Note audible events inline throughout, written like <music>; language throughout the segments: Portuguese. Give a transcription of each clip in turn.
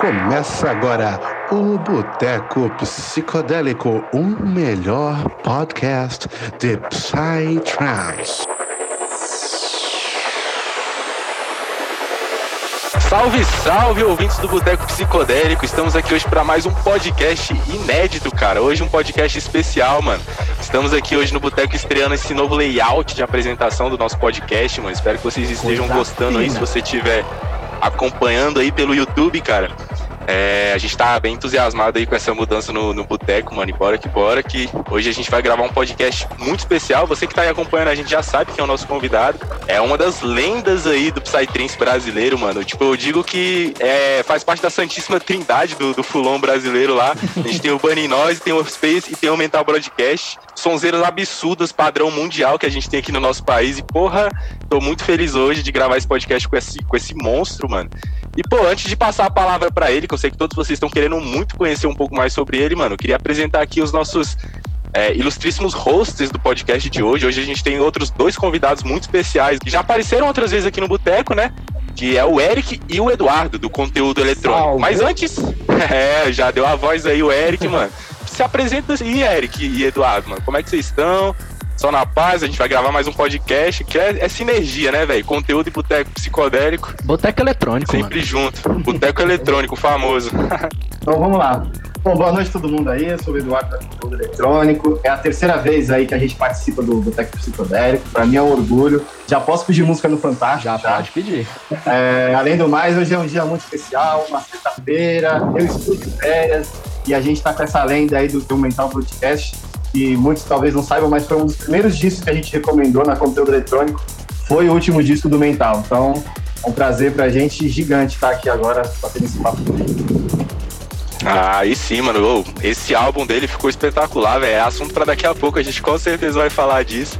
Começa agora o Boteco Psicodélico, o melhor podcast de Psytrance. Salve, salve, ouvintes do Boteco Psicodélico. Estamos aqui hoje para mais um podcast inédito, cara. Hoje um podcast especial, mano. Estamos aqui hoje no Boteco estreando esse novo layout de apresentação do nosso podcast, mano. Espero que vocês estejam Coisa gostando fina. aí, se você estiver acompanhando aí pelo YouTube, cara. É, a gente tá bem entusiasmado aí com essa mudança no, no boteco, mano. E bora que bora, que hoje a gente vai gravar um podcast muito especial. Você que tá aí acompanhando a gente já sabe que é o nosso convidado. É uma das lendas aí do Psytrance brasileiro, mano. Tipo, eu digo que é, faz parte da Santíssima Trindade do, do Fulon brasileiro lá. A gente tem o Bunny Noise, tem o Space e tem o Mental Broadcast. Sonzeiras absurdas, padrão mundial que a gente tem aqui no nosso país. E, porra, tô muito feliz hoje de gravar esse podcast com esse, com esse monstro, mano. E, pô, antes de passar a palavra para ele, que eu sei que todos vocês estão querendo muito conhecer um pouco mais sobre ele, mano, eu queria apresentar aqui os nossos é, ilustríssimos hosts do podcast de hoje. Hoje a gente tem outros dois convidados muito especiais que já apareceram outras vezes aqui no Boteco, né? Que é o Eric e o Eduardo, do conteúdo eletrônico. Salve. Mas antes, <laughs> é, já deu a voz aí o Eric, mano. Se apresenta aí, Eric e Eduardo, mano. Como é que vocês estão? Só na paz, a gente vai gravar mais um podcast, que é, é sinergia, né, velho? Conteúdo e boteco psicodélico. Boteco eletrônico, Sempre mano. junto. Boteco eletrônico, famoso. <laughs> então vamos lá. Bom, boa noite a todo mundo aí, eu sou o Eduardo da Conteúdo Eletrônico. É a terceira vez aí que a gente participa do Boteco Psicodélico. Pra mim é um orgulho. Já posso pedir música no Fantástico? Já, já. pode pedir. É, além do mais, hoje é um dia muito especial, uma sexta-feira, eu estou de férias e a gente tá com essa lenda aí do, do Mental Podcast que muitos talvez não saibam, mas foi um dos primeiros discos que a gente recomendou na conteúdo eletrônico, foi o último disco do Mental. Então, é um prazer pra gente gigante estar aqui agora batendo esse papo ah, aí sim, mano. esse álbum dele ficou espetacular, velho. É assunto para daqui a pouco, a gente com certeza vai falar disso.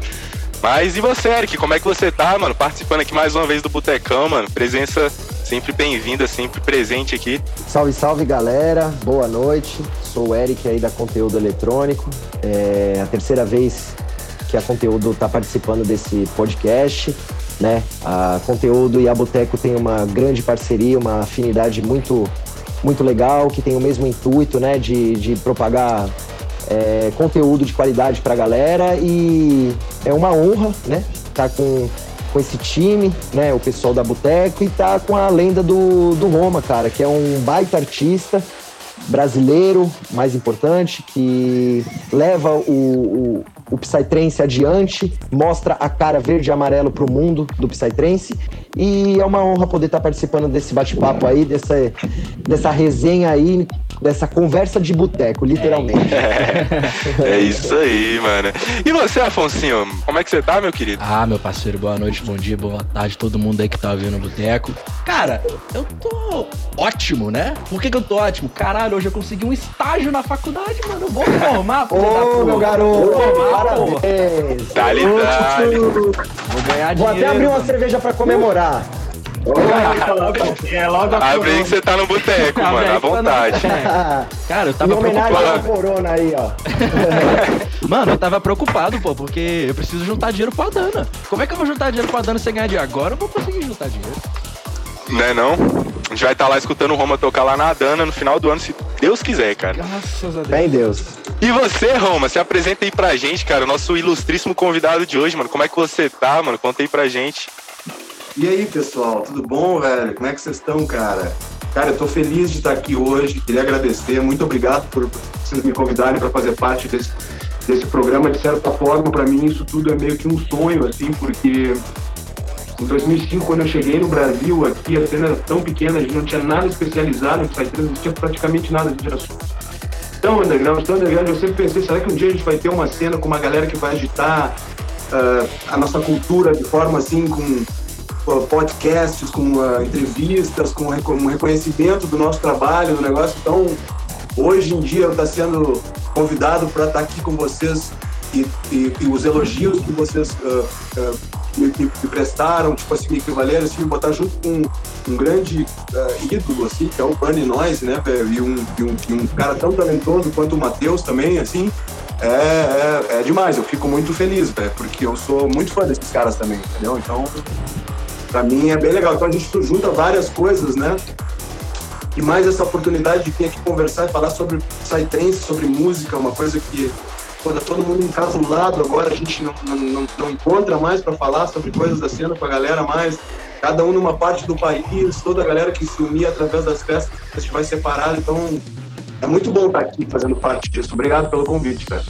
Mas e você, Eric? Como é que você tá, mano? Participando aqui mais uma vez do Botecão, mano. Presença sempre bem-vinda, sempre presente aqui. Salve, salve, galera. Boa noite. Sou o Eric aí da Conteúdo Eletrônico. É a terceira vez que a Conteúdo está participando desse podcast. Né? A Conteúdo e a Boteco tem uma grande parceria, uma afinidade muito, muito legal, que tem o mesmo intuito né? de, de propagar é, conteúdo de qualidade para a galera e é uma honra, né? Tá com, com esse time, né? O pessoal da Boteco e tá com a lenda do, do Roma, cara, que é um baita artista brasileiro, mais importante, que leva o, o, o Psytrance adiante, mostra a cara verde e amarelo para o mundo do Psytrance. E é uma honra poder estar participando desse bate-papo aí, dessa, dessa resenha aí dessa conversa de boteco, literalmente. É, é, isso aí, mano. E você, Afonsinho, como é que você tá, meu querido? Ah, meu parceiro, boa noite, bom dia, boa tarde, todo mundo aí que tá ouvindo o boteco. Cara, eu tô ótimo, né? Por que, que eu tô ótimo? Caralho, hoje eu consegui um estágio na faculdade, mano. Eu vou formar. Ô, meu garoto, parabéns. Dali, dali. Vou ganhar dinheiro. Vou até abrir uma cerveja pra comemorar. É logo a Abre aí que você tá no boteco, mano, à vontade. Cara, eu tava preocupado. corona aí, ó. <laughs> mano, eu tava preocupado, pô, porque eu preciso juntar dinheiro pra Dana. Como é que eu vou juntar dinheiro pra Dana sem ganhar dinheiro? Agora eu vou conseguir juntar dinheiro. Não é não? A gente vai estar tá lá escutando o Roma tocar lá na Dana no final do ano, se Deus quiser, cara. Graças a Deus. Bem Deus. E você, Roma, se apresenta aí pra gente, cara, o nosso ilustríssimo convidado de hoje, mano. Como é que você tá, mano? Conta aí pra gente. E aí, pessoal, tudo bom, velho? Como é que vocês estão, cara? Cara, eu tô feliz de estar aqui hoje, queria agradecer, muito obrigado por vocês me convidarem para fazer parte desse, desse programa. De certa forma, para mim, isso tudo é meio que um sonho, assim, porque em 2005, quando eu cheguei no Brasil, aqui a cena era tão pequena, a gente não tinha nada especializado em Psytrance, não tinha praticamente nada, a gente era tão underground, tão underground, eu sempre pensei, será que um dia a gente vai ter uma cena com uma galera que vai agitar uh, a nossa cultura de forma assim, com podcasts, com uh, entrevistas, com um reconhecimento do nosso trabalho, do negócio. Então, hoje em dia, eu estou sendo convidado para estar tá aqui com vocês e, e, e os elogios que vocês uh, uh, me, me, prestaram, tipo assim, me equivaleram, assim, botar junto com um grande ídolo, assim, que é o Bernie Noise, né, e um, e um, e um cara tão talentoso quanto o Matheus também, assim, é, é, é, demais. Eu fico muito feliz, velho, porque eu sou muito fã desses caras também, entendeu? Então, para mim é bem legal. Então a gente junta várias coisas, né? e mais essa oportunidade de vir aqui conversar e falar sobre Psytrance, sobre música, uma coisa que pô, tá todo mundo encasulado agora, a gente não, não, não, encontra mais para falar sobre coisas da cena com a galera mais, cada um numa parte do país, toda a galera que se unia através das festas, gente vai separar, então é muito bom estar aqui fazendo parte disso. Obrigado pelo convite, cara.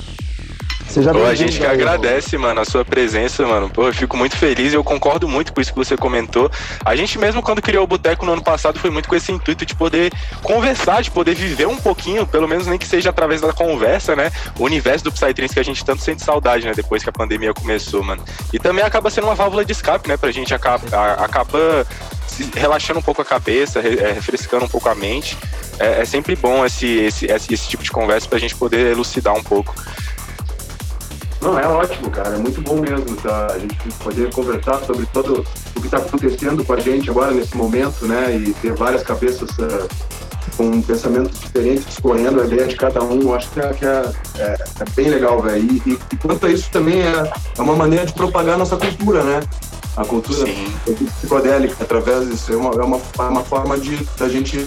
Seja Pô, a gente que agradece, mano, a sua presença, mano. Pô, eu fico muito feliz e eu concordo muito com isso que você comentou. A gente mesmo, quando criou o Boteco no ano passado, foi muito com esse intuito de poder conversar, de poder viver um pouquinho, pelo menos nem que seja através da conversa, né? O universo do Psytrance que a gente tanto sente saudade, né? Depois que a pandemia começou, mano. E também acaba sendo uma válvula de escape, né? Pra gente acaba, acaba relaxando um pouco a cabeça, é, refrescando um pouco a mente. É, é sempre bom esse, esse, esse, esse tipo de conversa pra gente poder elucidar um pouco. Não, é ótimo, cara. É muito bom mesmo tá? a gente poder conversar sobre todo o que está acontecendo com a gente agora nesse momento, né? E ter várias cabeças uh, com pensamentos diferentes escorrendo a ideia de cada um. Eu acho que é, que é, é, é bem legal, velho. E, e, e, quanto a isso também é, é uma maneira de propagar a nossa cultura, né? A cultura psicodélica, através disso. É uma, é uma, é uma forma de da gente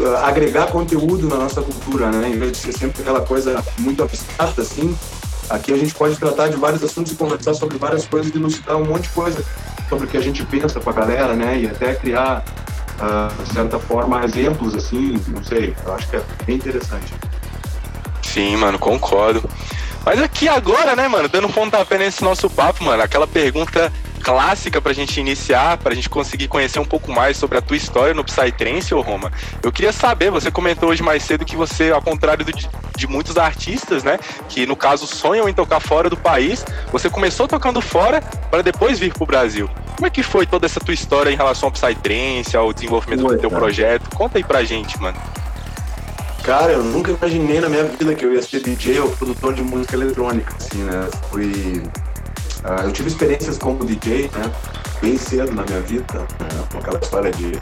uh, agregar conteúdo na nossa cultura, né? Em vez de ser sempre aquela coisa muito abstrata, assim, Aqui a gente pode tratar de vários assuntos e conversar sobre várias coisas e elucidar um monte de coisa sobre o que a gente pensa com a galera, né? E até criar, uh, de certa forma, exemplos, assim, não sei. Eu acho que é bem interessante. Sim, mano, concordo. Mas aqui agora, né, mano, dando pontapé nesse nosso papo, mano, aquela pergunta clássica pra gente iniciar, pra gente conseguir conhecer um pouco mais sobre a tua história no Psytrance, ô Roma. Eu queria saber, você comentou hoje mais cedo que você, ao contrário do, de muitos artistas, né, que no caso sonham em tocar fora do país, você começou tocando fora para depois vir pro Brasil. Como é que foi toda essa tua história em relação ao Psytrance, ao desenvolvimento Oi, do teu cara. projeto? Conta aí pra gente, mano. Cara, eu nunca imaginei na minha vida que eu ia ser DJ ou produtor de música eletrônica, assim, né? Fui eu tive experiências como DJ, né? Bem cedo na minha vida, né? com aquela história de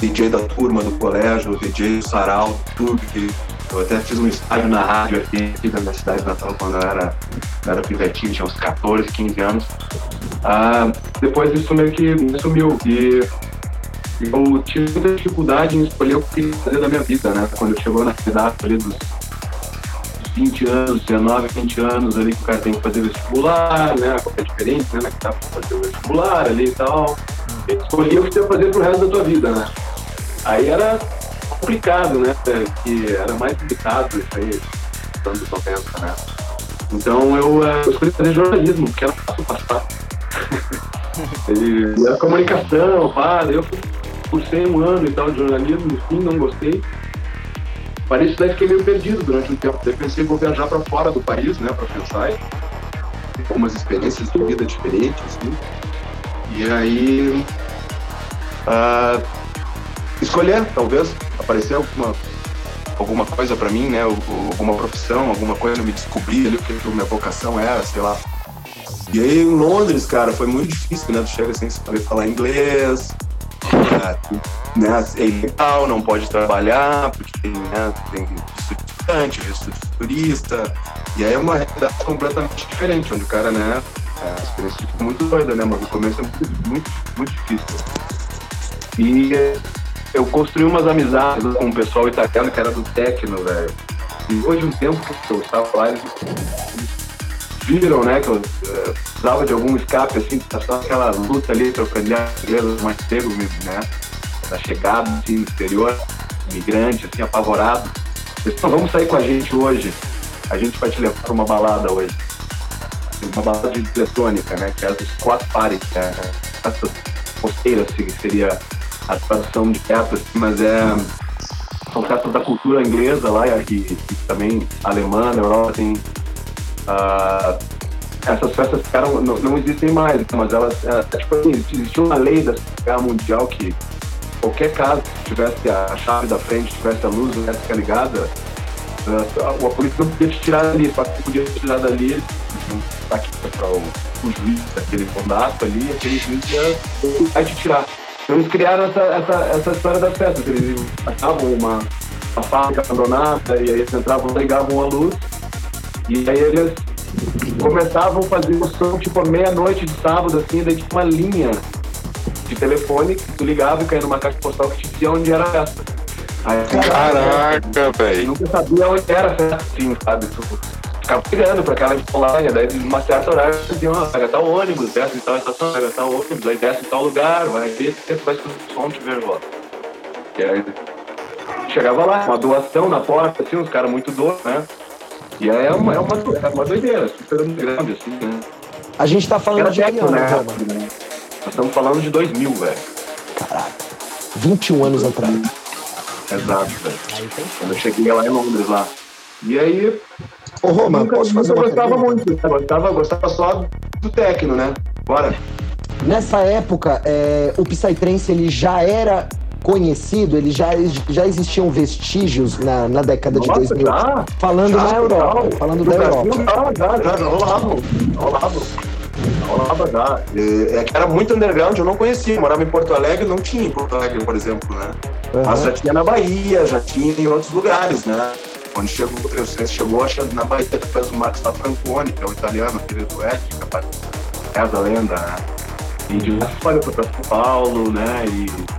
DJ da turma do colégio, DJ do sarau, tudo que eu até fiz um estágio na rádio aqui, aqui da minha cidade natal quando eu era, eu era pivetinho, tinha uns 14, 15 anos. Uh, depois isso meio que me sumiu e eu tive muita dificuldade em escolher o que fazer da minha vida, né? Quando chegou na cidade ali dos 20 anos, 19, 20 anos ali que o cara tem que fazer vestibular, né? É diferente, né? Que tá pra fazer o vestibular ali e tal. Escolhi o que você ia fazer pro resto da tua vida, né? Aí era complicado, né? Que era mais limitado isso aí, anos 90, né? Então eu, uh, eu escolhi fazer jornalismo, porque era fácil passar. <laughs> e a comunicação, pá, eu cursei um ano e tal de jornalismo, enfim, não gostei. Parei isso daí fiquei meio perdido durante um tempo. Daí pensei vou viajar para fora do país, né, para pensar em algumas experiências de vida diferentes, assim. E aí uh, escolher, talvez, aparecer alguma alguma coisa para mim, né, alguma profissão, alguma coisa, me descobrir ali o que a minha vocação era, sei lá. E aí em Londres, cara, foi muito difícil, né? Tu chega sem saber falar inglês, né, é ilegal, não pode trabalhar, porque tem, né, tem estudante, turista, e aí é uma realidade completamente diferente, onde o cara, né, é, a experiência fica muito doida, né, mas no começo é muito, muito, muito difícil. E eu construí umas amizades com o pessoal italiano que era do Tecno, velho. E de um tempo que eu estava lá, eles viram, né, que eu uh, precisava de algum escape, assim, só aquela luta ali, trocando inglês mais cedo, né, da chegada, assim, no exterior, imigrante, assim, apavorado. Eles vamos sair com a gente hoje, a gente vai te levar para uma balada hoje. Uma balada de eletrônica, né, que é as Squat Party, que é essa posteira, assim, que seria a tradução de assim, mas é são festas da cultura inglesa lá e, e também alemã, na Europa tem Uh, essas festas ficaram, não, não, existem mais, mas elas, é, é, tipo assim, existia uma lei da Guerra Mundial que qualquer caso que tivesse a chave da frente, tivesse a luz elétrica ligada, uh, a polícia não podia te tirar dali, só que podia te tirar dali, tá aqui para o, o juiz daquele condato ali, aquele juiz ia, ia te tirar. Então eles criaram essa, essa, essa história das festas, eles achavam uma, uma fábrica abandonada e aí eles entravam, ligavam a luz e aí eles começavam a fazer o som tipo meia-noite de sábado, assim, daí tipo uma linha de telefone que tu ligava e caía numa caixa postal que te dizia onde era a festa. Aí, Caraca, velho. nunca sabia onde era assim, sabe? Tu ficava pegando pra aquela escolinha, daí numa certa horário diziam, ó, vai gastar o ônibus, desce em tal estação, vai gastar o ônibus, aí desce em tal lugar, vai ver se vai escutar o som de ver volta. E aí chegava lá, uma doação na porta, assim, uns caras muito doidos, né? E aí é uma, é uma, é uma doideira, super grande, assim, né? A gente tá falando Era de que ano, né? Nós estamos falando de 2000, velho. Caraca. 21 anos atrás. Exato, velho. Quando eu cheguei lá em Londres, lá. E aí, Ô, Roma, nunca, posso fazer uma gostava pergunta? muito, né? gostava, gostava só do techno, né? Bora. Nessa época, é, o Psytrance ele já era conhecido, ele já, já existiam vestígios na, na década de Nossa, 2000. já. Falando Já, na Europa, já. falando da Brasil, Europa. Já, já, já, rolava, rolava. Rolava já. É, é que era muito underground, eu não conhecia. Eu morava em Porto Alegre, não tinha em Porto Alegre, por exemplo, né? Mas já tinha na Bahia, já tinha em outros lugares, né? Quando chegou, eu sei, chegou acho, na Bahia depois do Max Francone, que é o italiano, aquele do Ética, é da lenda, né? E de lá foi para São Paulo, né? E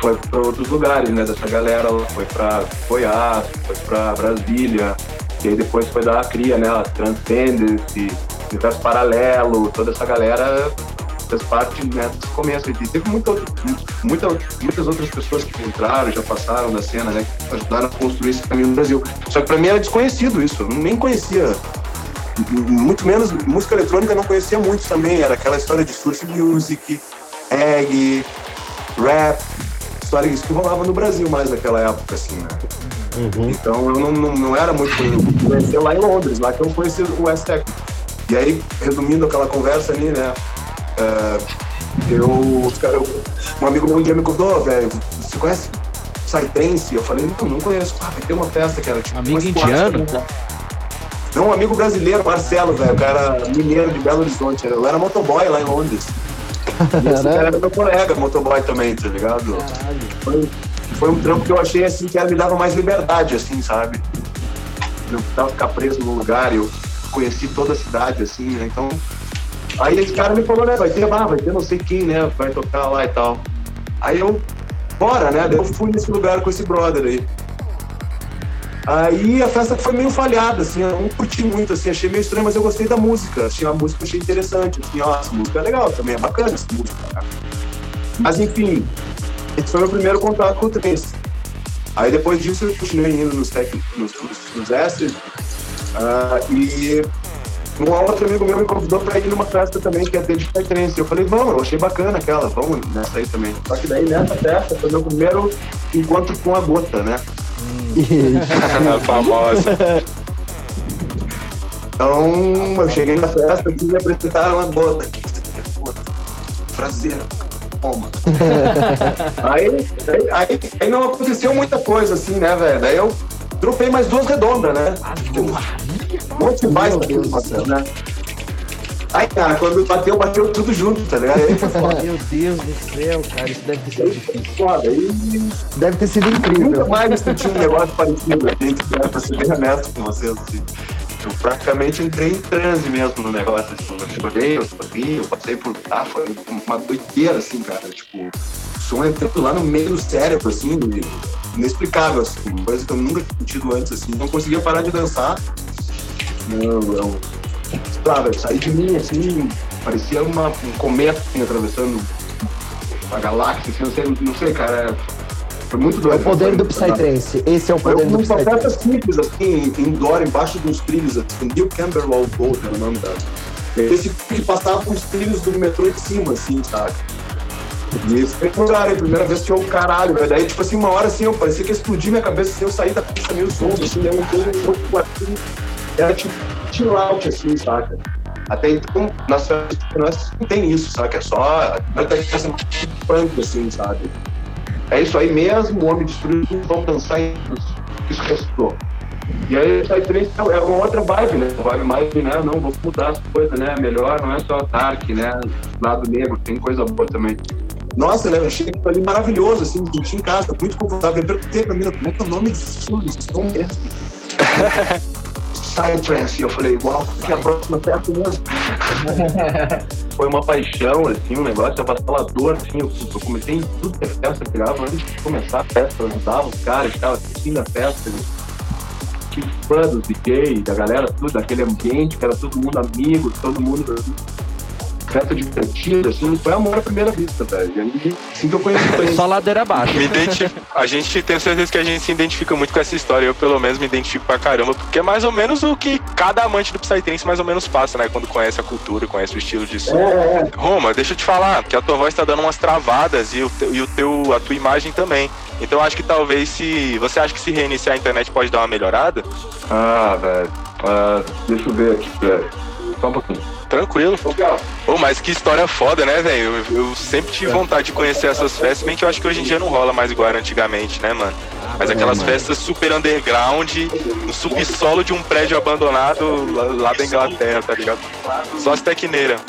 foi para outros lugares, né? Dessa galera, foi para Goiás, foi para Brasília, e aí depois foi da Cria, né? Transcendence, Universo Paralelo, toda essa galera fez parte né, desse começo. E teve muita, muita, muitas outras pessoas que entraram, já passaram da cena, né? Que ajudaram a construir esse caminho no Brasil. Só que para mim era desconhecido isso, eu nem conhecia. Muito menos música eletrônica não conhecia muito também. Era aquela história de surf music, reggae, rap, isso que rolava no Brasil mais naquela época, assim, né? Então eu não, não, não era muito conhecer lá em Londres, lá que eu conheci o West Tech. E aí, resumindo aquela conversa ali, né? é, eu, cara, um amigo meu um dia me contou, velho, você conhece Psytrance? Eu falei, não, não conheço. Ah, vai ter uma festa que era tipo. Amigo indiano? quatro, né? Não, um amigo brasileiro, Marcelo, velho, o cara mineiro de Belo Horizonte. Eu era motoboy lá em Londres. E esse cara era meu colega, motoboy também, tá ligado? Foi, foi um trampo que eu achei assim que ela me dava mais liberdade, assim, sabe? Não precisava ficar preso no lugar, eu conheci toda a cidade, assim, né? Então. Aí esse cara me falou, né, vai ter, ah, vai ter não sei quem, né? Vai tocar lá e tal. Aí eu, bora, né? Daí eu fui nesse lugar com esse brother aí. Aí a festa foi meio falhada, assim, eu não curti muito, assim, achei meio estranho, mas eu gostei da música. Assim, a música achei interessante, assim, ó, essa música é legal também, é bacana essa música. Cara. Mas enfim, esse foi meu primeiro contato com o trance. Aí depois disso eu continuei indo nos, tec, nos, nos, extras. ah, e um outro amigo meu me convidou pra ir numa festa também que ia ter de trance. Eu falei, vamos, eu achei bacana aquela, vamos nessa aí também. Só que daí nessa festa foi meu primeiro encontro com a gota, né? A famosa. Então eu cheguei na festa e me apresentaram a gota. O que você quer? Gota. Prazer. Toma. <laughs> aí, aí, aí, aí não aconteceu muita coisa assim, né, velho? Daí eu dropei mais duas redondas, né? Um monte mais céu. né? Aí, cara, quando bateu, bateu tudo junto, tá ligado? Meu Deus do céu, cara, isso deve ter sido difícil. foda. Aí Deve ter sido nunca incrível. mais eu senti um negócio parecido, gente, né? pra ser bem honesto com vocês. Assim. Eu praticamente entrei em transe mesmo no negócio. Assim. Eu chorei, eu sorri, eu passei por. Ah, foi uma doideira, assim, cara. Tipo, o som entrando lá no meio do cérebro, assim, inexplicável, assim, coisa que eu nunca tinha sentido antes, assim. Não conseguia parar de dançar. Eu, eu, sabe, eu saí de mim, assim, parecia uma, um cometa assim, atravessando a galáxia, assim, não sei, não sei, cara. Foi muito É doido. o poder do Psytrance. Esse é o poder eu do fui pra festa Psytrance. simples, assim, indoor, embaixo dos trilhos, assim, New Camberwell Road era o nome da. Esse que passava com os trilhos do metrô de cima, assim, sabe? E esse foi o lugar, a primeira vez que eu, caralho, velho. Daí, tipo assim, uma hora assim, eu parecia que ia explodir minha cabeça, assim, eu saí da pista meio solto, assim, daí eu entrei no outro assim, era tipo chill out, assim, saca? Até então, nas festas não tem isso, saca? É só. Até que assim, punk, assim, sabe? É isso aí mesmo, o homem destruiu tudo, vamos dançar e isso restou. E aí sai três é uma outra vibe, né? Vibe mais, né? Não, vou mudar as coisas, né? Melhor, não é só dark, né? Lado negro, tem coisa boa também. Nossa, né? Eu achei aquilo ali maravilhoso, assim, me senti em casa, muito confortável. Eu perguntei pra mim, como é que é o nome desse? Esse som mesmo? Psytrance. E eu falei, uau, que é a próxima festa mesmo. <laughs> foi uma paixão, assim, um negócio avassalador, assim. Eu, eu comecei em tudo que é festa, pegava antes de começar a festa, eu ajudava os caras, ficava assistindo a festa. Tive fã dos DJ, da galera, tudo, daquele ambiente, que era todo mundo amigo, todo mundo festa divertida, assim, foi amor à primeira vista, velho. E assim que eu conheci só ladeira abaixo. Me identi- A gente tem certeza que a gente se identifica muito com essa história. Eu, pelo menos, me identifico pra caramba, porque é mais ou menos o que cada amante do Psytrance mais ou menos passa, né? Quando conhece a cultura, conhece o estilo de som. Roma, deixa eu te falar, que a tua voz tá dando umas travadas e, o teu, e o teu, a tua imagem também. Então acho que talvez se. Você acha que se reiniciar a internet pode dar uma melhorada? Ah, velho. Ah, deixa eu ver aqui, velho. Só um pouquinho. Tranquilo. Ô, mas que história foda, né, velho? Eu, eu sempre tive vontade de conhecer essas festas, bem que eu acho que hoje em dia não rola mais igual era antigamente, né, mano? Mas aquelas festas super underground, no subsolo de um prédio abandonado lá, lá da Inglaterra, tá ligado? Só as tecneiras.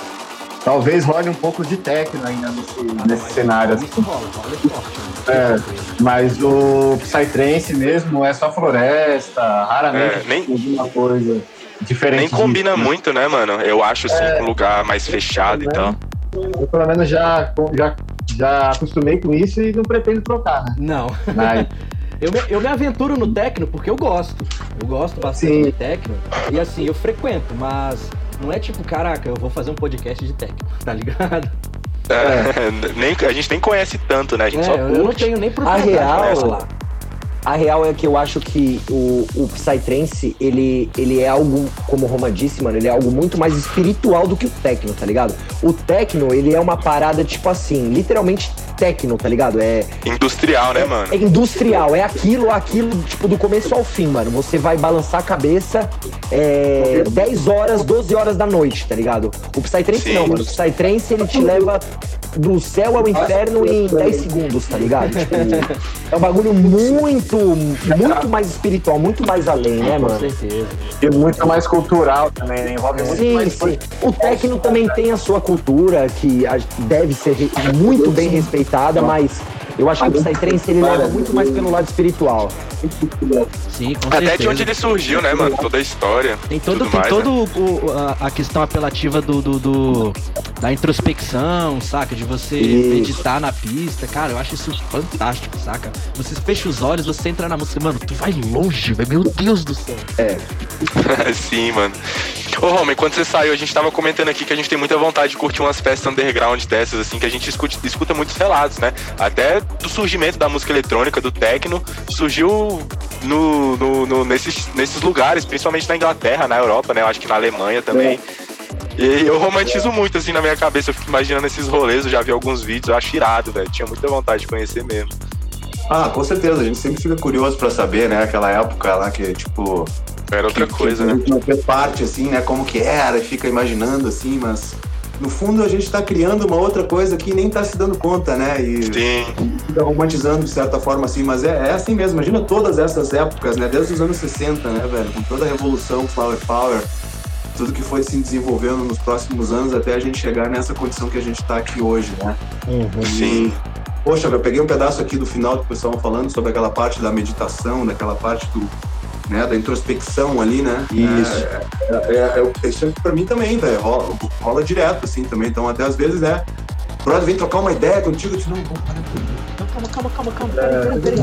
Talvez role um pouco de techno ainda nesse, nesse cenário. Isso rola, rola forte. É, mas o Psytrance mesmo é só floresta, raramente É, nem- alguma coisa diferente. Nem combina disso, muito, né, mano? Eu acho, assim, com um lugar mais fechado e tal. Eu pelo menos já, já, já acostumei com isso e não pretendo trocar, né? Não. Mas, <laughs> Eu me, eu me aventuro no techno porque eu gosto. Eu gosto bastante Sim. de techno. E assim, eu frequento, mas não é tipo, caraca, eu vou fazer um podcast de techno, <laughs> tá ligado? É, <laughs> nem, a gente nem conhece tanto, né? A gente É, só eu não curte. tenho nem A propriedade pra real, falar. A real é que eu acho que o, o Psytrance, ele, ele é algo, como o Roma disse, mano, ele é algo muito mais espiritual do que o techno, tá ligado? O techno, ele é uma parada, tipo assim, literalmente techno, tá ligado? É, Industrial, né, mano? é industrial, é aquilo, aquilo, tipo, do começo ao fim, mano. Você vai balançar a cabeça é, 10 horas, 12 horas da noite, tá ligado? O Psytrance Sim. não, mano. O Psytrance, ele te leva do céu ao inferno em 10 segundos, tá ligado? Tipo, é um bagulho muito, muito mais espiritual, muito mais além, né, Com mano? certeza. e muito mais cultural também, né? Envolve muito Sim, mais sim. O techno também tem a sua cultura, que deve ser muito bem respeitada, mas eu acho que o Psytrance ele leva muito mais pelo lado espiritual. Sim, com Até certeza. de onde ele surgiu, né, mano? Toda a história. Tem todo, tem mais, todo né? o- a, a questão apelativa do, do, do- da introspecção, saca? De você Isso. meditar na pista. Cara, eu acho isso fantástico, saca? Você fecha os olhos, você entra na música, mano, tu vai longe, velho. Meu Deus do céu. <laughs> Sim, mano. Ô, Roma, enquanto você saiu, a gente tava comentando aqui que a gente tem muita vontade de curtir umas festas underground dessas, assim, que a gente escuta, escuta muitos relatos, né? Até do surgimento da música eletrônica, do techno, surgiu no, no- no- nesses, nesses lugares, principalmente na Inglaterra, na Europa, né? Eu acho que na Alemanha também. E eu romantizo muito, assim, na minha cabeça. Eu fico imaginando esses rolês, eu já vi alguns vídeos, eu acho irado, velho. Tinha muita vontade de conhecer mesmo. Ah, com certeza, a gente sempre fica curioso pra saber, né? Aquela época lá que, tipo. Era outra que- coisa, que a né? gente não fez parte, assim, né? Como que era, e fica imaginando, assim, mas. No fundo, a gente tá criando uma outra coisa que nem tá se dando conta, né? E Sim. fica romantizando de certa forma, assim, mas é, é assim mesmo. Imagina todas essas épocas, né? Desde os anos 60, né, velho? Com toda a revolução, Flower Power, tudo que foi se desenvolvendo nos próximos anos até a gente chegar nessa condição que a gente tá aqui hoje, né? Sim. Poxa, eu peguei um pedaço aqui do final que o pessoal falando sobre aquela parte da meditação, daquela parte do, né, da introspecção ali, né? Isso. É, é, é, é, isso pra mim também, velho. Rola, rola direto, assim, também. Então, até às vezes, né? O brother vem trocar uma ideia contigo, eu te não, pô, para Calma, calma, calma, calma. Peraí, peraí,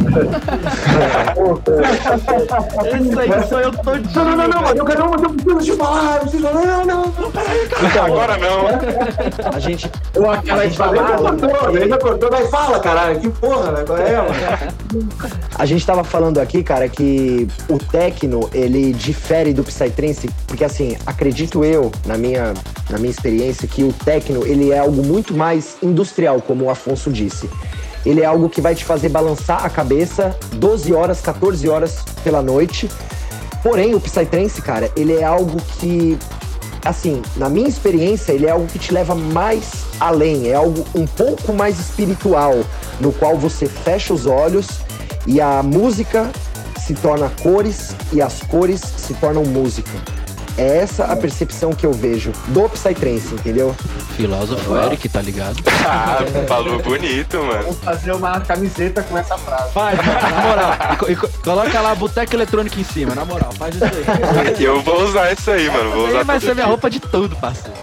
peraí. Isso aí sou eu todinho. Não, não, não, não, eu quero mas eu preciso te falar, eu preciso. Não, não, não, peraí, cara. Agora não. A gente, Ou aquela Ele já cortou, ele já cortou, vai, fala, caralho, que porra, né? Qual é, mano? A gente tava falando aqui, cara, que o techno, ele difere do psytrance, porque assim, acredito eu, na minha, na minha experiência, que o techno, ele é algo muito mais industrial, como o Afonso disse. Ele é algo que vai te fazer balançar a cabeça 12 horas, 14 horas pela noite. Porém, o psytrance, cara, ele é algo que assim, na minha experiência, ele é algo que te leva mais além, é algo um pouco mais espiritual, no qual você fecha os olhos e a música se torna cores e as cores se tornam música. É essa a percepção que eu vejo do Psytrance, entendeu? Filósofo Eric, tá ligado? <laughs> Ah, falou bonito, mano. Vamos fazer uma camiseta com essa frase. Faz, na moral. E e co- coloca lá Boteca Eletrônica em cima, na moral. Faz isso aí. Eu vou usar isso aí, mano. Vou Isso usar aí vai ser minha roupa de tudo, parceiro.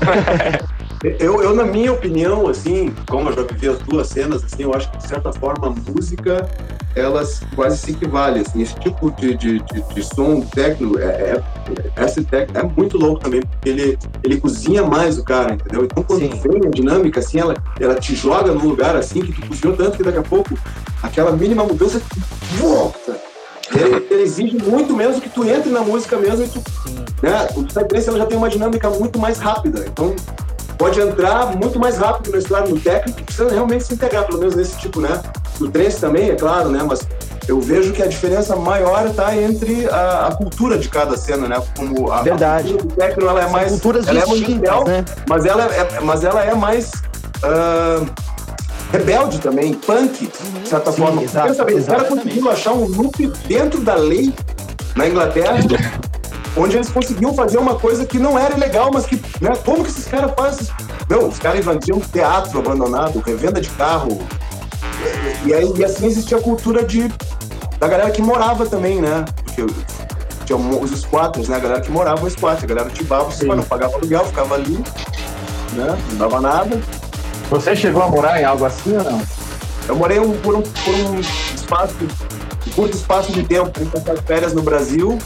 <laughs> Eu, eu, na minha opinião, assim, como eu já vivi as duas cenas, assim, eu acho que, de certa forma, a música, elas quase se equivalem, assim, esse tipo de, de, de, de som técnico, é, é, esse técnico é muito louco também, porque ele, ele cozinha mais o cara, entendeu? Então, quando Sim. vem a dinâmica, assim, ela, ela te joga num lugar, assim, que tu cozinhou tanto que daqui a pouco, aquela mínima mudança, volta. Ele, ele, exige muito mesmo que tu entre na música mesmo e tu, né? O Psytrance ela já tem uma dinâmica muito mais rápida, então pode entrar muito mais rápido na história no técnico, precisa realmente se integrar, pelo menos nesse tipo, né? No trance também, é claro, né? Mas eu vejo que a diferença maior está entre a, a, cultura de cada cena, né? Como a, Verdade. A cultura do técnico, ela é mais... Culturas ela é mundial, né? Mas ela é, mas ela é mais... Uh, rebelde também, punk, de certa Sim, forma. Exato, Pensa bem, o cara conseguiu achar um loop dentro da lei na Inglaterra <laughs> onde eles conseguiam fazer uma coisa que não era ilegal, mas que, né, como que esses caras fazem? Não, os caras invadiam teatro abandonado, revenda de carro. E, aí, e assim existia a cultura de, da galera que morava também, né? Porque tinha os squatters, né? A galera que morava no squat, a galera tibava, não pagava aluguel, ficava ali, né? Não dava nada. Você chegou a morar em algo assim ou não? Eu morei um, por, um, por um espaço, um curto espaço de tempo, em férias no Brasil.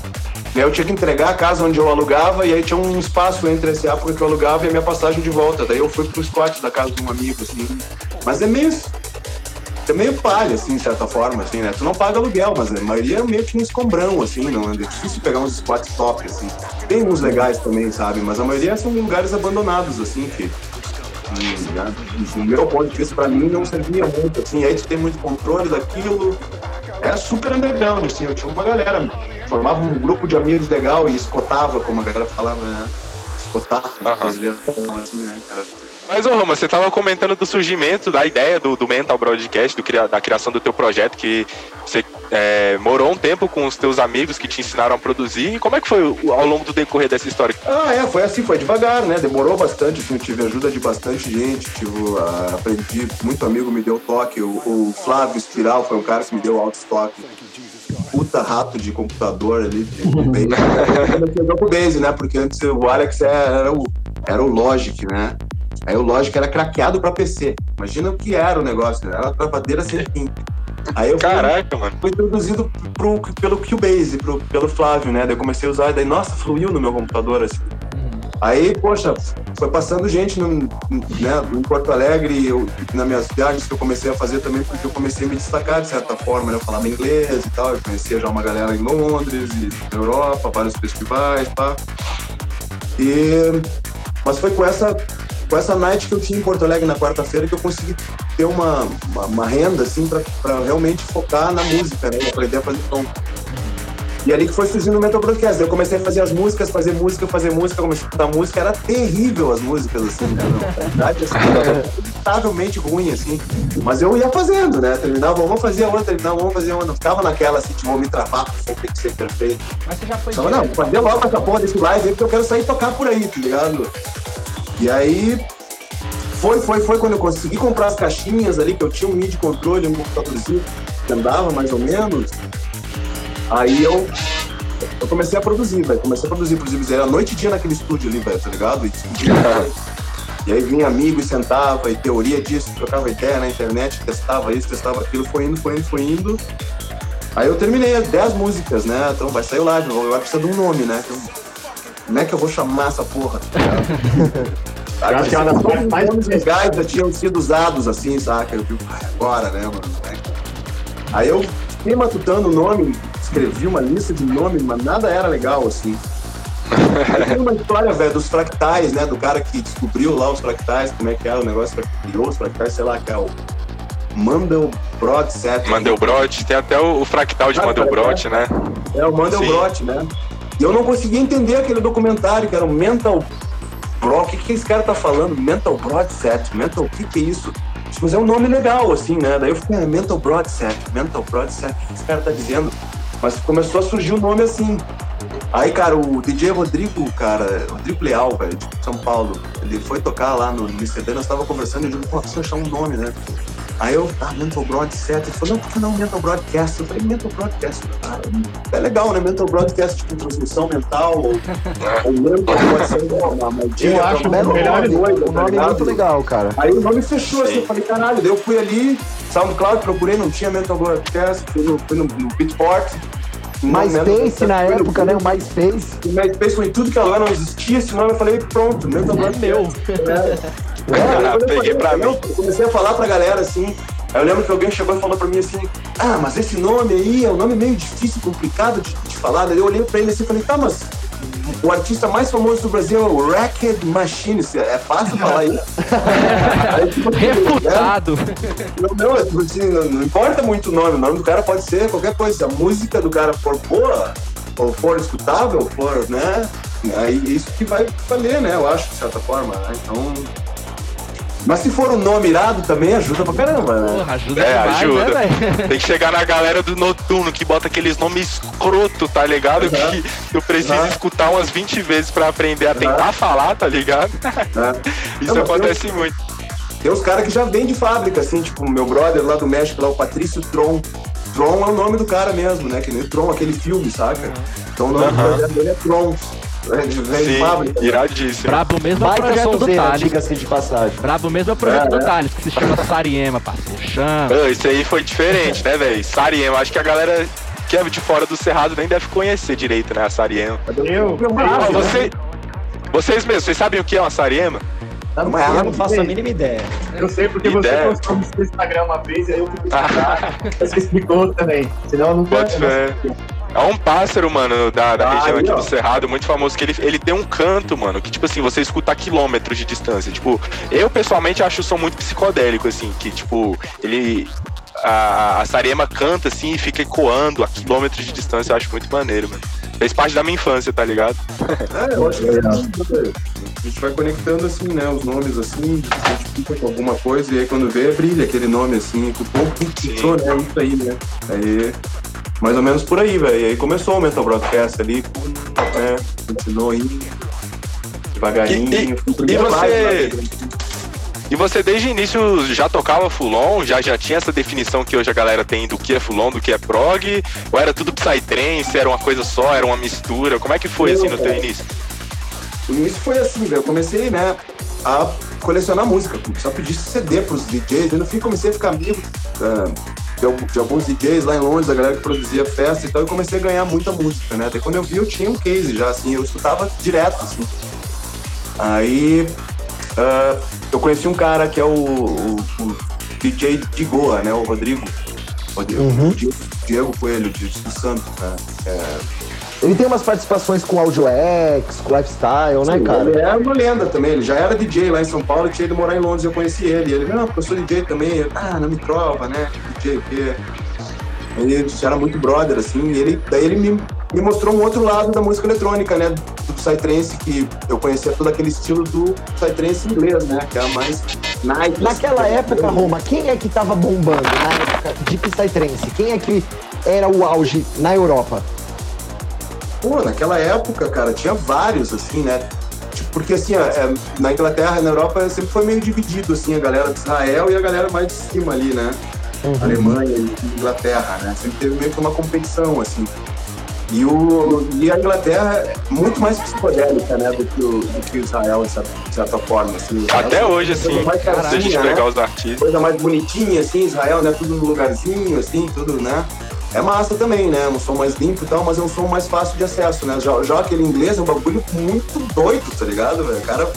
E aí eu tinha que entregar a casa onde eu alugava, e aí tinha um espaço entre essa época que eu alugava e a minha passagem de volta. Daí eu fui pro squat da casa de um amigo, assim. Mas é meio. É meio palha, assim, de certa forma, assim, né? Tu não paga aluguel, mas a maioria é meio que um escombrão, assim, não é difícil pegar uns squats top, assim. Tem uns legais também, sabe? Mas a maioria são lugares abandonados, assim, que né? No meu ponto de vista, para mim, não servia muito. Assim, aí tu tem muito controle daquilo. Era super underground, assim. Eu tinha uma galera, formava um grupo de amigos legal e escotava, como a galera falava, né? Escotava, uhum. assim, né, Mas, ô Roma, você estava comentando do surgimento da ideia do, do Mental Broadcast, do, da criação do teu projeto, que você é, morou um tempo com os teus amigos que te ensinaram a produzir. E como é que foi ao longo do decorrer dessa história? Ah, é, foi assim, foi devagar, né? Demorou bastante, assim, eu tive ajuda de bastante gente, tive, uh, aprendi, muito amigo me deu toque. O, o Flávio Espiral foi um cara que me deu alto toque. Puta rato de computador ali, de Base. pro Base, né? Porque antes o Alex era o, era o Logic, né? Aí o Logic era craqueado para PC. Imagina o que era o negócio, né? Era uma travadeira sem fim. Aí eu Caraca, fui, mano. Fui introduzido pro, pelo Cubase, pro, pelo Flávio, né? Daí eu comecei a usar, e daí, nossa, fluiu no meu computador, assim. Aí, poxa, foi passando gente no, né, em Porto Alegre, eu, nas minhas viagens que eu comecei a fazer também, porque eu comecei a me destacar de certa forma, né? Eu falava inglês e tal, eu conhecia já uma galera em Londres e na Europa, vários festivais, pá. E... Mas foi com essa com essa night que eu tinha em Porto Alegre na quarta-feira que eu consegui ter uma, uma, uma renda, assim, para realmente focar na música, né? Aprender a fazer som. E ali que foi surgindo o Metal Broadcast. Eu comecei a fazer as músicas, fazer música, fazer música, comecei a escutar música. Era terrível as músicas, assim, né? Na verdade, assim, ruim, assim. Mas eu ia fazendo, né? Terminava, vamos fazer outra, terminava, vamos fazer outra. Não ficava naquela, assim, tipo, vou me travar, tem que ser perfeito. Mas você já foi... Só, não, fazer logo essa porra desse live aí, porque eu quero sair e tocar por aí, tá ligado? E aí foi, foi, foi quando eu consegui comprar as caixinhas ali, que eu tinha um MIDI controle, um computadorzinho que andava mais ou menos. Aí eu, eu comecei a produzir, velho. Comecei a produzir, produzir. Era noite e dia naquele estúdio ali, velho, tá ligado? E, <laughs> e aí vinha amigo e sentava, e teoria disso, trocava ideia na internet, testava isso, testava aquilo, foi indo, foi indo, foi indo. Aí eu terminei as 10 músicas, né? Então vai sair o live, eu acho que precisa de um nome, né? Então, como é que eu vou chamar essa porra? <laughs> eu acho que é uma das coisas mais legais já tinham sido usados assim, saca? Eu vi, agora, né, mano? Aí eu fiquei matutando o nome, escrevi uma lista de nomes, mas nada era legal, assim. Tem uma história, velho, dos fractais, né? Do cara que descobriu lá os fractais, como é que era o negócio, que criou os fractais, sei lá, que é o Mandelbrot set. Mandelbrot, tem até o, fractal de ah, Mandelbrot, é, né? É, o Mandelbrot, né? E eu não conseguia entender aquele documentário que era o Mental Bro. O que, que esse cara tá falando? Mental Broadset. Mental, o que, que é isso? Mas é um nome legal, assim, né? Daí eu fiquei, ah, Mental Broadset, Mental Broadset, o que esse cara tá dizendo? Mas começou a surgir o um nome assim. Aí, cara, o DJ Rodrigo, cara, Rodrigo Leal, velho, de São Paulo, ele foi tocar lá no MCD, nós tava conversando e eu disse, pô, preciso achar um nome, né? Aí eu, ah, Mental Broadcast. Ele falou, não, por que não Mental Broadcast? Eu falei, Mental Broadcast. Ah, é legal, né? Mental Broadcast, tipo, transmissão mental, ou, <laughs> ou mental pode ser uma, uma Eu acho melhor coisa, O tá nome é muito legal, cara. Aí o nome fechou, assim, Sim. eu falei, caralho, daí eu fui ali, SoundCloud, procurei, não tinha Mental Broadcast, fui no, fui no, no Beatport. MySpace na época, né? O MySpace. O MySpace foi em tudo que ela não existia esse nome, eu falei, pronto, Mental É Broadcast. meu. É, Ah, <laughs> eu peguei pra mim. comecei a falar pra galera assim. Aí eu lembro que alguém chegou e falou pra mim assim: Ah, mas esse nome aí é um nome meio difícil, complicado de, de falar. Daí eu olhei pra ele assim e falei: Tá, mas o artista mais famoso do Brasil é o Racket Machine. É fácil <laughs> falar isso. Aí, tipo, Refutado. não, não, é, tipo assim, não, não importa muito o nome, o nome do cara pode ser qualquer coisa. Se a música do cara for boa, ou for escutável, for, né? Aí isso que vai valer, né? Eu acho, de certa forma, né? Então. Mas se for um nome irado também, ajuda pra caramba, né? Porra, ajuda É, demais, ajuda. né? Tem que chegar na galera do noturno que bota aqueles nomes escroto, tá ligado? Uhum. Que eu preciso Uhum. escutar umas 20 vezes pra aprender a tentar falar, tá ligado? né? <laughs> Isso Não, acontece muito. Tem uns caras que já vêm de fábrica, assim, tipo o meu brother lá do México, lá, o Patrício Tron. Tron é o nome do cara mesmo, né? Que nem o Tron, aquele filme, saca? Então o nome do projeto dele é Tron. De, vem de Sim, fábrica. iradíssimo. Brabo mesmo é o projeto do Thales. diga-se de passagem. Brabo mesmo é o projeto É, do é. Thales, que se chama Sariema, parceiro. Chama. Isso aí foi diferente, né, velho? Sariema, acho que a galera que é de fora do Cerrado nem deve conhecer direito, né, a Sariema. Eu, Ah, né? você, vocês mesmos, vocês sabem o que é uma Sariema? Tá numa Eu não faço a mínima ideia. eu sei porque Ideia. você postou no seu Instagram uma vez e aí eu fui <laughs> pesquisar. Você explicou também. Senão eu nunca. Boto fé. É um pássaro, mano, da, da Ah, região aqui ó. do Cerrado, muito famoso, que ele, ele tem um canto, mano, que, tipo assim, você escuta a quilômetros de distância. Tipo, eu pessoalmente acho o som muito psicodélico, assim, que, tipo, ele. A, a Sarema canta assim e fica ecoando a quilômetros de distância, eu acho muito maneiro, mano. Fez parte da minha infância, tá ligado? É, eu acho que é assim, a gente vai conectando assim, né? Os nomes assim, a gente fica com alguma coisa e aí quando vê, brilha aquele nome assim, que o povo pintou, né? Isso aí, né? Aí, mais ou menos por aí, velho. E aí começou o Mental Broadcast ali, né? Continuou indo devagarinho. E- e- e você- né? E você desde o início já tocava Fulon, já, já tinha essa definição que hoje a galera tem do que é Fulon, do que é prog? Ou era tudo Psytrance, era uma coisa só, era uma mistura? Como é que foi assim no teu início? O início foi assim, velho. Eu comecei, né, a colecionar música. Só pedi CD pros DJs. E no fim comecei a ficar amigo ah, de, al- de alguns DJs lá em Londres, a galera que produzia festa e tal. E comecei a ganhar muita música, né? Até quando eu vi, eu tinha um case já, assim. Eu escutava direto, assim. Aí ah, eu conheci um cara que é o, o- o DJ de Goa, né? O Rodrigo. Rodrigo Uhum. Diego, Coelho, de Santo, né? Ele tem umas participações com Audio X, com Lifestyle, né, Sim, cara? Ele é uma lenda também, ele já era DJ lá em São Paulo e tinha ido morar em Londres, eu conheci ele. Ele, não, porque eu sou DJ também. Eu, ah, não me trova, né? DJ o quê? Ele era muito brother, assim, e ele, daí ele me, me mostrou um outro lado da música eletrônica, né? Do Psytrance, que eu conhecia todo aquele estilo do Psytrance inglês, né? Que era mais night. Naquela época, Roma, quem é que tava bombando na época de Psytrance? Quem é que era o auge na Europa? Pô, naquela época, cara, tinha vários, assim, né? Tipo, porque, assim, é, na Inglaterra e na Europa sempre foi meio dividido, assim, a galera de Israel e a galera mais de cima ali, né? Alemanha e Inglaterra, né? Sempre teve meio que uma competição, assim. E, o, e a Inglaterra é muito mais psicodélica, né, do que, o, do que Israel, de certa, forma, assim. Até hoje, é coisa assim, mais se a gente certinha, né? pegar os artistas. coisa mais bonitinha, assim, Israel, né? Tudo no lugarzinho, assim, tudo, né? É massa também, né? Um som mais limpo e tal, mas é um som mais fácil de acesso, né? Já, já aquele inglês é um bagulho muito doido, tá ligado, velho? O cara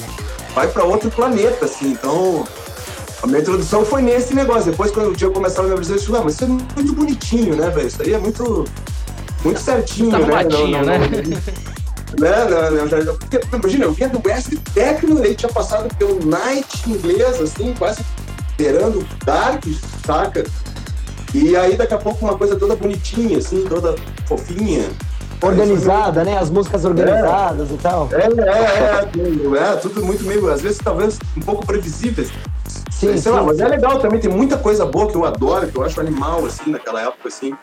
vai pra outro planeta, assim, então. A minha introdução foi nesse negócio. Depois, quando o Diego começava a me apresentar, eu disse, ah, mas isso é muito bonitinho, né, velho? Isso aí é muito. Muito certinho, Tá né? né? Né, né, né, né, porque, imagina, eu vinha do West Techno, ele tinha passado pelo Night inglês, assim, quase beirando Dark, saca? E aí daqui a pouco uma coisa toda bonitinha, assim, toda fofinha. Organizada, né? As músicas organizadas e tal. É, é, é, tudo, é, tudo muito meio, às vezes talvez um pouco previsíveis. Sim, Sei sim. lá, mas é legal também, tem muita coisa boa que eu adoro, que eu acho animal, assim, naquela época, assim.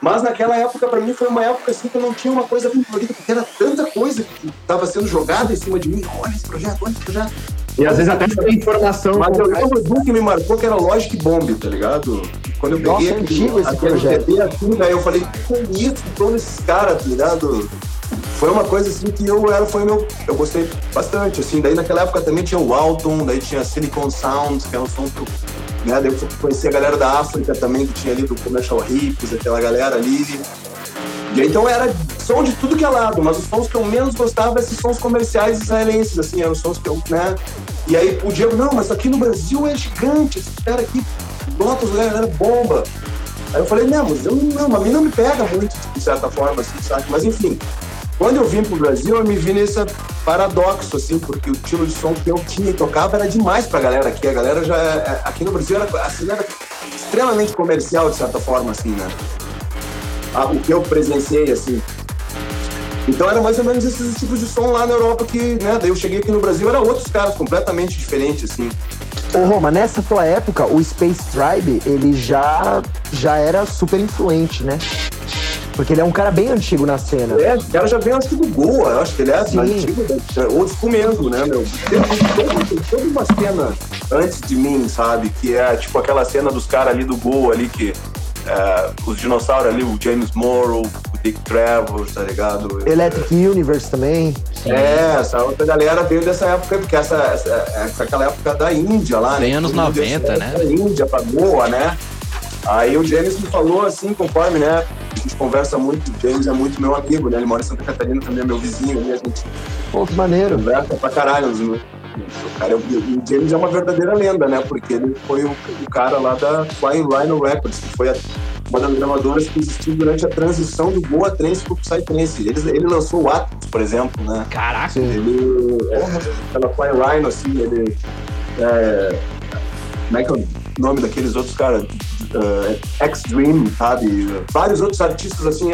Mas naquela época, pra mim, foi uma época, assim, que eu não tinha uma coisa bonita, porque era tanta coisa que tava sendo jogada em cima de mim. Olha esse projeto, olha esse projeto. E às vezes até tem informação. Mas eu lembro de um que me marcou que era Logic Bomb, tá ligado? Quando eu Nossa, peguei antigo esse aquele projeto. CD assim, daí eu falei, que isso, todos esses caras, tá ligado? Foi uma coisa assim que eu era, foi meu. Eu gostei bastante, assim. Daí naquela época também tinha o Alton, daí tinha Silicon Sounds, que é um som que eu. Né, daí eu conheci a galera da África também, que tinha ali do Commercial Hips, aquela galera ali. Então era som de tudo que é lado, mas os sons que eu menos gostava esses sons comerciais israelenses, assim, eram os sons que eu, né? E aí o Diego, não, mas aqui no Brasil é gigante, esse cara aqui bota os galera bomba. Aí eu falei, não, mas eu não, a mim não me pega muito, de certa forma, assim, sabe? Mas enfim, quando eu vim pro Brasil, eu me vi nesse paradoxo, assim, porque o estilo de som que eu tinha e tocava era demais pra galera aqui. A galera já. é- Aqui no Brasil era, assim, era extremamente comercial, de certa forma, assim, né? Ah, O que eu presenciei, assim. Então era mais ou menos esses tipos de som lá na Europa que, né? Daí eu cheguei aqui no Brasil, era outros caras completamente diferentes, assim. Ô Roma, nessa tua época, o Space Tribe, ele já, já era super influente, né? Porque ele é um cara bem antigo na cena. É, o cara já vem, acho que do Goa, eu acho que ele é Sim. mais antigo, né? old school mesmo, né, meu? Tem toda uma cena antes de mim, sabe? Que é tipo aquela cena dos caras ali do Goa ali, que é, os dinossauros ali, o James Morrow, o Dick Trevor, tá ligado? Electric Universe também. É, essa outra galera veio dessa época, porque essa, essa, essa aquela época da Índia lá, Bem né? anos Todo mundo 90, desceu né? Da Índia pra Goa, né? Aí o James me falou assim, conforme, né? A gente conversa muito, o James é muito meu amigo, né? Ele mora em Santa Catarina também, é meu vizinho ali, a gente Pô, que maneiro. conversa pra caralho. né? O, cara, o James é uma verdadeira lenda, né? Porque ele foi o, o cara lá da Flying Rhino Records, que foi a, uma das gravadoras que existiu durante a transição do Boa Trance pro Psytrance. Ele, ele lançou o Atlas, por exemplo, né? Caraca. Ele, é, aquela Flying Rhino, assim, ele... É, como é que é o nome daqueles outros caras? Uh, X-Dream, sabe? Vários outros artistas, assim,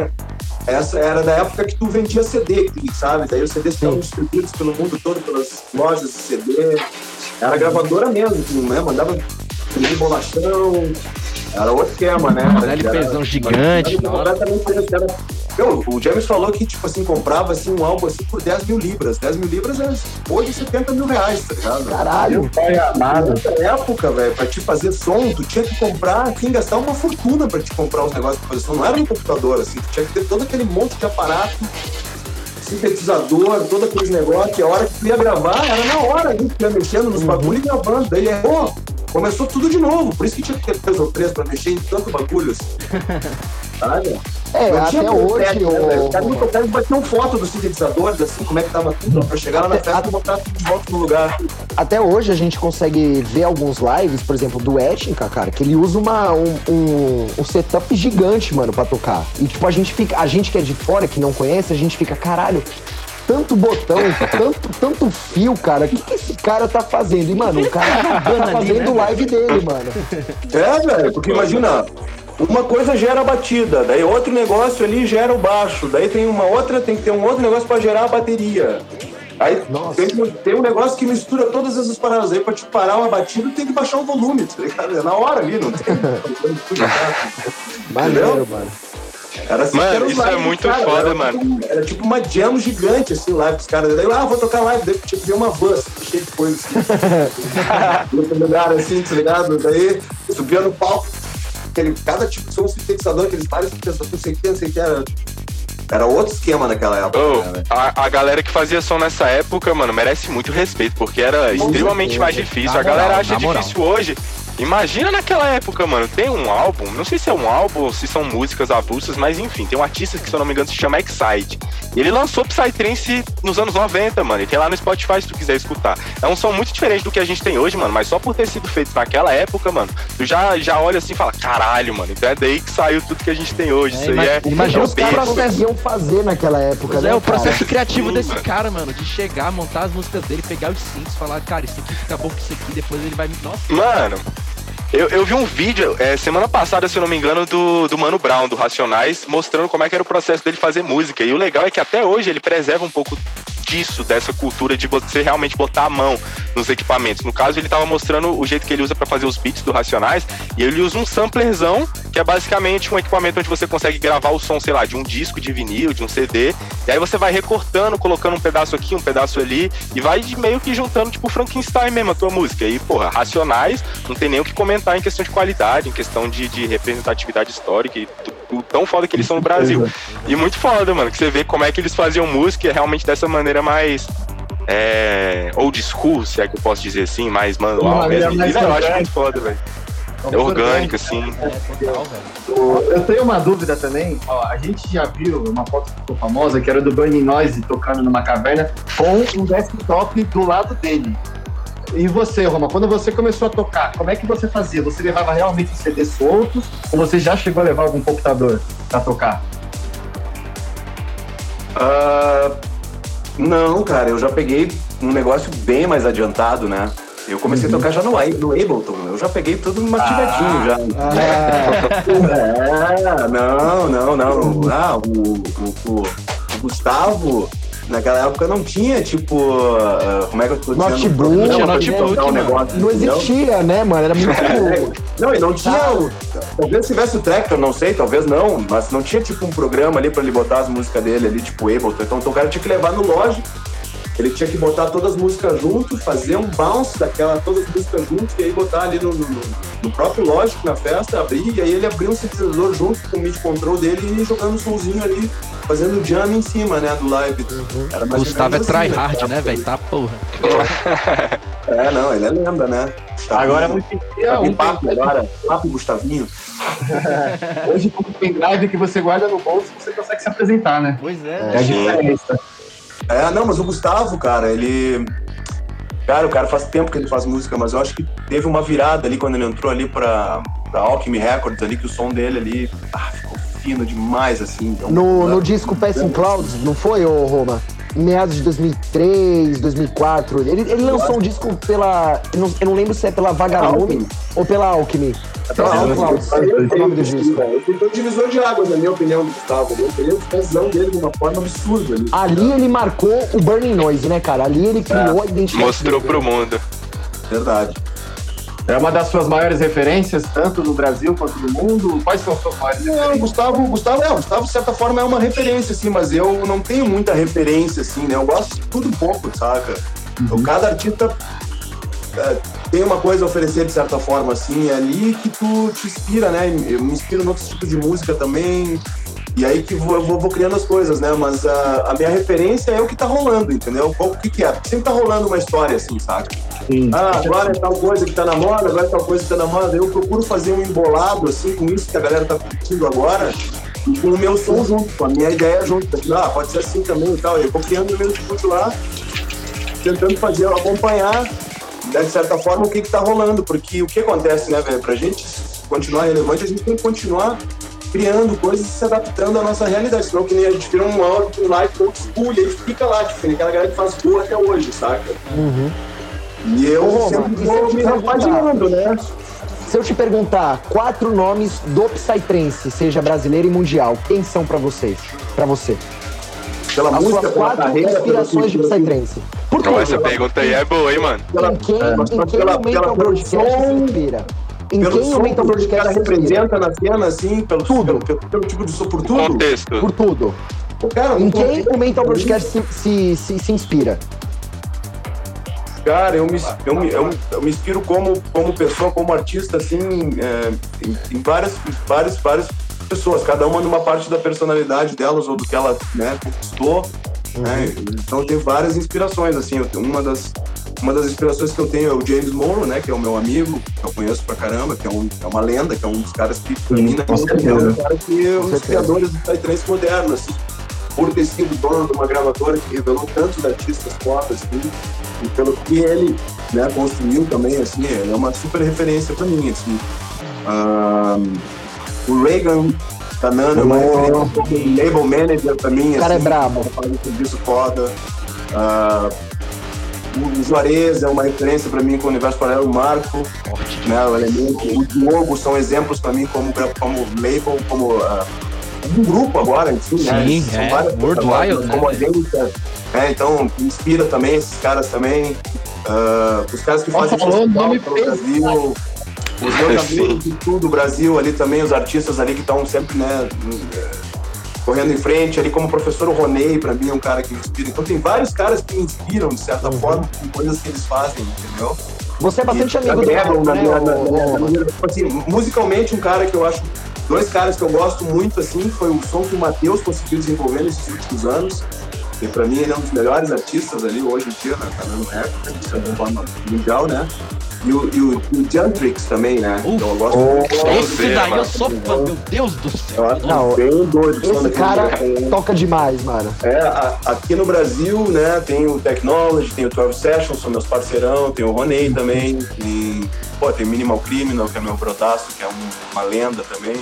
essa era da época que tu vendia CD, sabe? Daí os CDs estavam distribuídos pelo mundo todo, pelas lojas de CD. Era gravadora mesmo, tu, né? Mandava CD bolachão. Era outro esquema, né? Um LPzão Era- gigante, era completamente diferente, era- Meu, o James falou que, tipo assim, comprava assim, um álbum assim, por 10 mil libras. 10 mil libras é hoje 70 mil reais, tá ligado? Caralho. Pai amado. Nessa época, velho, pra te fazer som, tu tinha que comprar, tinha que gastar uma fortuna pra te comprar os negócios pra fazer som. Não era no computador, assim, tu tinha que ter todo aquele monte de aparato, sintetizador, todo aqueles negócios, e a hora que tu ia gravar, era na hora, ali, tu ia mexendo nos bagulhos e gravando. Daí, pô, começou tudo de novo. Por isso que tinha que ter três ou três pra mexer em tanto bagulho, assim. <laughs> Sabe? É, Não até hoje, né, velho? o... Os caras me tocaram e batiam foto dos sintetizadores, assim, como é que tava tudo, pra chegar lá na festa e botar tudo de volta no lugar. até hoje a gente consegue ver alguns lives, por exemplo, do Etnica, cara, que ele usa uma, um, um, um setup gigante, mano, pra tocar. E tipo, a gente fica, a gente que é de fora, que não conhece, a gente fica, caralho, tanto botão, tanto, tanto fio, cara, o que, que esse cara tá fazendo? E, mano, o cara tá fazendo né, live dele, mano. É, velho, porque imagina, uma coisa gera a batida, daí outro negócio ali gera o baixo, daí tem uma outra, tem que ter um outro negócio pra gerar a bateria. Aí Nossa. tem, tem um negócio que mistura todas essas paradas aí pra te parar uma batida, tem que baixar o volume, tá ligado? É na hora ali, não tem. <laughs> Maneiro, mano. Era assim, Mano, era isso é lives, muito cara, foda, era mano. Tipo, era tipo uma jam gigante, assim, live dos caras. Daí, ah, vou tocar live, daí tipo, veio uma van, assim, cheia de coisa, assim. <laughs> no lugar, assim, tá ligado? Daí, subia no palco, aquele, cada tipo de som sintetizador, aqueles vários sintetizadores, não sei o que, não sei o que, era... Era outro esquema naquela época. Ô, né, a, a galera que fazia som nessa época, mano, merece muito respeito, porque era extremamente mais difícil. Na a galera moral, acha difícil hoje. Imagina naquela época, mano, tem um álbum, não sei se é um álbum ou se são músicas avulsas, mas enfim, tem um artista que, se eu não me engano, se chama Excite. E ele lançou Psytrance nos anos 90, mano, e tem lá no Spotify se tu quiser escutar. É um som muito diferente do que a gente tem hoje, mano, mas só por ter sido feito naquela época, mano, tu já, já olha assim e fala, caralho, mano, então é daí que saiu tudo que a gente tem hoje. É, Isso aí é. imagina é caras berço. conseguiam fazer naquela época, Mas né, é o cara? processo criativo Sim, desse mano. cara, mano, de chegar, montar as músicas dele, pegar os synths, falar, cara, isso aqui fica bom com isso aqui, depois ele vai me. Nossa, Mano, eu, eu vi um vídeo é, semana passada, se eu não me engano, do, do Mano Brown, do Racionais, mostrando como é que era o processo dele fazer música. E o legal é que até hoje ele preserva um pouco disso, dessa cultura de você realmente botar a mão nos equipamentos. No caso, ele tava mostrando o jeito que ele usa para fazer os beats do Racionais, e ele usa um samplerzão, que é basicamente um equipamento onde você consegue gravar o som, sei lá, de um disco de vinil, de um CD, e aí você vai recortando, colocando um pedaço aqui, um pedaço ali, e vai meio que juntando, tipo, Frankenstein mesmo a tua música. E, porra, Racionais, não tem nem o que comentar em questão de qualidade, em questão de, de representatividade histórica e o tão foda que eles são no Brasil. E muito foda, mano, que você vê como é que eles faziam música realmente dessa maneira mais é, old school, se é que eu posso dizer assim, mais manual mesmo. Mais e, eu acho muito foda, velho. É orgânico, assim. Eu tenho uma dúvida também. Ó, a gente já viu uma foto que ficou famosa, que era do Burning Noise tocando numa caverna com um desktop do lado dele. E você, Roma, quando você começou a tocar, como é que você fazia? Você levava realmente os CDs soltos ou você já chegou a levar algum computador para tocar? Uh, não, cara, eu já peguei um negócio bem mais adiantado, né? Eu comecei uhum. a tocar já no, no Ableton, eu já peguei tudo mastigadinho ah, já. Ah. é, não, não, não. Ah, o, o, o, o Gustavo, Naquela época não tinha, tipo. Uh, como é que eu tô dizendo? Notebook, não, tinha notebook, um negócio, não existia, né, mano? Era muito. <laughs> não, e não tinha. Ah. Talvez tivesse o Tractor, não sei, talvez não, mas não tinha, tipo, um programa ali pra ele botar as músicas dele ali, tipo Ableton. Então, então o cara tinha que levar no Logic ele tinha que botar todas as músicas juntos, fazer um bounce daquela, todas as músicas juntos, e aí botar ali no, no, no próprio Logic na festa, abrir, e aí ele abria um sintetizador junto com o MIDI control dele e jogando um somzinho ali, fazendo jam em cima, né, do live. Uhum. Era Gustavo é assim, tryhard, né, né velho? Tá porra. <laughs> é, não, ele é lenda, né? Agora é muito dia, um papo agora, papo Gustavinho. <laughs> Hoje com o pendrive que você guarda no bolso, você consegue se apresentar, né? Pois é. É a diferença. É, não, mas o Gustavo, cara, ele. Cara, o cara faz tempo que ele faz música, mas eu acho que teve uma virada ali quando ele entrou ali pra, pra Alchemy Records ali, que o som dele ali ah, ficou fino demais, assim. Então, no, no disco Passing Clouds, não foi, ô Roma? Meados de 2003, 2004. Ele, ele lançou um disco pela. Eu não, eu não lembro se é pela Vagalume ou pela Alchemy. É o nome do disco. Foi um divisor de águas, na minha opinião, do Gustavo. Eu peguei a visão dele de uma forma absurda. Ali, ali ele marcou o Burning Noise, né, cara? Ali ele criou é. a identidade. Mostrou pro mundo. Verdade. É uma das suas maiores referências, tanto no Brasil quanto no mundo? Quais são as suas maiores referências? Não, Gustavo, Gustavo, é, Gustavo, de certa forma, é uma referência, assim, mas eu não tenho muita referência, assim, né? Eu gosto de tudo um pouco, saca? Uhum. Então, cada artista é, tem uma coisa a oferecer de certa forma, assim, é ali que tu te inspira, né? Eu me inspiro em outros tipos de música também. E aí que vou, vou, vou criando as coisas, né? Mas a, a, minha referência é o que tá rolando, entendeu? O que, que é? Porque sempre tá rolando uma história, assim, sabe? Sim. Ah, agora é tal coisa que tá na moda, agora é tal coisa que tá na moda. Eu procuro fazer um embolado, assim, com isso que a galera tá curtindo agora, e com o meu som junto, com a minha ideia junto. Ah, pode ser assim também e tal. Eu vou criando o meu estúdio lá, tentando fazer, acompanhar né, de certa forma, o que está rolando. Porque o que acontece, né, velho? Pra gente continuar relevante, a gente tem que continuar criando coisas e se adaptando à nossa realidade. Senão que nem a gente vira um áudio, um live old school e aí fica lá, tipo, aquela galera que faz boa até hoje, saca? Uhum. E eu Ô, sempre vou me repaginando, né? Se eu te perguntar quatro nomes do Psytrance, seja brasileiro e mundial, quem são para vocês? Para você? Pela As música, suas quatro carreira, inspirações de Psytrance. Por quê? essa pergunta aí é boa, hein, mano? Pela, em quem, é, em quem pela, o Mental Broadcast se inspira? Em pelo quem o Mental Broadcast se representa na cena, assim, pelo tudo, pelo, pelo, tipo de som, por tudo? Contexto. Por tudo. Cara, em quem o Mental Broadcast se, se, se, se inspira? Cara, eu me, eu me, eu, eu me inspiro como, como pessoa, como artista, assim, é, em, em, várias, várias, várias pessoas, cada uma numa parte da personalidade delas ou do que ela né, conquistou. Uhum. Né? Então tem várias inspirações, assim, uma das, uma das inspirações que eu tenho é o James Morrow, né, que é o meu amigo, que eu conheço pra caramba, que é, um, é uma lenda, que é um dos caras que, pra mim, né, é um cara que é um dos criadores do Psytrance moderno, assim, por ter sido dono de uma gravadora que revelou tantos artistas pop, assim, e pelo que ele, né, construiu também, assim, é uma super referência pra mim, assim. Um, o Reagan Tanano é uma referência como label manager pra mim. O cara é assim, é brabo. Faz um serviço foda. Uh, o Juarez é uma referência para mim com o Universo Paralelo, o Marco, né, o Elemento, o Diogo são exemplos para mim como, como label, como uh, um grupo agora, enfim, né? Sim, São é, World Wild, como né? agência, né? Então, me inspira também esses caras também. Uh, os caras que fazem falou, festival pelo Brasil. Os meus amigos de tudo o Brasil ali também, os artistas ali que estão sempre, né, eh, correndo em frente, ali como o professor Ronei, para mim é um cara que me inspira. Então tem vários caras que me inspiram, de certa forma, com coisas que eles fazem, entendeu? Você é bastante E amigo do né? minha- na- na- na tipo assim, musicalmente, um cara que eu acho. Dois caras que eu gosto muito, assim, foi o som que o Matheus conseguiu desenvolver nesses últimos anos. E pra mim ele é um dos melhores artistas ali hoje em dia, né? Tá dando recorde, de certa forma mundial, né? E o, e o, e o Jantrix também, né? Então eu gosto muito. Esse Sonzeira, daí eu sou fã, meu Deus do céu. Eu Não, bem doido. Esse cara cara. toca demais, mano. É, a- aqui no Brasil, né, tem o Technology, tem o 12 Sessions, são meus parceirão, tem o Ronei também, e, pô, tem o Minimal Criminal, que é meu brotaço, que é um- uma lenda também.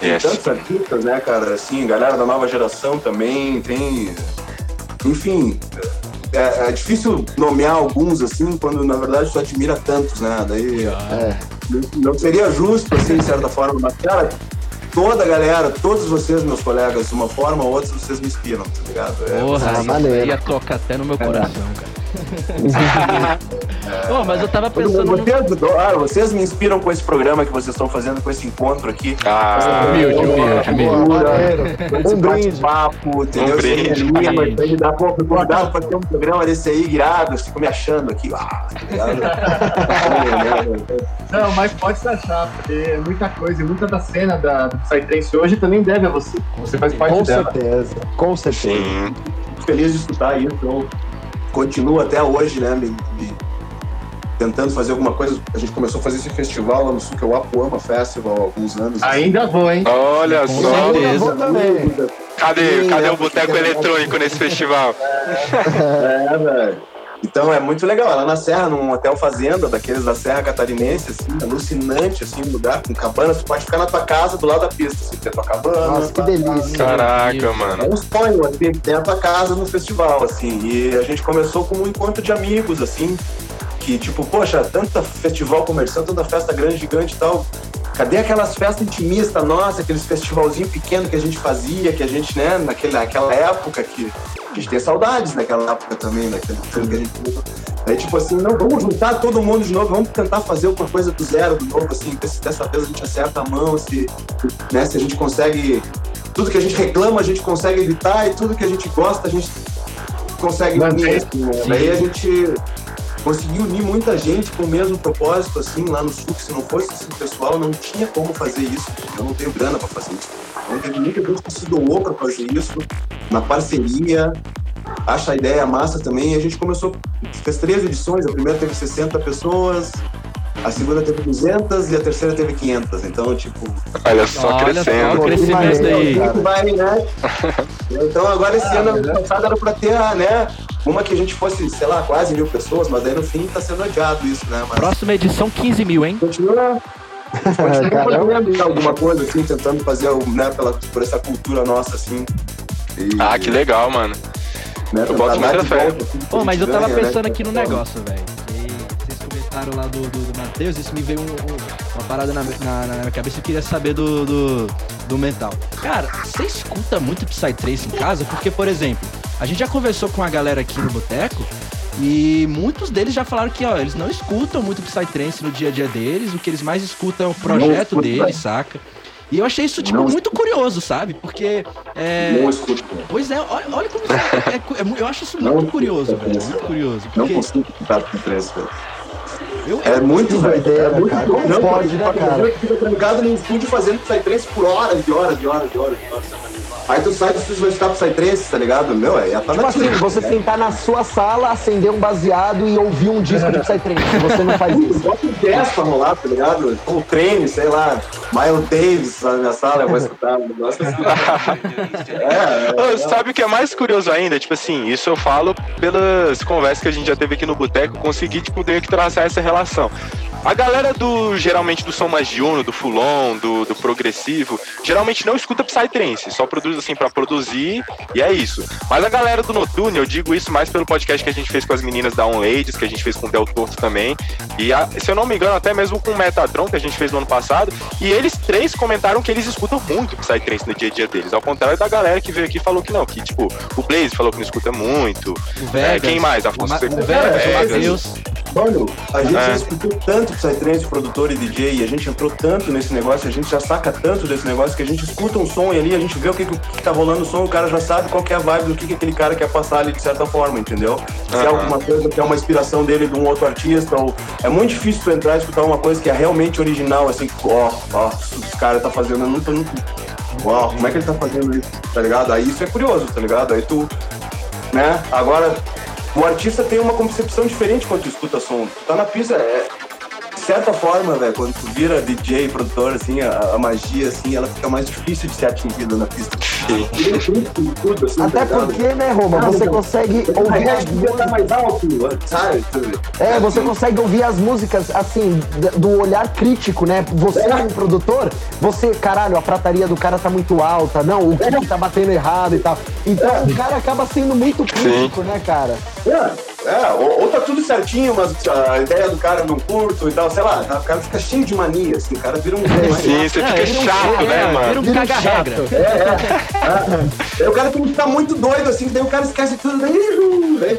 Tem Yes. tantos artistas, né, cara, assim, galera da nova geração também, tem... Enfim, é, é difícil nomear alguns, assim, quando na verdade tu admira tantos, né, daí É. não- seria justo, assim, de certa forma, mas, cara, toda a galera, todos vocês, meus colegas, de uma forma ou outra, vocês me inspiram, tá ligado? É, Porra, Ah, isso maneiro. ia tocar até no meu coração, cara. <laughs> Pô, mas eu tava pensando. Vocês, ah, vocês me inspiram com esse programa que vocês estão fazendo, com esse encontro aqui. Ah, Humilde, humilde, humilde. Com Um brinde. papo, entendeu? Um brinde, um brinde. Dá pô, fui convidado pra ter um programa desse aí, irado, fico me achando aqui. Ah, tá? <laughs> Não, mas pode se achar, porque é muita coisa, e muita da cena da, do Psytrance hoje também deve a você. Você faz parte Com dela. certeza. Com certeza. sim. Fico feliz de escutar isso. Eu continuo até hoje, né, me, me tentando fazer alguma coisa. A gente começou a fazer esse festival lá no Sul, que é o Apuama Festival, há alguns anos. Ainda vou, hein? Olha Com só. certeza. vou também. Cadê, cadê o boteco eletrônico nesse festival? É, velho. Então é muito legal. Ela na Serra, num hotel fazenda, daqueles da Serra Catarinense, assim, alucinante, assim, um lugar com cabanas. Tu pode ficar na tua casa do lado da pista, assim, ter tua cabana. Nossa, que delícia. Caraca, É mano. um sonho, assim, ter a tua casa no festival, assim. E a gente começou com um encontro de amigos, assim, que, tipo, poxa, tanta festival comercial, tanta festa grande, gigante e tal. Cadê aquelas festas intimistas nossa, aqueles festivalzinho pequeno que a gente fazia, que a gente, né, naquele, naquela época que a gente tem saudades daquela época também, daquele tempo que a gente. Aí, tipo assim, não, vamos juntar todo mundo de novo, vamos tentar fazer alguma coisa do zero, do novo, assim, desse- dessa vez a gente acerta a mão, se, né, se a gente consegue. Tudo que a gente reclama, a gente consegue evitar, e tudo que a gente gosta, a gente consegue Manter. assim, né? Daí a gente conseguiu unir muita gente com o mesmo propósito, assim, lá no sul, que se não fosse esse pessoal, não tinha como fazer isso. Eu não tenho grana para fazer isso. Então teve muita gente que se doou para fazer isso, na parceria, acha a ideia massa também, e a gente começou, fez três edições, a primeira teve 60 pessoas, a segunda teve 200 e a terceira teve 500, então, tipo... Olha só Olha só crescendo. o crescimento aí. Vai, né? <laughs> Então agora esse Ah, ano né? passado era pra ter, né, uma que a gente fosse, sei lá, quase mil pessoas, mas daí no fim tá sendo adiado isso, né, mas... Próxima edição, 15 mil, hein? Continua. <laughs> Continua alguma coisa, assim, tentando fazer, né, pela, por essa cultura nossa, assim. E, Ah, que legal, mano. né, Eu boto muita de fé. assim, Pô, mas eu tava ganha, né, pensando aqui no forma. negócio, velho. Comentaram lá do, do, do Matheus, isso me veio um- um- uma parada na, na, na minha cabeça. Eu queria saber do, do, do mental. Cara, você escuta muito Psytrance em casa? Porque, por exemplo, a gente já conversou com a galera aqui no Boteco e muitos deles já falaram que, ó, eles não escutam muito Psytrance no dia a dia deles. O que eles mais escutam é o projeto deles, saca? E eu achei isso, tipo, Não muito curioso, sabe? Porque. É... Não escuto. Pois é, olha, olha como isso é, é é Eu acho isso Não muito escuto curioso, velho. Muito curioso. Não Porque consigo escutar com três, velho. Eu, É muito, doideira, é muito cara. Como não, pode, né, cara? Fica trancado no estúdio fazendo Psytrance por horas, de horas, de horas, de horas, de horas. Aí tu sai do estúdio e vai escutar Psytrance, tá ligado? Meu, é tá Tipo assim, você sentar na sua sala, acender um baseado e ouvir um disco de Psytrance. Você não faz isso. Bota um 10 pra rolar, tá ligado? Um treino, sei lá, Miles Davis na minha sala, eu vou escutar um negócio assim. <laughs> é, Ô, é, sabe o que é mais curioso ainda? Tipo assim, isso eu falo pelas conversas que a gente já teve aqui no Boteco, consegui, tipo, meio que traçar essa relação. A galera do, geralmente, do som mais diurno, do fulon, do, do progressivo, geralmente não escuta Psytrance, só produz assim para produzir e é isso. Mas a galera do noturno, eu digo isso mais pelo podcast que a gente fez com as meninas da On Ladies, que a gente fez com o Del Torto também, e a, se eu não me engano, até mesmo com o Metatron, que a gente fez no ano passado, e eles três comentaram que eles escutam muito Psytrance no dia a dia deles, ao contrário da galera que veio aqui e falou que não, que tipo, o Blaze falou que não escuta muito, O Vegas, é, quem mais? Afonso o, o Vegas, o Vegas. Matheus. Mano, a gente É. já escutou tanto Psytrance, produtor e DJ, e a gente entrou tanto nesse negócio, a gente já saca tanto desse negócio que a gente escuta um som e ali a gente vê o que, que, que tá rolando no som, o cara já sabe qual que é a vibe do que, que aquele cara quer passar ali de certa forma, entendeu? Se é Aham. alguma coisa que é uma inspiração dele de um outro artista, ou é muito difícil tu entrar e escutar uma coisa que é realmente original, assim, ó, ó, os caras tá fazendo, eu nunca, nunca. Uau, como é que ele tá fazendo isso, tá ligado? Aí isso é curioso, tá ligado? Aí tu, né? Agora, o artista tem uma concepção diferente quando tu escuta som. Tu tá na pista, é. De certa forma, velho, quando tu vira DJ, produtor, assim, a, a magia, assim, ela fica mais difícil de ser atingida na pista. Sim. Assim, Até tá porque, né, Roma, Ah, você não. consegue O ouvir as estar mais alto, sabe? É, você consegue ouvir as músicas assim, do olhar crítico, né? Você É. como produtor, você, caralho, a prataria do cara tá muito alta, não, o que tá batendo errado e tal. Então o cara acaba sendo muito crítico, né, cara? É, é ou, ou tá tudo certinho, mas a ideia do cara eu não curto e tal, sei lá, o cara fica cheio de mania, assim, o cara vira um. <laughs> Sim, você É, fica um chato, chato, né, é, mano? Vira um Vira um caga-regra. chato. É, é. Aí o cara tem que ficar muito doido, assim, daí o cara esquece tudo, daí. <laughs> daí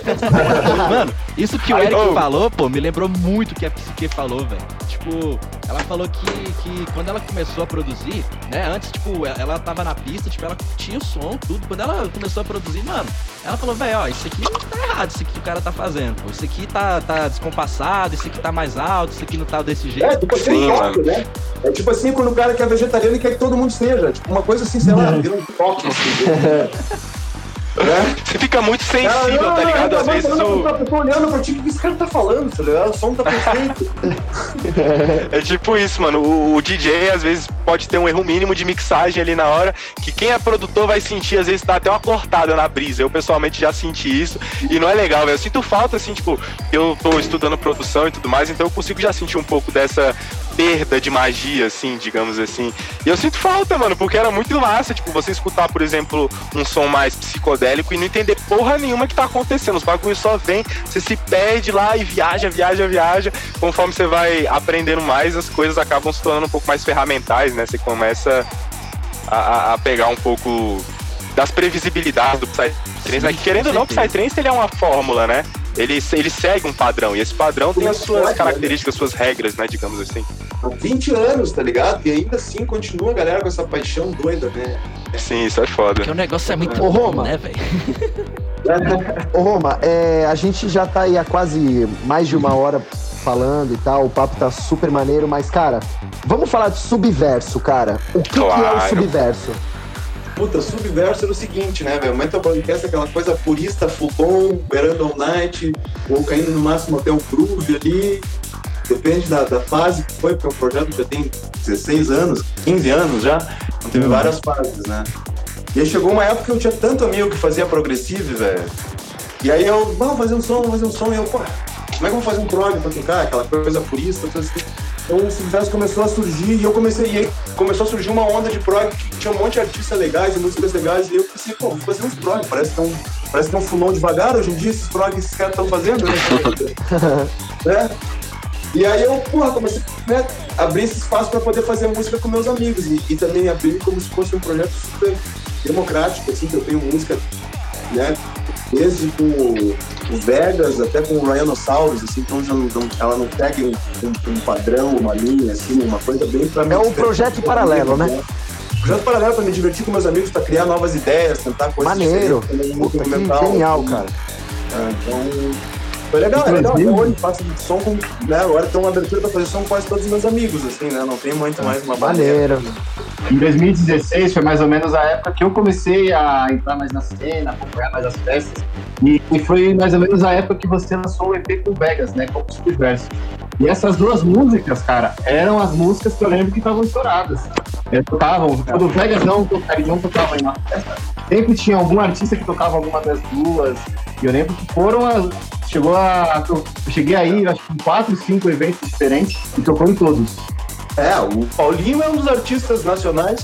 Mano, isso que o Eric falou, pô, me lembrou muito o que a Psique falou, velho. Tipo, ela falou que, que quando ela começou a produzir, né? Antes, tipo, ela- tava na pista, tipo, ela tinha o som, tudo. Quando ela começou a produzir, mano, ela falou, velho, ó, isso aqui tá errado, isso aqui que o cara tá fazendo, pô. Isso aqui tá, tá descompassado, isso aqui tá mais alto, isso aqui não tá desse jeito. É, tipo assim, Sim, toque, né? É tipo assim, quando o cara que é vegetariano e quer que todo mundo seja. Tipo, uma coisa assim, sei lá, vira um toque, assim. <laughs> né? Você fica muito sensível, não, tá não, ligado? não, Às não, vezes não, não, o. não, Eu tô olhando pra ti, o que esse cara tá falando, tá ligado? O som tá perfeito. <laughs> É tipo isso, mano. O, o DJ às vezes pode ter um erro mínimo de mixagem ali na hora, que quem é produtor vai sentir, às vezes dá até uma cortada na brisa. Eu pessoalmente já senti isso e não é legal, velho. Eu sinto falta, assim, tipo, eu tô estudando produção e tudo mais, então eu consigo já sentir um pouco dessa perda de magia, assim, digamos assim. E eu sinto falta, mano, porque era muito massa, tipo, você escutar, por exemplo, um som mais psicodélico e não entender porra nenhuma que tá acontecendo. Os bagulhos só vem, você se perde lá e viaja, viaja, viaja. Conforme você vai aprendendo mais, as coisas acabam se tornando um pouco mais ferramentais, né? Você começa a- a pegar um pouco das previsibilidades do Psytrance. né? Querendo ou não, o Psytrance ele é uma fórmula, né? Ele, ele segue um padrão, e esse padrão tem as suas características, suas regras, né? Digamos assim. Há 20 anos, tá ligado? E ainda assim continua a galera com essa paixão doida, né? Sim, isso é foda. Porque o negócio é muito Ô, Roma. né, velho? <laughs> Ô Roma, é, a gente já tá aí há quase mais de uma hora falando e tal, o papo tá super maneiro, mas, cara, vamos falar de subverso, cara. O que, que é o Claro. subverso? Puta, subverso era o seguinte, né, velho? O Metal Podcast é aquela coisa purista, full-on, beirando all night, ou caindo no máximo até o groove ali. Depende da, da fase que foi, porque o projeto já tem 16 anos, 15 anos já. Então teve várias fases, né? E aí chegou uma época que eu tinha tanto amigo que fazia progressive, velho. E aí eu, vamos fazer um som, vamos fazer um som. E eu, pô, como é que eu vou fazer um prog pra tocar? Aquela coisa purista, coisa assim. Então o Subverso começou a surgir e eu comecei, e aí começou a surgir uma onda de prog que tinha um monte de artistas legais, de músicas legais, e eu pensei, pô, vou fazer uns prog, parece que é um, parece que é um fulão devagar hoje em dia, esses prog que esses caras estão fazendo, né? né? <laughs> E aí eu, porra, comecei né, a abrir esse espaço para poder fazer música com meus amigos e, e também abrir como se fosse um projeto super democrático, assim, que eu tenho música, né, desde com o, o Vegas até com o Rhinosaurus, assim, então já não, ela não pega um, um- um padrão, uma linha, assim, uma coisa bem para É um projeto paralelo, né? Projeto paralelo para me divertir com meus amigos, para criar novas ideias, tentar coisas Maneiro. diferentes, também, Puta, que movimental, genial, assim. cara. É, então, foi legal, é legal. Até hoje faço som com. Né, agora tem uma abertura pra fazer som com quase todos os meus amigos, assim, né? Não tem muito mais uma barreira. Maneiro. Em 2016 foi mais ou menos a época que eu comecei a entrar mais na cena, acompanhar mais as festas. E, e foi mais ou menos a época que você lançou o EP com Vegas, né? Com o Subverso. E essas duas músicas, cara, eram as músicas que eu lembro que estavam estouradas. Tocavam, quando o Vegas não, tocaria, não tocava em uma festa, sempre tinha algum artista que tocava alguma das duas. E eu lembro que foram as, chegou a. Eu cheguei aí, acho que em quatro, cinco eventos diferentes e tocou em todos. É, o Paulinho é um dos artistas nacionais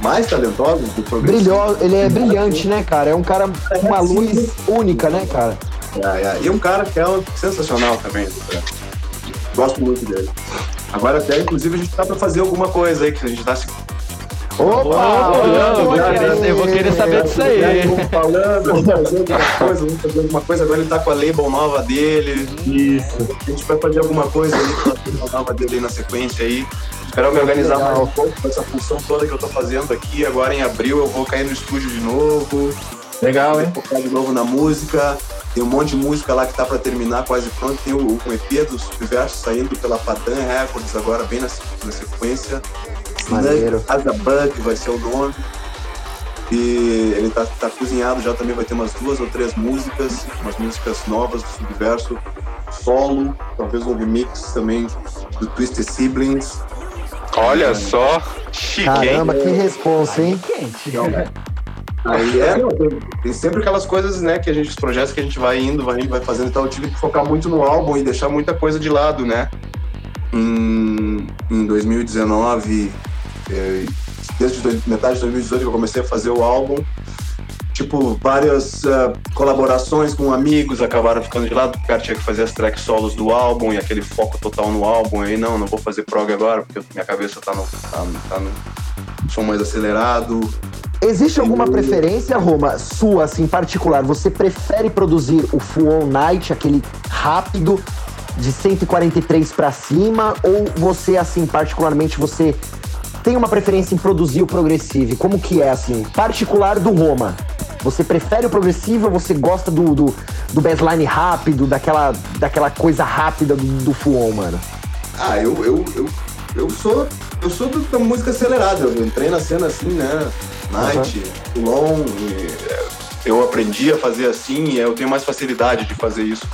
mais talentosos do programa. Brilhou, ele é brilhante, né, cara? É um cara com uma luz única, né, cara? É, é. E um cara que é sensacional também. Né? Gosto muito dele. Agora até, inclusive, a gente tá pra fazer alguma coisa aí, que a gente tá se Opa! eu, vou querer, eu vou querer saber disso aí. Falando, fazendo alguma coisa, vamos fazer alguma coisa. Agora ele tá com a label nova dele. Isso. A gente vai fazer alguma coisa aí com a label nova dele aí na sequência aí. Esperar me organizar Legal. mais um pouco com essa função toda que eu tô fazendo aqui. Agora em abril eu vou cair no estúdio de novo. Legal, hein? focar de novo na música. Tem um monte de música lá que tá pra terminar, quase pronto. Tem o, o EP do Subverso saindo pela Patan Records agora, bem na, na sequência. Maneiro. Asa Bug vai ser o nome. E ele tá, tá cozinhado já também, vai ter umas duas ou três músicas, umas músicas novas do Subverso, solo, talvez um remix também do Twisted Siblings. Olha só, chique, hein? Caramba, que responsa, hein? Aí é, tem, sempre aquelas coisas, né, que a gente, os projetos que a gente vai indo, vai indo, vai fazendo, então eu tive que focar muito no álbum e deixar muita coisa de lado, né? Em, em 2019, eh, desde dois- metade de 2018 que eu comecei a fazer o álbum, tipo, várias eh, colaborações com amigos acabaram ficando de lado, porque o cara tinha que fazer as tracks solos do álbum e aquele foco total no álbum, aí não, não vou fazer prog agora, porque minha cabeça tá no, tá, no- tá no som mais acelerado, Existe alguma preferência, Roma, sua, assim, particular? Você prefere produzir o Full On Night, aquele rápido, de 143 pra cima? Ou você, assim, particularmente, você tem uma preferência em produzir o progressivo? Como que é, assim, particular do Roma? Você prefere o progressivo ou você gosta do, do, do baseline rápido, daquela, daquela coisa rápida do, do Full On, mano? Ah, eu, eu, eu, eu sou eu sou da música acelerada. Eu entrei na cena assim, né? Night, Long. e, é, eu aprendi a fazer assim e eu tenho mais facilidade de fazer isso.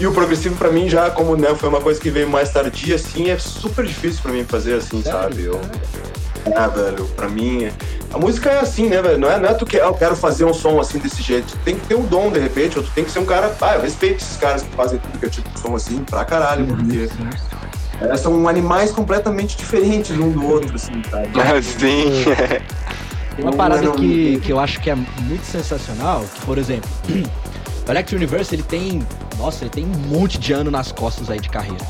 E o progressivo pra mim já, como né, foi uma coisa que veio mais tardia, assim, é super difícil pra mim fazer assim, sabe? Eu, é, velho, pra mim. A música é assim, né, velho? Não é, não é tu que ah, eu quero fazer um som assim desse jeito. Tu tem que ter um dom, de repente, ou tu tem que ser um cara. Ah, eu respeito esses caras que fazem tudo que é tipo de som assim, pra caralho, porque. é, são animais completamente diferentes um do outro, assim, sabe? <laughs> Sim. Uma parada que, que eu acho que é muito sensacional, que, por exemplo, <clears throat> o Electric Universe, ele tem, nossa, ele tem um monte de ano nas costas aí de carreira.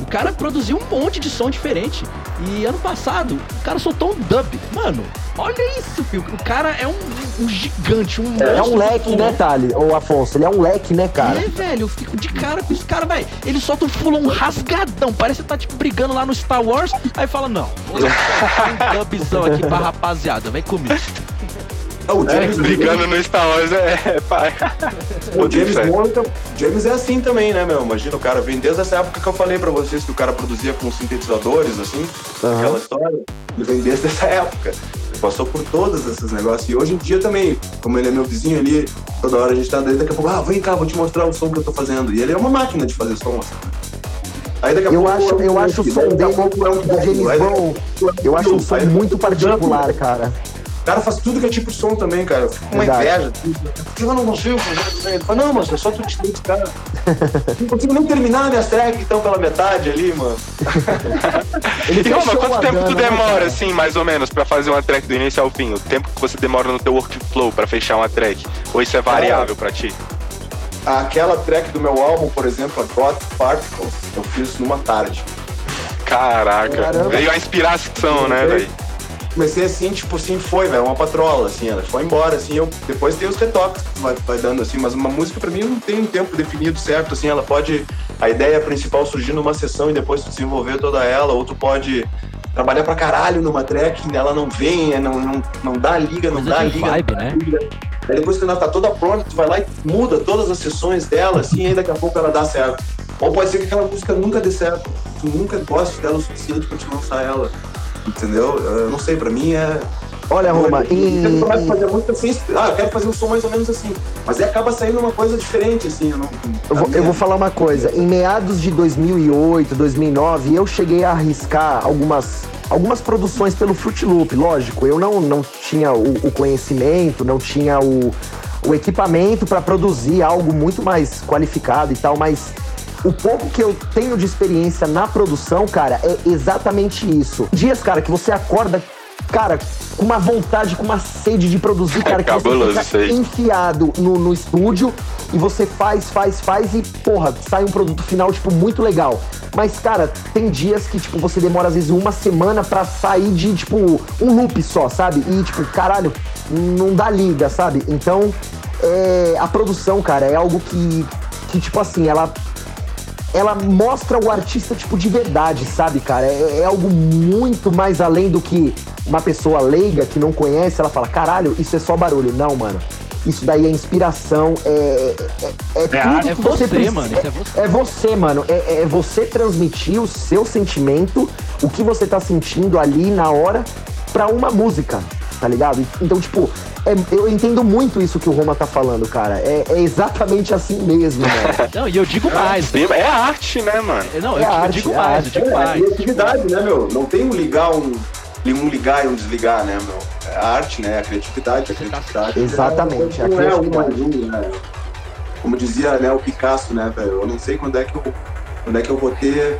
O cara produziu um monte de som diferente. E ano passado, o cara soltou um dub. Mano, olha isso, filho. O cara é um, um gigante, um É monstro um leque, né, Thali? Ou Afonso? Ele é um leque, né, cara? É, velho, eu fico de cara com esse cara, velho. Ele solta um fulão rasgadão. Parece que tá, tipo, brigando lá no Star Wars. Aí fala, não, vou soltar um dubzão aqui pra rapaziada. Vem comigo. Ah, o James, Brigando no Star Wars é, é pai. o James. Morton, James é assim também, né, meu? Imagina o cara vem desde essa época que eu falei pra vocês que o cara produzia com sintetizadores, assim, Aham. aquela história. Ele vem desde essa época. Ele passou por todos esses negócios. E hoje em dia também, como ele é meu vizinho ali, toda hora a gente tá dentro, daqui a pouco, ah, vem cá, vou te mostrar o som que eu tô fazendo. E ele é uma máquina de fazer som, assim. Aí daqui a Eu pouco acho, é eu acho o som dele, é do pop, James Brown, é um eu acho um som muito é particular, cara. O cara faz tudo que é tipo de som também, cara. Eu fico com uma inveja. Por que eu não consigo fazer também? Ele fala, não, mas é só tu te dedicar. Não consigo nem terminar minhas tracks, então, pela metade ali, mano. <laughs> Ele E, Roma, quanto tempo dana, tu né, demora, cara? assim, mais ou menos, pra fazer uma track do início ao fim? O tempo que você demora no teu workflow pra fechar uma track? Ou isso é variável pra ti? Aquela track do meu álbum, por exemplo, a God Particles, eu fiz numa tarde. Caraca. Caramba. Veio a inspiração, né, velho? Comecei assim, tipo assim, foi, velho, uma patrola, assim, ela foi embora, assim, eu depois tem os retoques que vai, vai dando, assim, mas uma música pra mim não tem um tempo definido certo, assim, ela pode, a ideia principal surgir numa sessão e depois tu desenvolver toda ela, ou tu pode trabalhar pra caralho numa track ela não vem, é, não, não, não dá liga, não dá liga. vibe, não dá né? liga. Aí depois que ela tá toda pronta, tu vai lá e muda todas as sessões dela, assim, e daqui a pouco ela dá certo. Ou pode ser que aquela música nunca dê certo, tu nunca goste dela o suficiente pra te lançar ela. Entendeu? Eu não sei, pra mim é. Olha, Roma, Eu em, começo a fazer música assim, ah, eu quero fazer um som mais ou menos assim. Mas aí acaba saindo uma coisa diferente, assim. Eu, não, Eu vou, eu vou falar uma coisa. Em meados de 2008, 2009, eu cheguei a arriscar algumas, algumas produções pelo Fruit Loop. Lógico, eu não, não tinha o, o conhecimento, não tinha o, o equipamento para produzir algo muito mais qualificado e tal, mas o pouco que eu tenho de experiência na produção, cara, é exatamente isso. Dias, cara, que você acorda, cara, com uma vontade, com uma sede de produzir, cara, que Cabuloso você fica enfiado no, no estúdio e você faz, faz, faz e, porra, sai um produto final, tipo, muito legal. Mas, cara, tem dias que, tipo, você demora às vezes uma semana pra sair de, tipo, um loop só, sabe? E, tipo, caralho, não dá liga, sabe? Então, é, a produção, cara, é algo que, que tipo assim, ela ela mostra o artista, tipo, de verdade, sabe, cara? É, é algo muito mais além do que uma pessoa leiga que não conhece, ela fala, caralho, isso é só barulho. Não, mano. Isso daí é inspiração, é, é, é tudo arte. que É você você, precisa- mano, isso é você. É você, mano. É, é você transmitir o seu sentimento, o que você tá sentindo ali na hora, pra uma música, tá ligado? Então, tipo, é- eu entendo muito isso que o Roma tá falando, cara. É, é exatamente assim mesmo, mano. <laughs> Não, e eu digo mais. Sim, É arte, né, mano? Não, É eu, eu arte, digo é mais, arte. eu digo É, mais. criatividade, né, meu? Não tem um ligar, um, um ligar e um desligar, né, meu? É a arte, né? A criatividade, a criatividade. Exatamente, a Não é um criatividade. mais um, né? Como dizia né, o Picasso, né, velho? Eu não sei quando é que eu, quando é que eu vou ter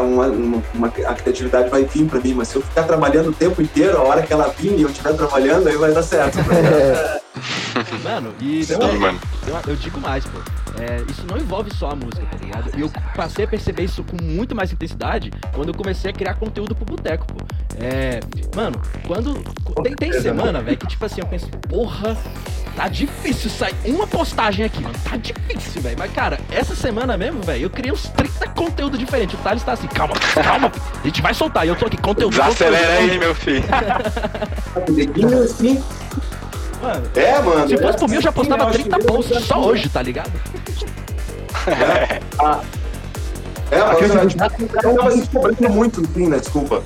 uma, uma, uma- a criatividade vai vir pra mim, mas se eu ficar trabalhando o tempo inteiro, a hora que ela vir e eu estiver trabalhando, aí vai dar certo. É, <laughs> Mano, e Sim, mano. eu, eu digo mais, pô. É, isso não envolve só a música, tá ligado? E eu passei a perceber isso com muito mais intensidade quando eu comecei a criar conteúdo pro boteco, pô. É, mano, quando. Tem, tem semana, velho, que tipo assim, eu penso, porra, tá difícil sair uma postagem aqui, mano. Tá difícil, velho. Mas, cara, essa semana mesmo, velho, eu criei uns 30 conteúdos diferentes. O Thales tá assim, calma, calma, a gente vai soltar. E eu tô aqui, conteúdo. Conteúdo, aí, meu filho. Mano, É, mano. se é fosse por mim, eu já postava eu acho 30 que posts só hoje, tá ligado? É, A mas a criatividade- gente tava se cobrando muito, enfim, né? Desculpa.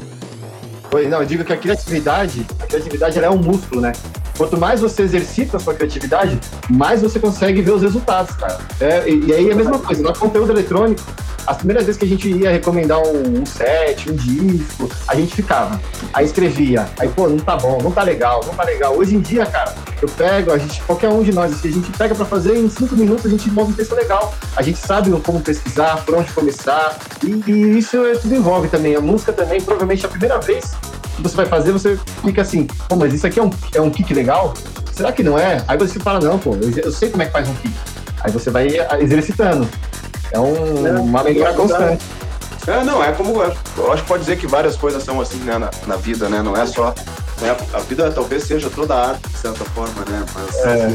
Oi, Não, eu digo que a criatividade, a criatividade ela é um músculo, né? Quanto mais você exercita a sua criatividade, mais você consegue ver os resultados, cara. É, e, e aí é a mesma coisa, no conteúdo eletrônico, as primeiras vezes que a gente ia recomendar um, um set, um disco, a gente ficava. Aí escrevia, aí, pô, não tá bom, não tá legal, não tá legal. Hoje em dia, cara, eu pego, a gente, qualquer um de nós, assim, a gente pega pra fazer em cinco minutos, a gente monta um texto legal. A gente sabe como pesquisar, por onde começar. E, e isso tudo envolve também. A música também, provavelmente, a primeira vez você vai fazer, você fica assim, pô, mas isso aqui é um, é um kick legal? Será que não é? Aí você fala, não, pô, eu, eu sei como é que faz um kick. Aí você vai exercitando. É um- uma melhora constante. É, não, é como. Eu acho que pode dizer que várias coisas são assim, né, na, na vida, né? Não é só. né, a vida talvez seja toda arte, de certa forma, né? Mas É.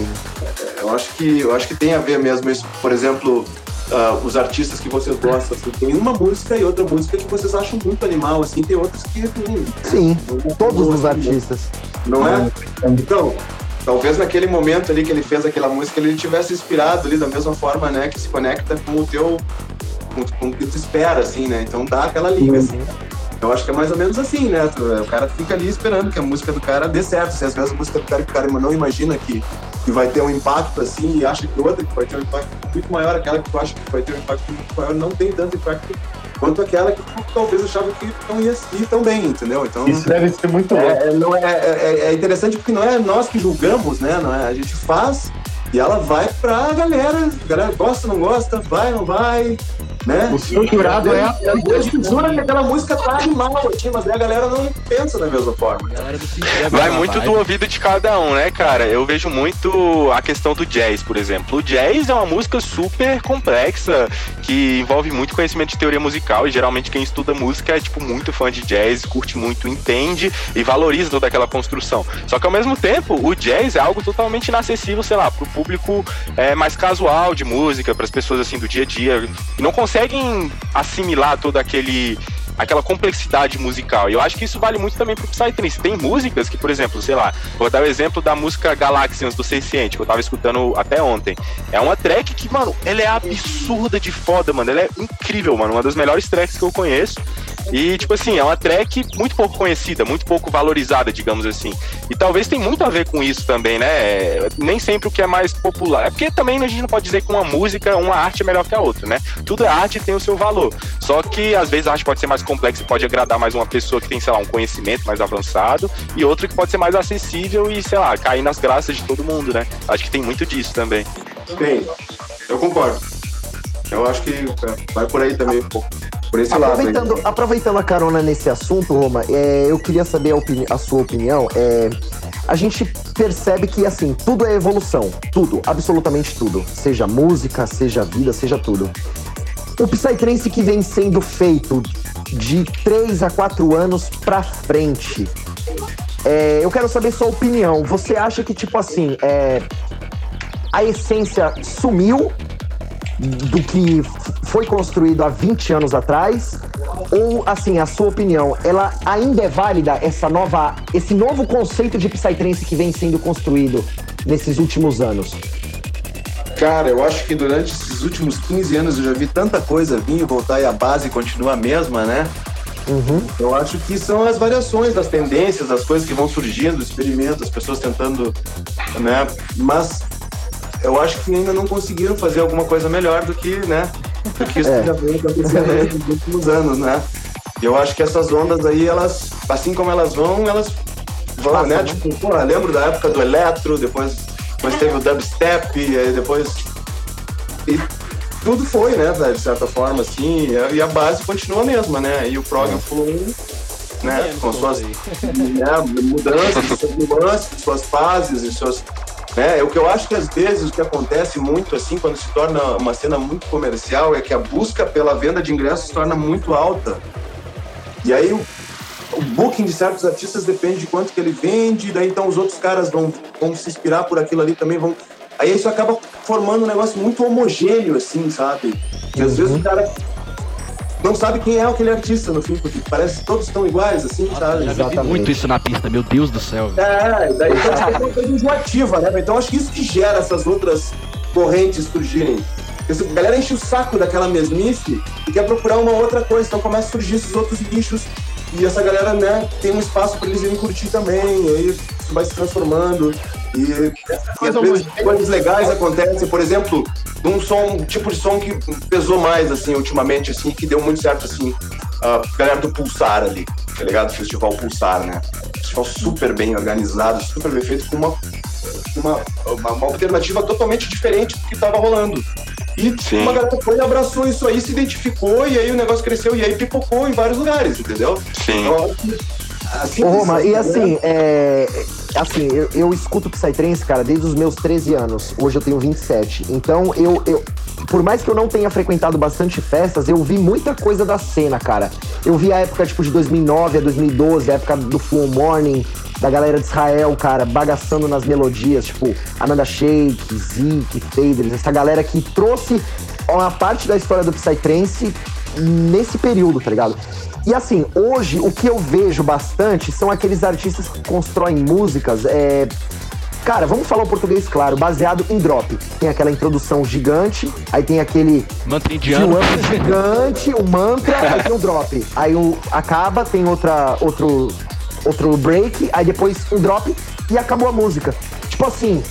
eu acho que eu acho que tem a ver mesmo isso. Por exemplo, ah, os artistas que vocês gostam, assim, tem uma música e outra música que vocês acham muito animal, assim, tem outras que. hum, sim, não- todos não- os artistas. Não é? Então, talvez naquele momento ali que ele fez aquela música, ele tivesse inspirado ali da mesma forma, né? Que se conecta com o teu. com, com o que tu espera, assim, né? Então dá aquela liga, assim. Eu acho que é mais ou menos assim, né? O cara fica ali esperando que a música do cara dê certo. Se às vezes a música do cara que o cara não imagina que, que vai ter um impacto assim e acha que outra que vai ter um impacto muito maior, aquela que tu acha que vai ter um impacto muito maior, não tem tanto impacto quanto aquela que tu talvez achava que não ia ir tão bem, entendeu? Então. Isso deve ser muito louco. É, não é, é, é interessante porque não é nós que julgamos, né? Não é, a gente faz e ela vai pra galera. A galera gosta, não gosta, vai, não vai, né? O seu jurado é a- jura que aquela música tá animal aqui, mas daí a galera não pensa da mesma forma. Vai muito do ouvido de cada um, né, cara? Eu vejo muito a questão do jazz, por exemplo. O jazz é uma música super complexa, que envolve muito conhecimento de teoria musical, e geralmente quem estuda música é, tipo, muito fã de jazz, curte muito, entende e valoriza toda aquela construção. Só que ao mesmo tempo, o jazz é algo totalmente inacessível, sei lá, pro público é, mais casual de música, para as pessoas assim do dia a dia, que não conseguem assimilar todo aquele aquela complexidade musical. E eu acho que isso vale muito também pro Psytrance. Tem músicas que, por exemplo, sei lá, vou dar o exemplo da música Galaxians do Senciente, que eu tava escutando até ontem. É uma track que, mano, ela é absurda de foda, mano. Ela é incrível, mano. Uma das melhores tracks que eu conheço. E, tipo assim, é uma track muito pouco conhecida, muito pouco valorizada, digamos assim. E talvez tem muito a ver com isso também, né? Nem sempre o que é mais popular. É porque também a gente não pode dizer que uma música, uma arte é melhor que a outra, né? Tudo é arte e tem o seu valor. Só que às vezes a arte pode ser mais complexa e pode agradar mais uma pessoa que tem, sei lá, um conhecimento mais avançado, e outra que pode ser mais acessível e, sei lá, cair nas graças de todo mundo, né? Acho que tem muito disso também. Tem, eu concordo. Eu acho que é, vai por aí também um pouco. Por esse aproveitando, lado. Aí. Aproveitando a carona nesse assunto, Roma, é, eu queria saber a, a sua opinião. É, a gente percebe que, assim, tudo é evolução. Tudo, absolutamente tudo. Seja música, seja vida, seja tudo. O Psytrance que vem sendo feito de 3 a 4 anos pra frente. É, eu quero saber sua opinião. Você acha que, tipo assim, é, a essência sumiu do que foi construído há 20 anos atrás? Ou, assim, a sua opinião, ela ainda é válida, essa nova, esse novo conceito de Psytrance que vem sendo construído nesses últimos anos? Cara, eu acho que durante esses últimos 15 anos eu já vi tanta coisa vir e voltar e a base continua a mesma, né? Uhum. Eu acho que são as variações das tendências, das coisas que vão surgindo, experimentos, as pessoas tentando, né? Mas eu acho que ainda não conseguiram fazer alguma coisa melhor do que, né? Do que isso é. que já vem acontecendo nos últimos anos, né? Eu acho que essas ondas aí, elas, assim como elas vão, elas vão, Passa, né? né? Tipo, pô, lembro da época do eletro, depois, depois teve o dubstep, aí depois. E tudo foi, né, de certa forma, assim, e a base continua a mesma, né? E o prog é. Flow, né, com suas <laughs> né, mudanças, suas nuances, suas fases e suas né? O que eu acho que às vezes o que acontece muito assim quando se torna uma cena muito comercial é que a busca pela venda de ingressos se torna muito alta. E aí o, o booking de certos artistas depende de quanto que ele vende, daí então os outros caras vão, vão se inspirar por aquilo ali também, vão Aí isso acaba formando um negócio muito homogêneo, assim, sabe? Que às vezes o cara não sabe quem é aquele artista no fim, porque parece que todos estão iguais, assim, Nossa, sabe? Vi muito isso na pista, meu Deus do céu. É, daí então, é uma coisa enjoativa, né? Então acho que isso que gera essas outras correntes surgirem. A galera enche o saco daquela mesmice e quer procurar uma outra coisa, então começa a surgir esses outros nichos e essa galera, né, tem um espaço para eles irem curtir também, e aí vai se transformando. E, e às vezes coisas legais acontecem, por exemplo, um som, um tipo de som que pesou mais, assim, ultimamente, assim, que deu muito certo, assim, a galera do Pulsar ali, tá ligado? Festival Pulsar, né? Festival super bem organizado, super bem feito, com uma, uma, uma, uma alternativa totalmente diferente do que estava rolando. E Sim. uma galera foi, abraçou isso aí, se identificou, e aí o negócio cresceu, e aí pipocou em vários lugares, entendeu? Sim. Então, assim, Ô, Roma, e assim, é, assim eu, eu escuto Psytrance, cara, desde os meus 13 anos. Hoje eu tenho 27. Então, eu, eu, por mais que eu não tenha frequentado bastante festas, eu vi muita coisa da cena, cara. Eu vi a época, tipo, de 2009 a 2012, a época do Full Morning, da galera de Israel, cara, bagaçando nas melodias, tipo, Amanda Shake, Zeke, Faders, essa galera que trouxe uma parte da história do Psytrance nesse período, tá ligado? E assim, hoje o que eu vejo bastante são aqueles artistas que constroem músicas. É... Cara, vamos falar o português claro, baseado em drop. Tem aquela introdução gigante, aí tem aquele. Mantra indiano. gigante, o mantra, aí tem o drop. Aí o acaba, tem outra, outro, outro break, aí depois um drop e acabou a música. Tipo assim,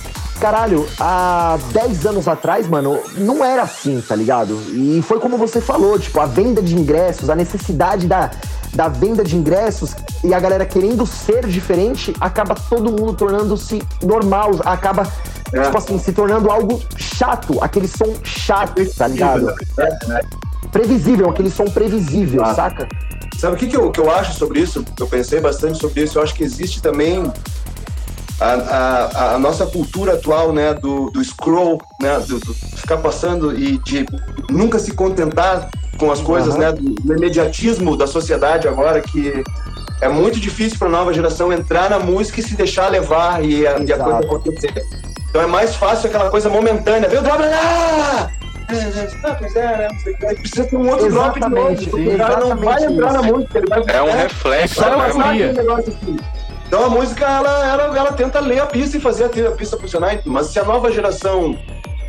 caralho, há 10 anos atrás, mano, não era assim, tá ligado? E foi como você falou, tipo, a venda de ingressos, a necessidade da, da venda de ingressos e a galera querendo ser diferente, acaba todo mundo tornando-se normal, acaba, é. tipo assim, se tornando algo chato, aquele som chato, tá ligado? Previsível, aquele som previsível, ah. saca? Sabe o que, que, eu, que eu acho sobre isso? Eu pensei bastante sobre isso. Eu acho que existe também a, a, a, nossa cultura atual, né, do, do scroll, né, do, do, ficar passando e de nunca se contentar com as coisas, uhum. né, do, do, imediatismo da sociedade agora, que é muito difícil para a nova geração entrar na música e se deixar levar e a, e a coisa acontecer. Então é mais fácil aquela coisa momentânea. O drop, ah! Precisa ter um outro exatamente, drop de novo. O cara não vai entrar na música. Ele vai, é um reflexo, é, né? Assim. Então a música, ela, ela, ela tenta ler a pista e fazer a, pista funcionar. Mas se a nova geração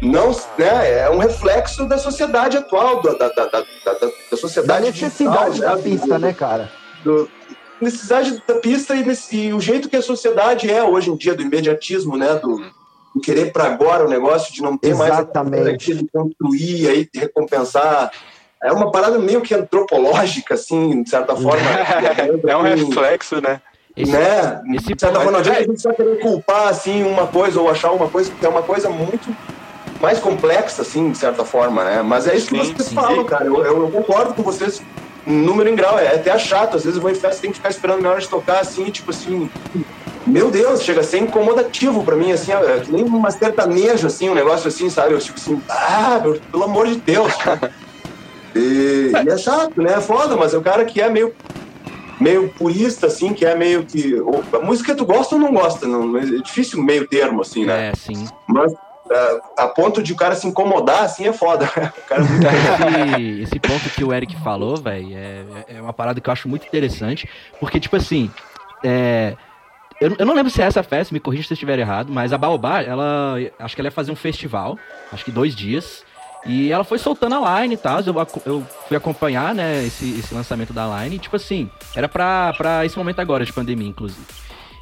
não, né, é um reflexo da sociedade atual, da, da, da, da, da, da sociedade Da necessidade digital, da pista, né, cara? do- necessidade da pista e, nesse- e o jeito que a sociedade é hoje em dia, do imediatismo, né? Do, do querer para agora o negócio, de não ter mais Exatamente. aquilo de construir, aí de recompensar. É uma parada meio que antropológica, assim, de certa forma. <laughs> É um reflexo, né? Esse- né? esse- de certa forma, mas, é. a gente só querer culpar assim uma coisa ou achar uma coisa, porque é uma coisa muito mais complexa, assim, de certa forma, né? Mas é isso que Sim, vocês sim. falam, cara. Eu, eu- concordo com vocês, número em grau. É até chato. Às vezes eu vou em festa, tem que ficar esperando na hora de tocar, assim, tipo assim. Meu Deus, chega a ser incomodativo pra mim, assim, é que nem uma sertanejo, assim, um negócio assim, sabe? Eu tipo assim, ah, meu- pelo amor de Deus. <laughs> E, e é chato, né? É foda, mas é o cara que é meio meio purista, assim, que é meio que. A música que tu gosta ou não gosta, não, é difícil meio termo, assim, né? É, sim. Mas é, a ponto de o cara se incomodar, assim, é foda. <laughs> O cara é <laughs> esse, esse ponto que o Eric falou, velho, é, é uma parada que eu acho muito interessante, porque, tipo assim, é, eu, eu não lembro se é essa festa, me corrija se eu estiver errado, mas a Baobá, ela, acho que ela ia fazer um festival, acho que dois dias, e ela foi soltando a line e tal, eu, eu fui acompanhar, né, esse, esse lançamento da line, e, tipo assim, era pra, pra esse momento agora de pandemia, inclusive.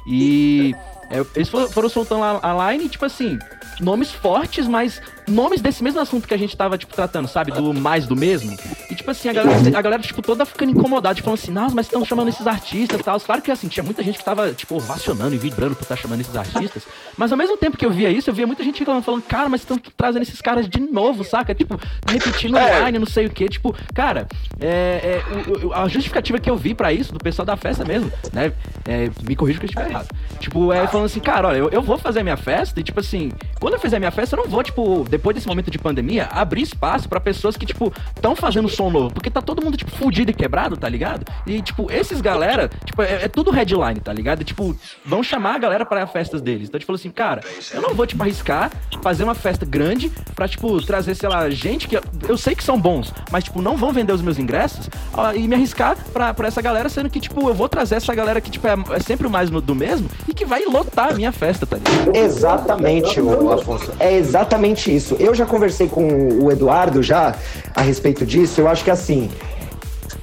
E é, eles foram, foram soltando a, a line, tipo assim, nomes fortes, mas nomes desse mesmo assunto que a gente tava, tipo, tratando, sabe? Do mais do mesmo. Tipo assim, a galera, a galera tipo, toda ficando incomodada, tipo, falando assim, nossa, mas estão chamando esses artistas e tal. Claro que, assim, tinha muita gente que tava, tipo, ovacionando e vibrando por estar chamando esses artistas. Mas ao mesmo tempo que eu via isso, eu via muita gente reclamando, falando, cara, mas estão trazendo esses caras de novo, saca? Tipo, repetindo É. online, não sei o quê. Tipo, cara, é, é, o- a justificativa que eu vi pra isso, do pessoal da festa mesmo, né? é, me corrija que eu estiver errado. Tipo, é falando assim, cara, olha, eu, eu vou fazer a minha festa e, tipo assim, quando eu fizer a minha festa, eu não vou, tipo, depois desse momento de pandemia, abrir espaço pra pessoas que, tipo, estão fazendo som novo. Porque tá todo mundo, tipo, fudido e quebrado, tá ligado? E, tipo, esses galera, tipo, é, é tudo headline, tá ligado? E, tipo, vão chamar a galera pra festas deles. Então, tipo, assim, cara, eu não vou, tipo, arriscar fazer uma festa grande pra, tipo, trazer, sei lá, gente que eu, sei que são bons, mas, tipo, não vão vender os meus ingressos ó, e me arriscar pra, pra essa galera, sendo que, tipo, eu vou trazer essa galera que, tipo, é, é sempre o mais do mesmo e que vai lotar a minha festa, tá ligado? Exatamente, ô, Afonso. É exatamente isso. Eu já conversei com o Eduardo já a respeito disso. Eu acho que assim.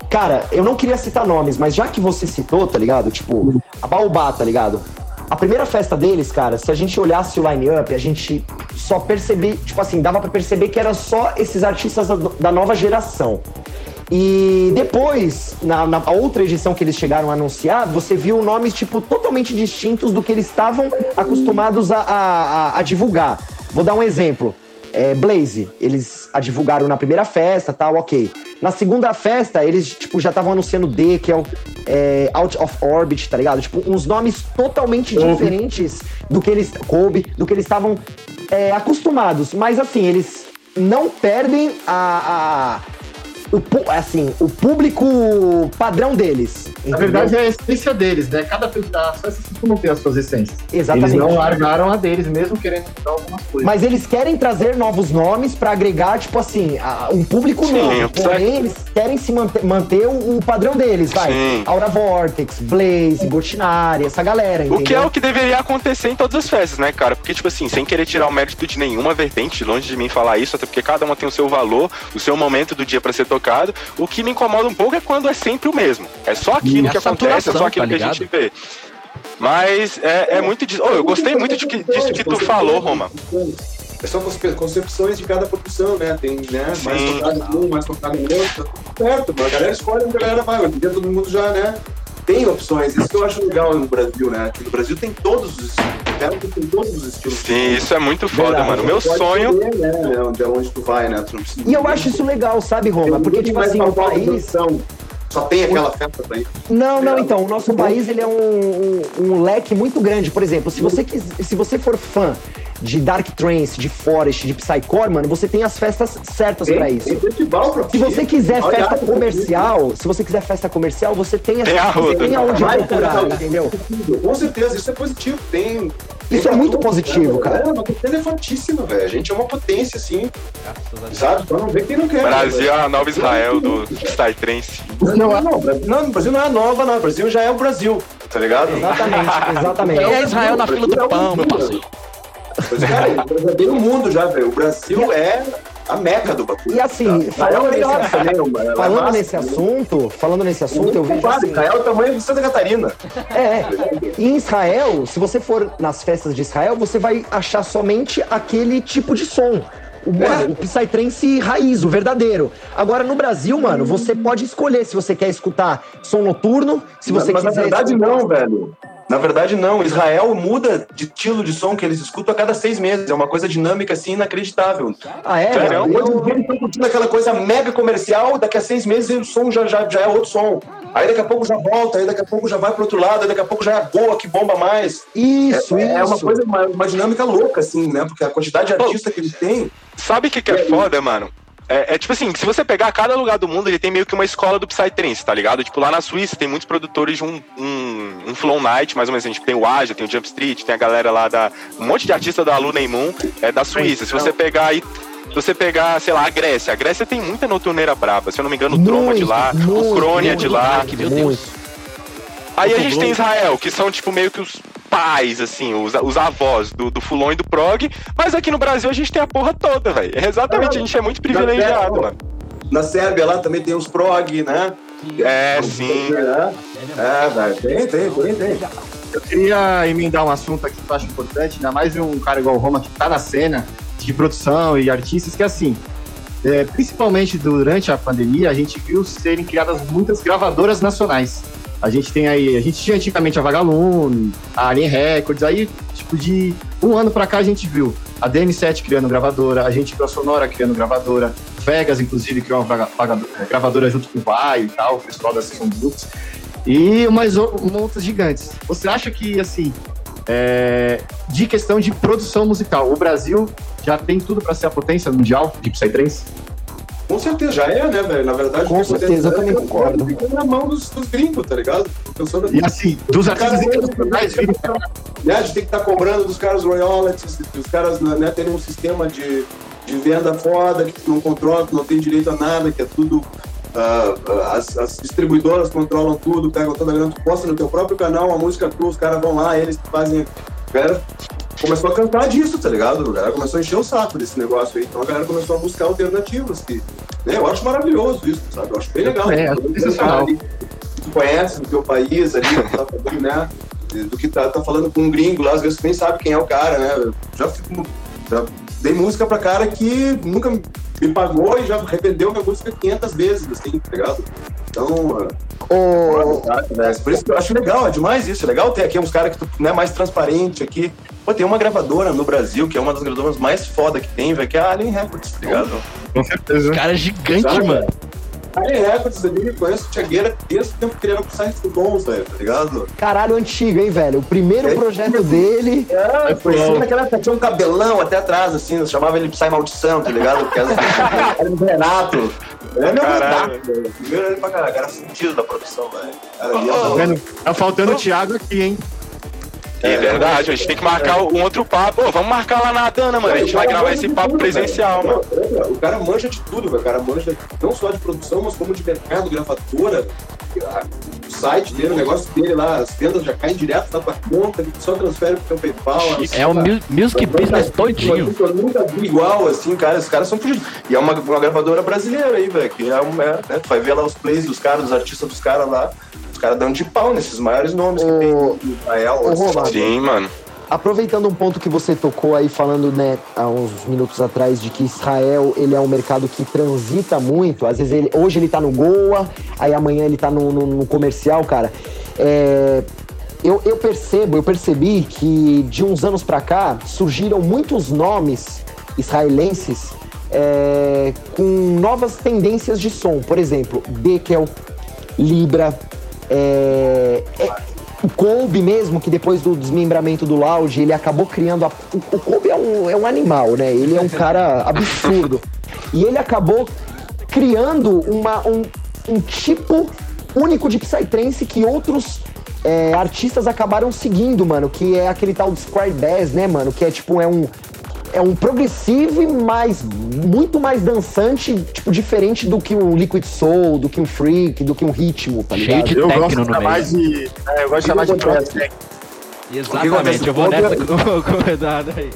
Cara, eu não queria citar nomes, mas já que você citou, tá ligado? Tipo, a Baobá, tá ligado? A primeira festa deles, cara, se a gente olhasse o line-up, a gente só percebia, tipo assim, dava pra perceber que era só esses artistas da, nova geração. E depois, na, na outra edição que eles chegaram a anunciar, você viu nomes, tipo, totalmente distintos do que eles estavam acostumados a- a- a divulgar. Vou dar um exemplo. É, Blaze, eles a divulgaram na primeira festa, tal, ok. Na segunda festa, eles, tipo, já estavam anunciando D, que é o é, Out of Orbit, tá ligado? Tipo, uns nomes totalmente diferentes do que eles... Kobe, do que eles estavam é, acostumados. Mas, assim, eles não perdem a- a o, assim, o público padrão deles. Na verdade, é a essência deles, né? Cada festas costumam ter as suas essências. Exatamente. Eles não largaram a deles, mesmo querendo mudar algumas coisas. Mas eles querem trazer novos nomes pra agregar, tipo assim, a- um público Sim, novo. Porém, eles querem se manter, manter o, o padrão deles, vai. Sim. Aura Vortex, Blaze, Botinari, essa galera, entendeu? O que é o que deveria acontecer em todas as festas, né, cara? Porque, tipo assim, sem querer tirar o mérito de nenhuma vertente, longe de mim falar isso, até porque cada uma tem o seu valor, o seu momento do dia pra ser tocado. O que me incomoda um pouco é quando é sempre o mesmo. É só aquilo que acontece, é só aquilo tá que a gente vê. Mas é, é muito disso. Oh, eu gostei muito de que- disso que tu falou, Roma. É só concepções de cada produção, né? Tem né, mais tocado em um, mais tocado em outro, tá tudo certo. A galera escolhe onde a galera vai. Hoje em dia todo mundo já, né? Tem opções. Isso que eu acho legal no Brasil, né? Que no Brasil tem todos os estilos. que tem todos os estilos. Sim, isso é muito foda, Verdade. mano. Meu sonho. escolher, né? De onde tu vai, né? Tu não precisa- E eu acho isso legal, sabe, Roma? Porque, tipo assim, o país. produção. Só tem aquela festa pra ir. Não, não, então, o nosso país ele é um, um- um leque muito grande. Por exemplo, se você, quis, se você for fã de Dark Trance, de Forest, de Psycore, mano, você tem as festas certas pra Tem, isso. tem festival pra Se você quiser Olha, festa olha, comercial, se você quiser festa comercial, você tem, Tem a você tem aonde procurar, entendeu? Com certeza, isso é positivo. Tem. Isso é muito positivo, cara. É uma coisa elefantíssima, velho. A gente é uma potência, assim, sabe? Só não vê quem não quer. Brasil é a nova Israel do Psytrance. Não, não, não, Brasil- não, o Brasil não é nova, não. O Brasil já é o Brasil, tá ligado? Exatamente, <laughs> exatamente. É Israel na fila do pão, meu parceiro. Mas, cara, ele verdadeiro mundo já, velho. O Brasil é a meca do bagulho. E assim, Israel falando é nesse, é falando massa, nesse assunto, falando nesse assunto, eu vejo assim, Israel é o tamanho de Santa Catarina. É, em Israel, se você for nas festas de Israel, você vai achar somente aquele tipo de som. O, mano, o Psytrance raiz, o verdadeiro. Agora, no Brasil, mano, você pode escolher se você quer escutar som noturno, se você mas, mas quiser... na verdade não, velho. Na verdade não. Israel muda de estilo de som que eles escutam a cada seis meses. É uma coisa dinâmica assim inacreditável. Ah, é? Mano? Hoje em Eu- dia eles estão curtindo aquela coisa mega comercial, daqui a seis meses o som já, já, já é outro som. Aí daqui a pouco já volta, aí daqui a pouco já vai pro outro lado, aí daqui a pouco já é boa, que bomba mais. Isso, é, é uma isso. coisa, uma, uma dinâmica louca, assim, né? Porque a quantidade de artista que eles têm. Sabe o que, que é foda, mano? É, é tipo assim, se você pegar cada lugar do mundo, ele tem meio que uma escola do Psytrance, tá ligado? Tipo, lá na Suíça tem muitos produtores de um, um, um Flow Night, mais ou menos. Tipo, tem o Aja, tem o Jump Street, tem a galera lá da. Um monte de artista da Luna e Moon é da Suíça. Se você pegar aí. Se você pegar, sei lá, a Grécia, a Grécia tem muita noturneira braba. Se eu não me engano, o Troma de lá, Muito, o Crônia de lá. Dark, meu Deus. Aí a gente tem Israel, que são, tipo, meio que os pais, assim, os, os avós do, do Fulon e do Prog. Mas aqui no Brasil a gente tem a porra toda, velho. Exatamente, a gente é muito privilegiado, mano. Na Sérvia lá também tem os prog, né? É, sim. É, é velho. Tem, tem, tem, tem. Eu queria emendar um assunto aqui que eu acho importante, ainda mais de um cara igual o Roma que tá na cena de produção e artistas, que assim, é, principalmente durante a pandemia, a gente viu serem criadas muitas gravadoras nacionais. A gente tem aí, a gente tinha antigamente a Vagalume, a Alien Records, aí, tipo, de um ano pra cá a gente viu a DM7 criando gravadora, a gente viu a Sonora criando gravadora, Vegas, inclusive, criou uma vaga- vaga- gravadora junto com o Vai e tal, o pessoal da Session Books e umas outras gigantes. Você acha que, assim, é, de questão de produção musical, o Brasil já tem tudo para ser a potência mundial de Psytrance? Com certeza, já é, né, velho? Na verdade, Com certeza, eu é também que concordo. na mão dos, dos gringos, tá ligado? Pensando E assim, dos artistas internacionais né, a gente tem que estar cobrando dos caras royalties, os caras né, terem um sistema de, de venda foda, que não controla, que não tem direito a nada, que é tudo. ah, as, as distribuidoras controlam tudo, pegam toda a grana, tu posta no teu próprio canal uma música tua, os caras vão lá, eles fazem. A galera começou a cantar disso, tá ligado? A galera começou a encher o saco desse negócio aí. Então a galera começou a buscar alternativas. Que, né, eu acho maravilhoso isso, sabe? Eu acho bem legal. É, um sensacional. que tu conhece do teu país ali, tá falando, né? Do que tá, tá falando com um gringo lá, às vezes tu nem sabe quem é o cara, né? Eu Já, fico, já dei música pra cara que nunca me pagou e já revendeu minha música 500 vezes, assim, tá ligado? Então, é, por isso que eu acho legal, é demais isso. É legal ter aqui uns caras que tu, né, mais transparente aqui. Pô, tem uma gravadora no Brasil, que é uma das gravadoras mais foda que tem, velho, que é a Alien Records, tá ligado? Com certeza. Cara gigante, Sabe? mano. Alien Records ali, eu conheço o Tiagueira desde o tempo que ele era pro do Bons, velho, tá ligado? caralho antigo, hein, velho? O primeiro É. projeto dele. É, foi assim, naquela época tinha um cabelão até atrás, assim, chamava ele de Psy Maldição, tá ligado? Porque era, <laughs> era do Renato. É meu Caralho. velho. Primeiro ele pra caralho, era fudido da produção, velho. Cara, Oh, oh. Tá? Tá faltando o Thiago aqui, hein? É verdade, a gente tem que marcar um outro papo. Ô, vamos marcar lá na Dana, mano. A gente vai gravar esse papo presencial, mano. O cara manja de tudo, velho. O cara manja não só de produção, mas como de mercado, gravadora. O site dele, o negócio dele lá, as vendas já caem direto na tua conta, só transfere pro teu PayPal. É o mu- Music Business todinho. Eu nunca vi igual, assim, cara. Os caras são fugidos. E é uma, gravadora brasileira aí, velho. Que é uma. É, né, tu vai ver lá os plays dos caras, dos artistas dos caras lá. Caras dando de pau nesses maiores nomes que Ô, tem. O Israel, ô, assim, Roma, Sim, mano. Aproveitando um ponto que você tocou aí, falando, né, há uns minutos atrás, de que Israel, ele é um mercado que transita muito. Às vezes, ele, hoje ele tá no Goa, aí amanhã ele tá no, no- no comercial, cara. É, eu, eu percebo, eu percebi que de uns anos pra cá, surgiram muitos nomes israelenses é, com novas tendências de som. Por exemplo, Beckel, Libra, é, é, o Kobe mesmo, que depois do desmembramento do Loud, ele acabou criando. A, o, o Kobe é um, é um animal, né? Ele é um cara absurdo. E ele acabou criando uma, um, um tipo único de Psytrance que outros é, artistas acabaram seguindo, mano. Que é aquele tal de Square Bass, né, mano? Que é tipo, é um. É um progressive, mas muito mais dançante, tipo, diferente do que um Liquid Soul, do que um Freak, do que um ritmo, tá Cheio ligado? de Eu gosto de no chamar de. É, eu gosto de chamar de. Exatamente, eu vou nessa com, o Eduardo aí.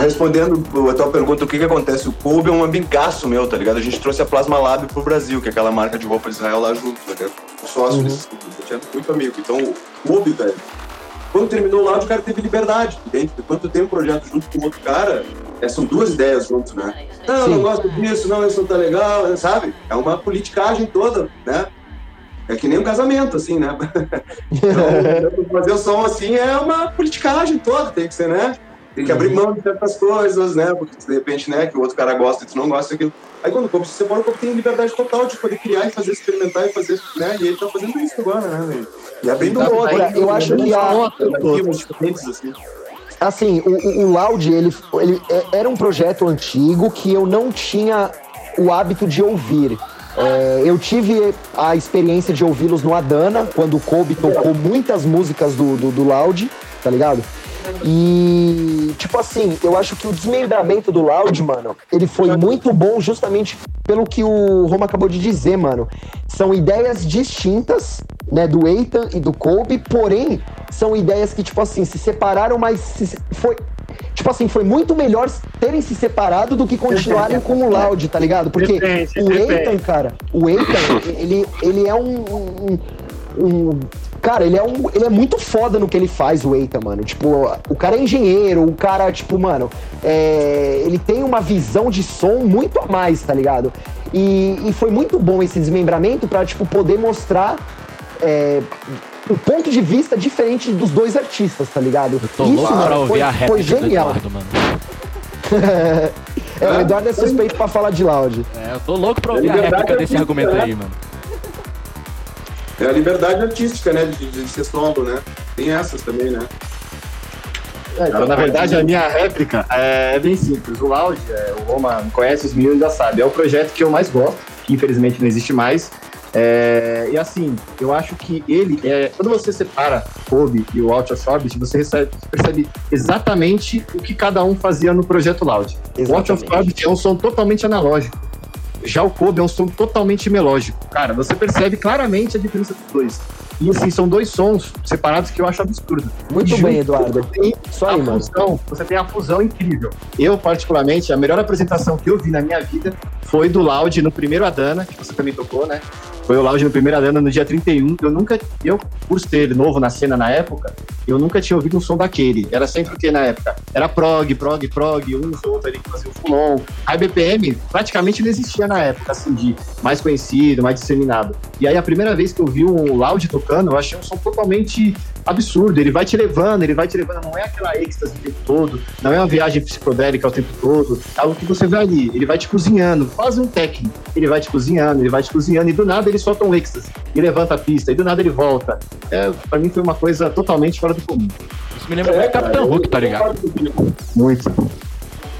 Respondendo a tua pergunta, o que que acontece? O Kobe é um amigaço meu, tá ligado? A gente trouxe a Plasma Lab pro Brasil, que é aquela marca de roupa de Israel lá junto, tá ligado? O sócio Uhum. eu tinha muito amigo. Então, o Kobe, velho, quando terminou lá, o cara teve liberdade, entende? Enquanto tem um projeto junto com outro cara, é, são duas ideias juntos, né? Não, Sim. não gosto disso, não, isso não tá legal, sabe? É uma politicagem toda, né? É que nem um casamento, assim, né? <laughs> Então, <laughs> fazer o som assim é uma politicagem toda, tem que ser, né? Tem que abrir mão de certas coisas, né? Porque de repente, né, que o outro cara gosta e tu não gosta daquilo. Aí quando o corpo se separa, o corpo tem liberdade total de poder criar e fazer, experimentar e fazer, né? E ele tá fazendo isso agora, né, velho? E abrindo Tá, outro. cara, eu acho que a- alternativas diferentes, assim. assim, o, o, o Loud, ele, ele é- era um projeto antigo que eu não tinha o hábito de ouvir. É, eu tive a experiência de ouvi-los no Adana, quando o Kobe tocou muitas músicas do, do, do Loud, tá ligado? E, tipo assim, eu acho que o desmembramento do Loud, mano, ele foi muito bom justamente pelo que o Roma acabou de dizer, mano. São ideias distintas, né, do Ethan e do Kobe, porém, são ideias que, tipo assim, se separaram, mas se- foi. Tipo assim, foi muito melhor terem se separado do que continuarem com o Loud, tá ligado? Porque Depende, o. Ethan, cara, o Ethan, ele, ele é um, um- um- Cara, ele é, um, ele é muito foda no que ele faz, o Eita, mano. Tipo, o cara é engenheiro, o cara, tipo, mano, é, ele tem uma visão de som muito a mais, tá ligado? E, e foi muito bom esse desmembramento pra, tipo, poder mostrar é, um ponto de vista diferente dos dois artistas, tá ligado? Eu tô louco mano, pra ouvir foi, a foi réplica do genial. Eduardo, mano. <laughs> É, o Eduardo é suspeito pra falar de Loud. É, eu tô louco pra ouvir a réplica desse argumento né? aí, mano. É a liberdade artística, né? De, de ser solo, né? Tem essas também, né? Então, na verdade, a minha réplica é bem simples. O Loud, é, o Roma conhece, os meninos já sabem. É o projeto que eu mais gosto, que infelizmente não existe mais. É, e assim, eu acho que ele, é, quando você separa Kobe e o Out of Orbit, você recebe- percebe exatamente o que cada um fazia no projeto Loud. O Out of Exatamente. Orbit é um som totalmente analógico. Já o Kobe é um som totalmente melódico. Cara, você percebe claramente a diferença dos dois. E assim, são dois sons separados que eu acho absurdo. Muito Junto, bem, Eduardo. Tem Isso aí, mano. fusão, você tem a fusão incrível. Eu, particularmente, a melhor apresentação que eu vi na minha vida foi do Loud no primeiro Adana, que você também tocou, né? Foi o Loud no primeiro Adana no dia 31. Eu nunca, eu, por ser novo na cena na época, eu nunca tinha ouvido um som daquele. Era sempre o que na época? Era prog, prog, prog, um ou outro ali que fazia o fulon. A BPM praticamente não existia na época, assim, de mais conhecido, mais disseminado. E aí a primeira vez que eu vi um Loud tocando, eu achei um som totalmente absurdo. Ele vai te levando, ele vai te levando, não é aquela êxtase o tempo todo, não é uma viagem psicodélica o tempo todo, é algo que você vê ali. Ele vai te cozinhando, quase um técnico. Ele vai te cozinhando, ele vai te cozinhando, e do nada ele solta um êxtase, e levanta a pista, e do nada ele volta. É, pra mim foi uma coisa totalmente fora do comum. Isso me lembra muito Capitão Hulk, tá eu ligado? Muito.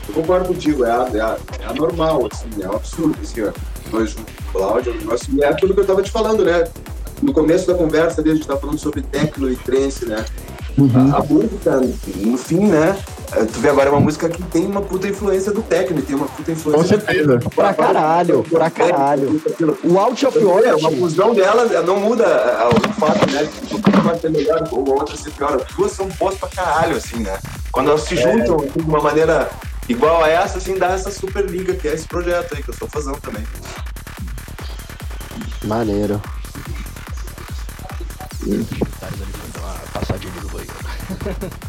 Eu concordo contigo, é, é, é anormal, assim, é um absurdo, assim, ó. Nós juntos com o Cláudio, é negócio- é aquilo que eu tava te falando, né? No começo da conversa ali, a gente tava falando sobre techno e trance, né? A, a música, no fim, né? eh, Tu vê agora é uma música que tem uma puta influência do techno, tem uma puta influência... Com certeza. Pra caralho, pra caralho. O Out of É, uma fusão delas eh, não muda eh, o fato, né? Que uma pode ser melhor ou a outra ser pior. As duas são boas pra caralho, assim, né? Quando elas se juntam assim, de uma maneira igual a essa, assim, dá essa super liga que é esse projeto aí que eu estou fazendo também. Maneiro.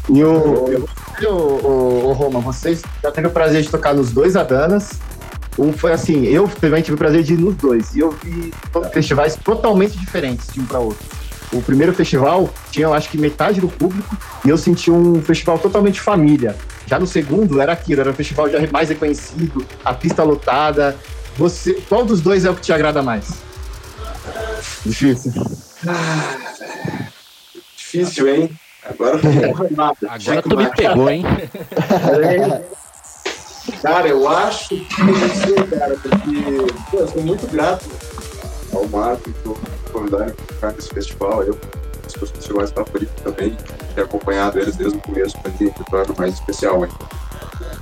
E o, o, o, o Roma, vocês já teve o prazer de tocar nos dois Adanas. Um foi assim, eu também tive o prazer de ir nos dois. E eu vi festivais totalmente diferentes de um para outro. O primeiro festival tinha, eu acho que metade do público, e eu senti um festival totalmente família. Já no segundo era aquilo, era um festival já mais reconhecido, a pista lotada. Você, qual dos dois é o que te agrada mais? Difícil. Difícil, hein? Agora Agora tu me pegou, hein? Cara, eu acho que não sei, cara, porque pô, eu sou muito grato ao Marco por me convidarem para ficar nesse festival. Eu, as pessoas festivais favoritos também, ter acompanhado eles desde o começo para ter tornado mais especial ainda.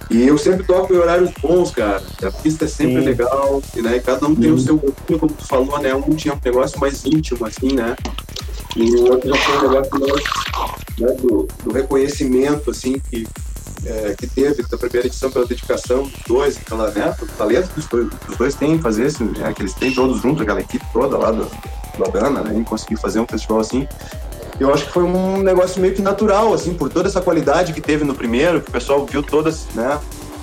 E eu sempre toco em horários bons, cara. A pista é sempre Sim. legal, e, né? Cada um tem o seu gosto, como tu falou, né? Um tinha um negócio mais íntimo, assim, né? E o outro já foi um negócio mais, né, do, do reconhecimento, assim, que é, que teve da primeira edição pela dedicação dos dois, aquela, né, o talento dos dois, dos dois têm fazer isso, né, que eles têm todos juntos, aquela equipe toda lá do, do Adana, né, e conseguir fazer um festival assim. Eu acho que foi um negócio meio que natural, assim, por toda essa qualidade que teve no primeiro, que o pessoal viu todas, né,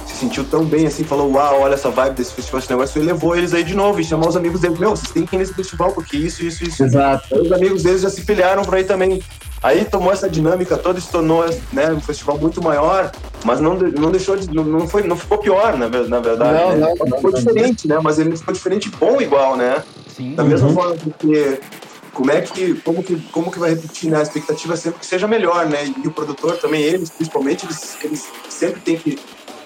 se sentiu tão bem assim, falou, uau, olha essa vibe desse festival, esse negócio, e levou eles aí de novo e chamou os amigos deles, meu, vocês têm que ir nesse festival, porque isso, isso, isso. Exato. Aí os amigos deles já se filiaram para aí também. Aí tomou essa dinâmica toda e se tornou né, um festival muito maior, mas não, não deixou de. Não, não foi, não ficou pior, na, ver- na verdade. Não, né? não, não, ficou não. diferente, né? Mas ele ficou diferente bom igual, né? Sim. Da mesma forma porque como é que como que como que vai repetir né? a expectativa é sempre que seja melhor né? E o produtor também eles principalmente eles, eles sempre tem que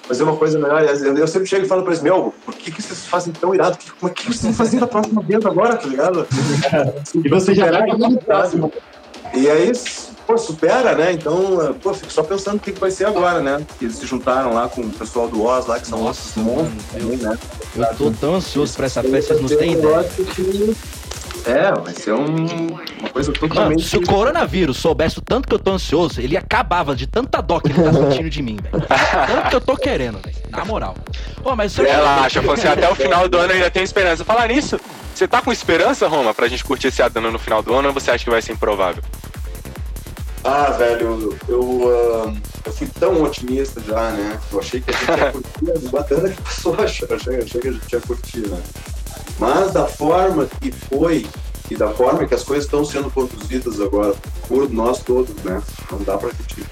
fazer uma coisa melhor. Eu sempre chego e falo para eles meu por que, que vocês fazem tão irado? Como é que vocês vão fazer na próxima vez agora tá ligado? <laughs> E você já aquilo, muito próximo. e aí pô supera né? Então pô fico só pensando o que, que vai ser agora né? Que eles se juntaram lá com o pessoal do Oz lá que são Nossa, nossos monstros né? Eu tô tão ansioso pra essa festa, vocês não têm ideia. É vai ser um- uma coisa Mano, totalmente se o coronavírus soubesse o tanto que eu tô ansioso, ele acabava de tanta dó que ele tá sentindo de mim, velho. <laughs> Tanto que eu tô querendo, velho. Na moral. Ô, mas se eu Relaxa, você até o final do ano ainda tem esperança. Falar nisso, você tá com esperança, Roma, pra gente curtir esse Adana no final do ano ou você acha que vai ser improvável? Ah, velho, eu, ah, eu fui tão otimista já, né? Eu achei que a gente ia <laughs> curtir, bacana que passou, achei achei que a gente ia curtir, né? Mas da forma que foi e da forma que as coisas estão sendo conduzidas agora por nós todos, né? Não dá pra gente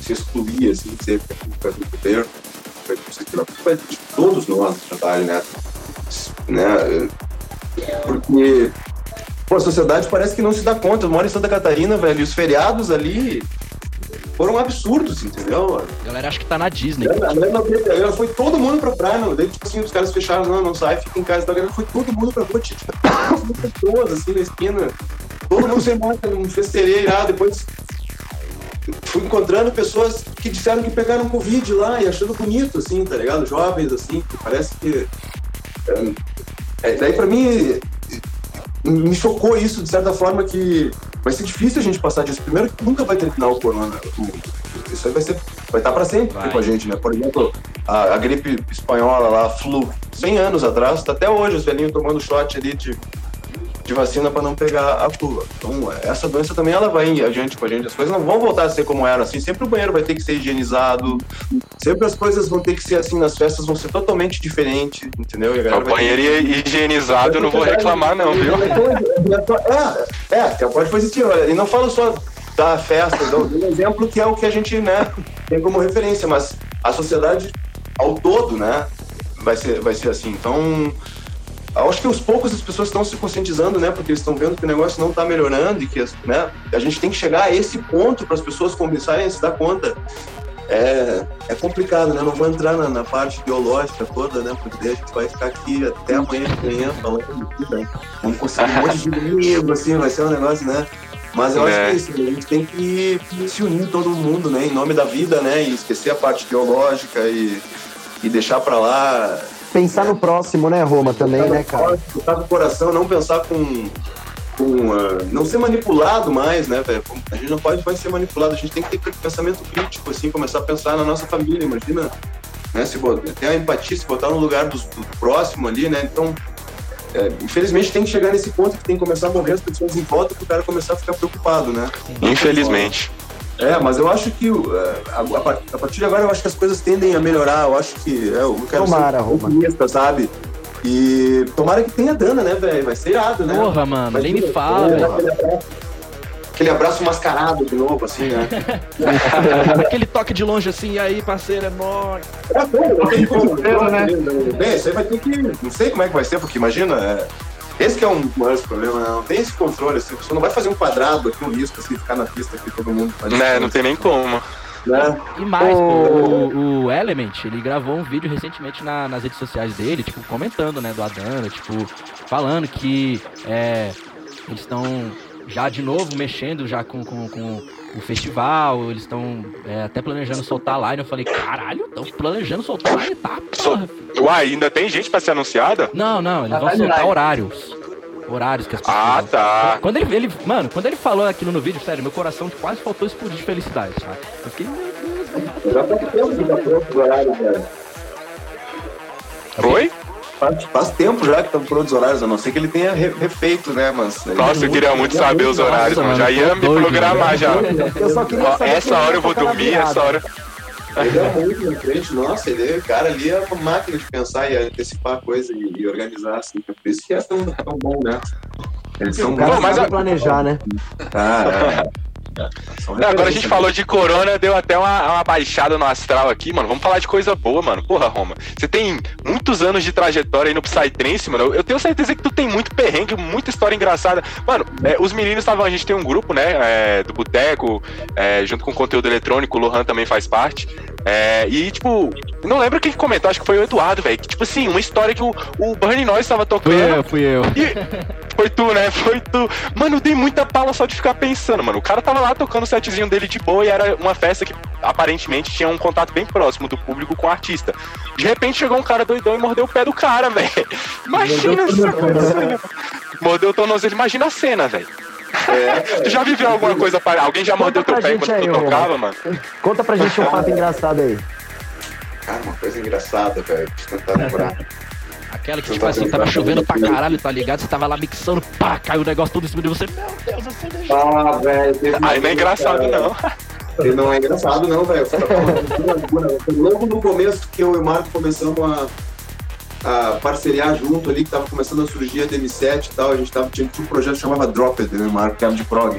se excluir, assim, dizer que a culpa é do governo, que a culpa é de todos nós, na verdade, né? né? Porque Pô, a sociedade parece que não se dá conta. Eu moro em Santa Catarina, velho, e os feriados ali foram absurdos, entendeu? A galera acha que tá na Disney. A mesma vez, Foi todo mundo pra praia, não. Daí, tipo assim, os caras fecharam, não, não sai, fica em casa. Da galera foi todo mundo pra rua, tipo, <coughs> pessoas, assim, na esquina. Todo mundo sem máscara, um festeirê irado. Depois fui encontrando pessoas que disseram que pegaram Covid lá e achando bonito, assim, tá ligado? Jovens, assim, que parece que. é, é, daí, pra mim, me chocou isso, de certa forma, que vai ser difícil a gente passar disso. Primeiro, que nunca vai terminar o corona. Isso aí vai ser. Vai estar pra sempre Vai. com a gente, né? Por exemplo, a, a gripe espanhola lá, flu, 100 anos atrás, tá até hoje os velhinhos tomando shot ali de, de vacina para não pegar a flu. Então, essa doença também ela vai adiante com a gente. As coisas não vão voltar a ser como eram assim. Sempre o banheiro vai ter que ser higienizado. Sempre as coisas vão ter que ser assim. Nas festas vão ser totalmente diferentes, entendeu? O vai ter banheiro higienizado, eu não vou reclamar, não, viu? É, é, até pode existir. olha, E não falo só da festa, dou um exemplo que é o que a gente né, tem como referência, mas a sociedade ao todo, né, vai ser, vai ser assim. Então, acho que aos poucos as pessoas estão se conscientizando, né, porque eles estão vendo que o negócio não está melhorando e que né, a gente tem que chegar a esse ponto para as pessoas começarem a se dar conta. É, é complicado, né? Não vou entrar na, na parte ideológica toda, né? Porque daí a gente vai ficar aqui até amanhã de manhã falando disso, né? Vamos conseguir um monte de livro, assim, vai ser um negócio, né? Mas eu acho É. que é isso, a gente tem que se unir todo mundo, né? Em nome da vida, né? E esquecer a parte ideológica e, e deixar pra lá. Pensar no próximo, né, Roma, também, né, cara? Escutar do coração, não pensar com. com ah, não ser manipulado mais, né, velho? A gente não pode mais ser manipulado, a gente tem que ter pensamento crítico, assim, começar a pensar na nossa família, imagina, né? Se botar, ter a empatia, se botar no lugar do, do próximo ali, né? Então, é, infelizmente tem que chegar nesse ponto que tem que começar a morrer as pessoas em volta para o cara começar a ficar preocupado, né? Infelizmente. É, mas eu acho que uh, a, a par- a partir de agora eu acho que as coisas tendem a melhorar. Eu acho que é, eu quero Tomara, ser Roma. otimista, sabe? E tomara que tenha dana, né, velho? Vai ser irado, né? Porra, mano, Vai nem me fala, é, velho. Aquele abraço, aquele abraço mascarado de novo, assim, né? <laughs> Aquele toque de longe assim, e aí, parceiro, é nóis. É, pô, tem como, né? Bem, isso aí vai ter que. Não sei como é que vai ser, porque imagina. é, esse que é um dos maiores problemas, né? Não tem esse controle, assim. Você não vai fazer um quadrado aqui, um risco, assim, ficar na pista aqui, todo mundo faz Né, não tem nem como. né? E mais, Ô. o, o Element, ele gravou um vídeo recentemente na- nas redes sociais dele, tipo, comentando, né, do Adana, tipo, falando que é, eles estão já de novo mexendo já com, com, com o festival, eles estão é, até planejando soltar a line. Eu falei, caralho, estão planejando soltar a line, tá, porra. filho." Uai, ainda tem gente pra ser anunciada? Não, não, eles Ah, vão soltar horários. Horários que as pessoas. Ah, tá. Quando ele, ele, mano, quando ele falou aquilo no vídeo, sério, meu coração quase faltou explodir de felicidade, sabe? Eu fiquei, Já tá pronto os horários, velho. Oi? Faz, faz tempo já que estão prontos os horários, a não ser que ele tenha re- refeito, né? Mas. Nossa, eu queria muito saber os horários, Nossa, mano. Já ia me programar já. Eu só queria Ó, saber essa hora ia eu vou na dormir, essa hora. Ele é <laughs> muito na frente, nossa, ele, o cara ali é uma máquina de pensar e antecipar a coisa e, e organizar, assim. Por isso que é tão, tão bom, né? Eles são Pô, mas a- planejar, né? Cara, são Não, agora a gente falou de corona, deu até uma, uma baixada no astral aqui, mano. Vamos falar de coisa boa, mano. Porra, Roma. Você tem muitos anos de trajetória aí no Psytrance, mano. Eu- Eu tenho certeza que tu tem muito perrengue, muita história engraçada. Mano, é, os meninos estavam. A gente tem um grupo, né? é, do Boteco, é, junto com conteúdo eletrônico, o Lohan também faz parte. É, e, tipo, não lembro quem que comentou, acho que foi o Eduardo, velho. Que, tipo assim, uma história que o, o Burning Noise estava tocando. Fui eu, fui eu. E <laughs> foi tu, né? Foi tu. Mano, eu dei muita pala só de ficar pensando, mano. O cara tava lá tocando o setzinho dele de boa e era uma festa que aparentemente tinha um contato bem próximo do público com o artista. De repente chegou um cara doidão e mordeu o pé do cara, velho. Imagina isso acontecendo. Mordeu o tornozelo, imagina a cena, velho. Tu já viveu alguma coisa para Alguém já mordeu teu pé gente enquanto aí, tu tocava, mano? Conta pra gente um fato engraçado aí. Cara, uma coisa engraçada, velho. Deixa eu tentar lembrar. Aquela que, tipo assim, tava chovendo pra caralho, tá ligado? Você tava lá mixando, pá, caiu o negócio todo em cima de você. Meu Deus, você deixou. Ah, velho. Aí não é engraçado, cara, não. E não é engraçado, não, velho. Foi Logo no começo que eu e o Marco começamos a, a parceriar junto ali, que tava começando a surgir a DM7 e tal. A gente tava, tinha, um projeto que chamava Dropped, né, Marco, que era de prog.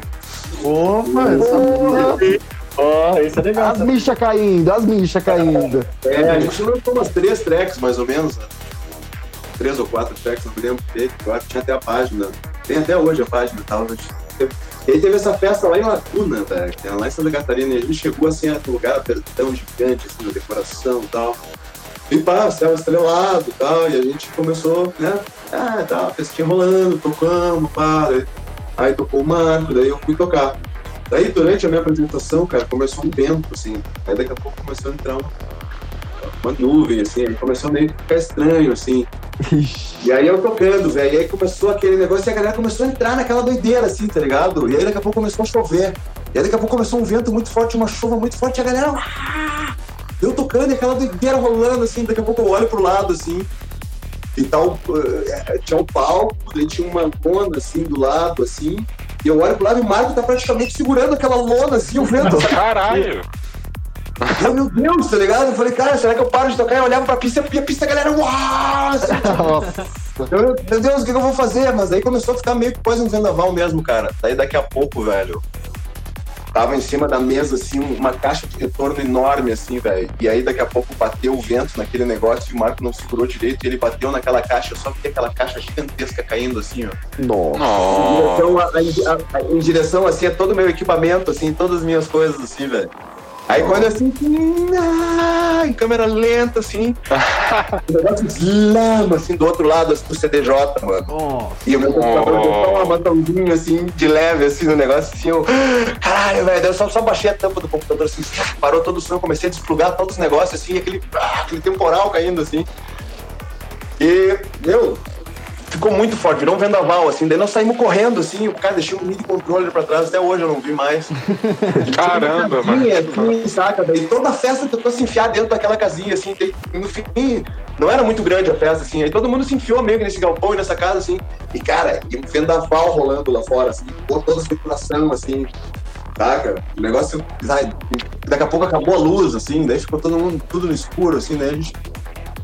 Opa, essa... Ó, isso é legal. As michas caindo, as michas caindo. É, a gente lançou umas três tracks, mais ou menos. né? Três ou quatro tracks, não me lembro direito. Eu acho que tinha até a página. Tem até hoje a página e tal. a gente teve- E aí teve essa festa lá em Laguna, velho, que é lá em Santa Catarina. E a gente chegou assim, a um lugar tão gigante, assim, na decoração e tal. E pá, céu estrelado e tal. E a gente começou, né? Ah, tá, festinha rolando, tocando, pá. Daí, aí tocou o Marco, daí eu fui tocar. Daí, durante a minha apresentação, cara, começou um vento, assim. Aí daqui a pouco começou a entrar uma, uma nuvem, assim. Aí começou a meio que ficar estranho, assim. E aí eu tocando, velho. E aí começou aquele negócio e a galera começou a entrar naquela doideira, assim, tá ligado? E aí daqui a pouco começou a chover. E aí daqui a pouco começou um vento muito forte, uma chuva muito forte. E a galera... Eu tocando e aquela doideira rolando, assim. Daqui a pouco eu olho pro lado, assim. E tal, eh, tinha um palco, daí tinha uma lona, assim, do lado, assim. E eu olho pro lado e o Marco tá praticamente segurando aquela lona, assim, o vento. Caralho. Eu, meu Deus, tá ligado? Eu falei, cara, será que eu paro de tocar? Eu olhava pra pista e a pista, a galera, uau! Assim, tipo, eu, meu Deus, o que que eu vou fazer? Mas aí começou a ficar meio que quase um vendaval mesmo, cara. Daí daqui a pouco, velho, tava em cima da mesa, assim, uma caixa de retorno enorme, assim, velho. E aí daqui a pouco bateu o vento naquele negócio e o Marco não segurou direito e ele bateu naquela caixa, eu só vi aquela caixa gigantesca caindo, assim, ó. Nossa. Nossa. Então, a- a- a- em direção, assim, a todo o meu equipamento, assim, todas as minhas coisas, assim, velho. Aí quando assim, ah, em câmera lenta, assim, <laughs> o negócio slama, assim, do outro lado, assim, do CDJ, mano. Nossa. E o meu computador deu só um matãozinho, assim, de leve, assim, no negócio, assim, eu, caralho, velho, eu só, só baixei a tampa do computador, assim, parou todo o som, comecei a desplugar todos os negócios, assim, aquele, aquele temporal caindo, assim. E, meu, ficou muito forte, virou um vendaval, assim, daí nós saímos correndo, assim, o cara deixou um mini controller pra trás, até hoje eu não vi mais. <laughs> Caramba, mano. Assim, saca? Daí toda a festa tentou se enfiar dentro daquela casinha, assim, daí, no fim, não era muito grande a festa, assim, aí todo mundo se enfiou meio que nesse galpão e nessa casa, assim, e cara, e um vendaval rolando lá fora, assim, toda a circulação, assim, saca? O negócio, daqui a pouco acabou a luz, assim, daí ficou todo mundo, tudo no escuro, assim, daí a gente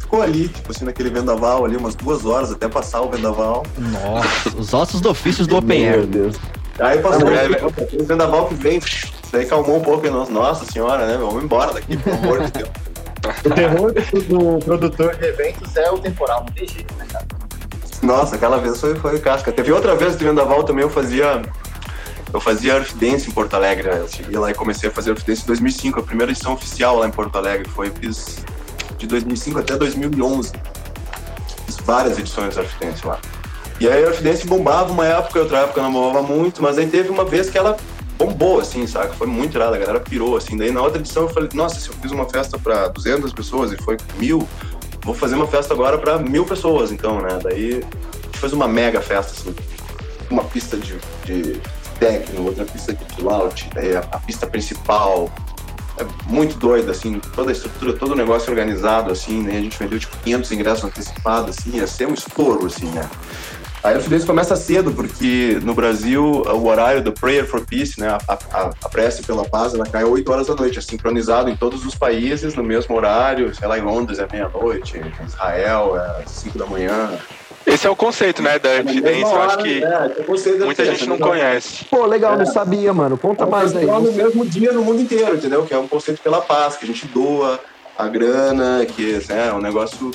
ficou ali, tipo assim, naquele vendaval ali, umas duas horas até passar o vendaval. Nossa, os ossos do ofícios do Open Meu Air. Deus. Aí passou É, o vendaval que vem, daí calmou um pouco, e nós, nossa senhora, né, vamos embora daqui, pelo amor de Deus. O terror do, produtor de eventos é o temporal, não tem jeito, né, cara? Nossa, aquela vez foi, foi casca. Teve outra vez do vendaval também, eu fazia. Eu fazia Earth Dance em Porto Alegre. né? Eu cheguei lá e comecei a fazer Earth Dance em 2005, a primeira edição oficial lá em Porto Alegre. Foi, fiz de 2005 até 2011. Fiz várias edições de Earth Dance lá. E aí a Earth Dance bombava uma época, outra época não bombava muito, mas aí teve uma vez que ela bombou, assim, saca? Foi muito irada, a galera pirou, assim. Daí na outra edição eu falei, nossa, se eu fiz uma festa pra 200 pessoas e foi mil, vou fazer uma festa agora pra mil pessoas, então, né? Daí a gente fez uma mega festa, assim. Uma pista de, de techno, outra pista de out, daí a, a pista principal, é muito doida, assim, toda a estrutura, todo o negócio organizado, assim, né? A gente vendeu, tipo, 500 ingressos antecipados, assim, ia ser um estouro, assim, né? Aí a Fidesz começa cedo, porque no Brasil o horário do Prayer for Peace, né, a, a, a prece pela paz, ela cai 8 horas da noite, é sincronizado em todos os países no mesmo horário, sei lá, em Londres é meia-noite, em Israel é 5 da manhã, esse é o conceito, né, da evidência. Eu acho que é, muita gente não conhece. Pô, legal, é. não sabia, mano. Conta é mais aí. no mesmo dia no mundo inteiro, entendeu? Que é um conceito pela paz, que a gente doa a grana, que é um negócio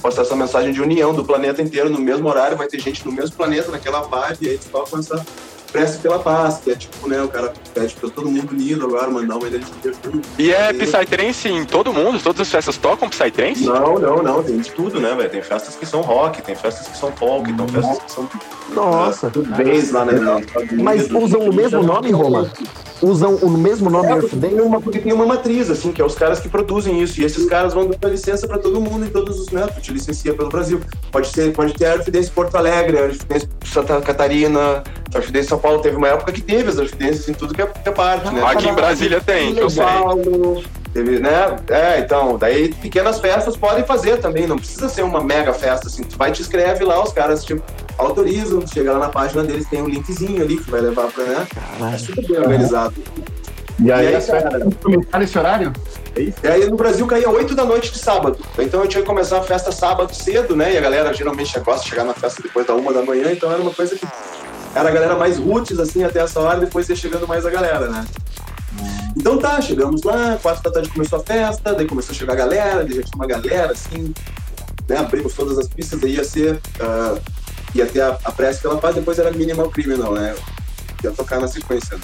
passar essa mensagem de união do planeta inteiro no mesmo horário, vai ter gente no mesmo planeta naquela vibe, e aí tu toca essa prece pela paz, que é tipo, né, o cara pede pra todo mundo unido agora, mandar uma energia. E é Psytrance em todo mundo? Todas as festas tocam Psytrance? Não, não, não, tem de tudo, né, velho? Tem festas que são rock, tem festas que são folk, tem festas que são... Nossa! Tudo bem lá, né? Mas usam o mesmo nome, Roma? Usam o mesmo nome é, porque tem, uma, porque tem uma matriz, assim, que é os caras que produzem isso. E esses caras vão dar licença para todo mundo em todos os métodos. Te licencia pelo Brasil. Pode, ser, pode ter a Arfidência Porto Alegre, a Arfidência Santa Catarina, a Arfidência São Paulo. Teve uma época que teve as Arfidências em tudo que é, que é parte, né? Aqui em Brasília tem, que eu sei. Teve, né? É, então, daí pequenas festas podem fazer também, não precisa ser uma mega festa, assim, tu vai te escreve lá, os caras tipo, autorizam, chega lá na página deles, tem um linkzinho ali que vai levar pra, né? É super bem organizado. E aí, e aí cara, começar nesse horário? E aí no Brasil caía 8 da noite de sábado. Então eu tinha que começar a festa sábado cedo, né? E a galera geralmente gosta de chegar na festa depois da uma da manhã, então era uma coisa que era a galera mais roots, assim, até essa hora, depois ia chegando mais a galera, né? Então tá, chegamos lá, quatro da tarde começou a festa, daí começou a chegar a galera, daí já tinha uma galera, assim, né, abrimos todas as pistas, daí ia ser, uh, ia ter a, a prece pela paz, depois era Minimal Criminal, né, ia tocar na sequência,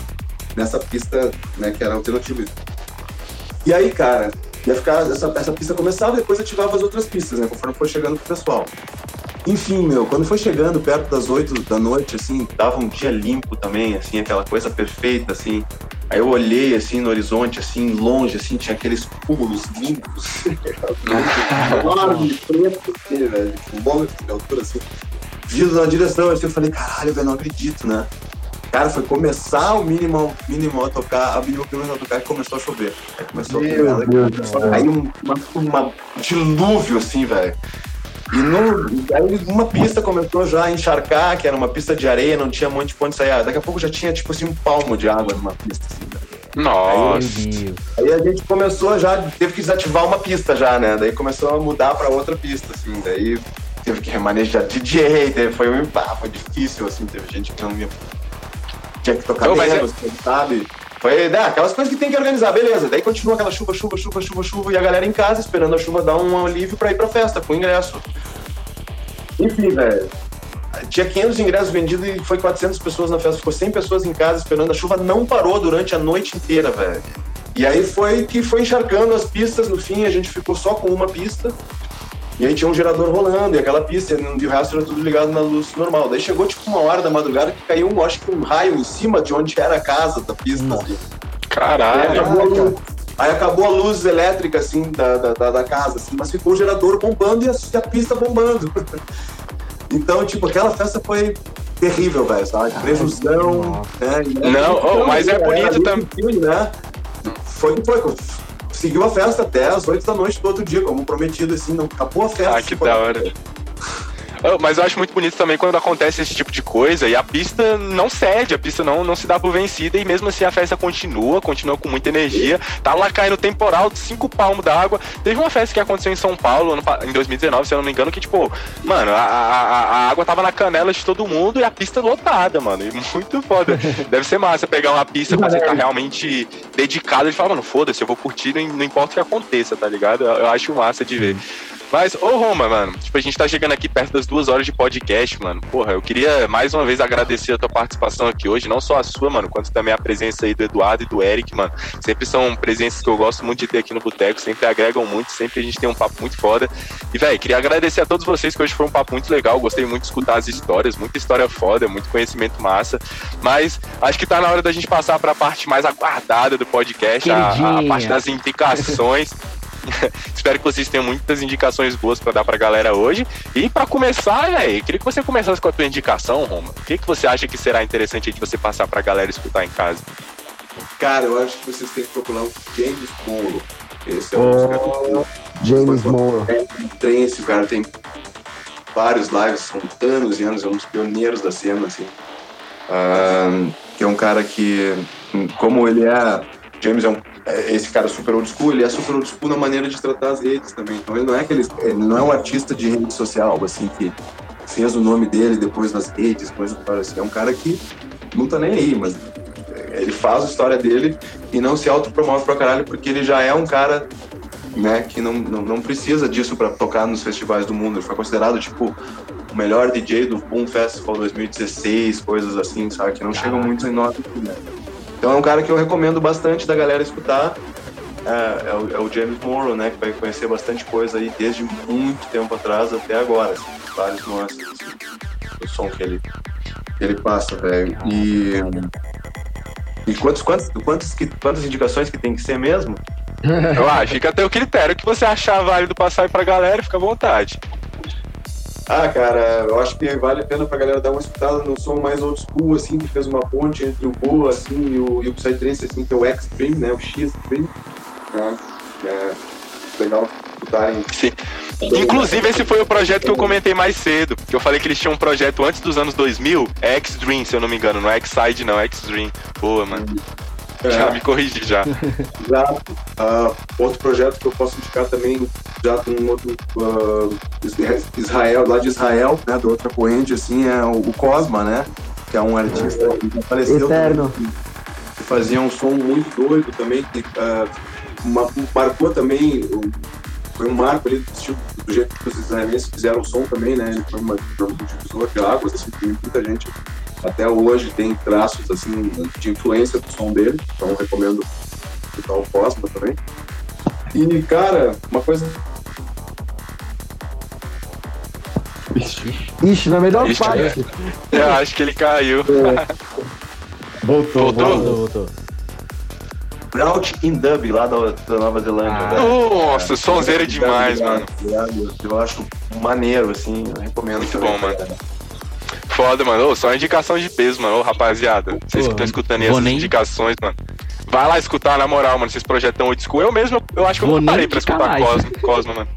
nessa pista, né, que era alternativa. E aí, cara, ia ficar, essa, essa pista começava, depois ativava as outras pistas, né, conforme foi chegando pro pessoal. Enfim, meu, quando foi chegando perto das oito da noite, assim, tava um dia limpo também, assim, aquela coisa perfeita, assim, Aí eu olhei assim no horizonte, assim, longe, assim, tinha aqueles cúmulos limpos. <laughs> enorme, preto, assim, velho. Um bom de altura, assim. Vindo na direção, assim, eu falei, caralho, velho, não acredito, né? Cara, foi começar o mínimo, mínimo a tocar, a mínimo primeiro a tocar e começou a chover. Aí começou Meu a chover. Aí um, uma, uma dilúvio, assim, velho. E no, aí uma pista começou já a encharcar, que era uma pista de areia, não tinha muito de onde sair. Daqui a pouco já tinha, tipo assim, um palmo de água numa pista. Assim, né? Nossa! Aí, aí, a gente começou já, teve que desativar uma pista já, né? Daí começou a mudar para outra pista, assim. Daí teve que remanejar DJ, teve, foi um ah, foi difícil, assim. Teve gente que não ia. Tinha que tocar menos, é... sabe? Foi né, aquelas coisas que tem que organizar, beleza. Daí continua aquela chuva, chuva, chuva, chuva, chuva, e a galera em casa esperando a chuva dar um alívio pra ir pra festa, com ingresso. Enfim, velho. Tinha 500 ingressos vendidos e foi 400 pessoas na festa. Ficou 100 pessoas em casa esperando. A chuva não parou durante a noite inteira, velho. E aí foi que foi encharcando as pistas. No fim, a gente ficou só com uma pista. E aí tinha um gerador rolando, e aquela pista, e o resto era tudo ligado na luz normal. Daí chegou tipo uma hora da madrugada que caiu, um, acho que um raio em cima de onde era a casa da pista. Assim. Caralho! Aí acabou, a luz, aí acabou a luz elétrica, assim, da, da, da, casa, assim, mas ficou o gerador bombando e a, a pista bombando. <laughs> então, tipo, aquela festa foi terrível, velho, sabe? Prejuzão, né? Não, oh, mas é bonito também. Né? Foi, foi, seguiu a festa até as 8 da noite do outro dia, como prometido, assim, não acabou a festa. Ah, que da hora. Mas eu acho muito bonito também quando acontece esse tipo de coisa e a pista não cede, a pista não, não se dá por vencida e mesmo assim a festa continua, continua com muita energia. Tá lá caindo temporal de cinco palmos d'água. Teve uma festa que aconteceu em São Paulo em 2019, se eu não me engano, que tipo, mano, a, a, a água tava na canela de todo mundo e a pista lotada, mano. E muito foda. <laughs> Deve ser massa pegar uma pista quando você tá realmente dedicado e falar, mano, foda-se, eu vou curtir, não, não importa o que aconteça, tá ligado? Eu, eu acho massa de ver. Mas, ô Roma, mano, tipo, a gente tá chegando aqui perto das duas horas de podcast, mano. Porra, eu queria mais uma vez agradecer a tua participação aqui hoje, não só a sua, mano, quanto também a presença aí do Eduardo e do Eric, mano. Sempre são presenças que eu gosto muito de ter aqui no Boteco, sempre agregam muito, sempre a gente tem um papo muito foda. E, velho, queria agradecer a todos vocês que hoje foi um papo muito legal, gostei muito de escutar as histórias, muita história foda, muito conhecimento massa. Mas acho que tá na hora da gente passar pra parte mais aguardada do podcast, a, a parte das indicações. <laughs> <laughs> Espero que vocês tenham muitas indicações boas para dar pra galera hoje. E para começar, velho, queria que você começasse com a tua indicação, Roma. O que, que você acha que será interessante de você passar pra galera escutar em casa? Cara, eu acho que vocês têm que procurar o James Monroe. Esse é Oh. um dos caras James Monroe. Trance, o cara tem vários lives, são anos e anos, é um dos pioneiros da cena, assim. Ah, que é um cara que, como ele é, James é, um, é esse cara super old school, ele é super old school na maneira de tratar as redes também. Então ele não é aquele, ele não é um artista de rede social, assim, que fez o nome dele depois nas redes, coisa assim. É um cara que não tá nem aí, mas ele faz a história dele e não se autopromove pra caralho, porque ele já é um cara né, que não, não, não precisa disso para tocar nos festivais do mundo. Ele foi considerado, tipo, o melhor DJ do Boom Festival 2016, coisas assim, sabe? Que não chegam muito em nota. Né? Então é um cara que eu recomendo bastante da galera escutar. É, é, o, é o James Morrow, né? Que vai conhecer bastante coisa aí desde muito tempo atrás até agora. Assim, vários nuances assim, som que ele, que ele passa, velho. E. E quantos, quantos, quantos, quantas indicações que tem que ser mesmo? <laughs> Eu acho, fica até o critério que você achar válido passar aí pra galera, fica à vontade. Ah, cara, eu acho que vale a pena pra galera dar uma escutada no som mais old school, assim, que fez uma ponte entre o Boa, assim, e o, e o Psytrance, assim, que é o Extreme, né, o X-Treme. Né? É legal escutarem. Sim. Inclusive, esse foi o projeto que eu comentei mais cedo. Que eu falei que eles tinham um projeto antes dos anos 2000. É X-Dream, se eu não me engano. Não é X-Side, não. É X-Dream. Boa, mano. Já me corrigi já. <laughs> Exato. Ah, outro projeto que eu posso indicar também, já com um outro ah, Israel, lá de Israel, né, da outra corrente, assim, é o, Cosma, né? Que é um artista que faleceu. Eterno. que fazia um som muito doido também, que ah, uma- marcou também, o- foi um marco ali do, estilo- do jeito que os israelenses fizeram o som também, né? Ele foi uma, um divisor de águas, assim, que muita gente até hoje tem traços assim de influência do som dele, então eu recomendo escutar o Cosma também. E, cara, uma coisa Ixi, na melhor Ixi, parte. Eu acho que ele caiu. Voltou, Voltou? voltou. Voltou. Braut in Dub, lá da, da Nova Zelândia. Ah. né? Nossa, sonzeira demais, mano. Eu acho maneiro, assim, eu recomendo. Muito também, bom, mano. cara. Foda, mano. Ô, só indicação de peso, mano. Ô, rapaziada. Vocês que estão escutando aí essas nem- indicações, mano. Vai lá escutar, na moral, mano. Projetos tão old school. Eu mesmo, eu acho que eu Vou nunca nem parei pra escutar. Cosmo, Cosmo, mano.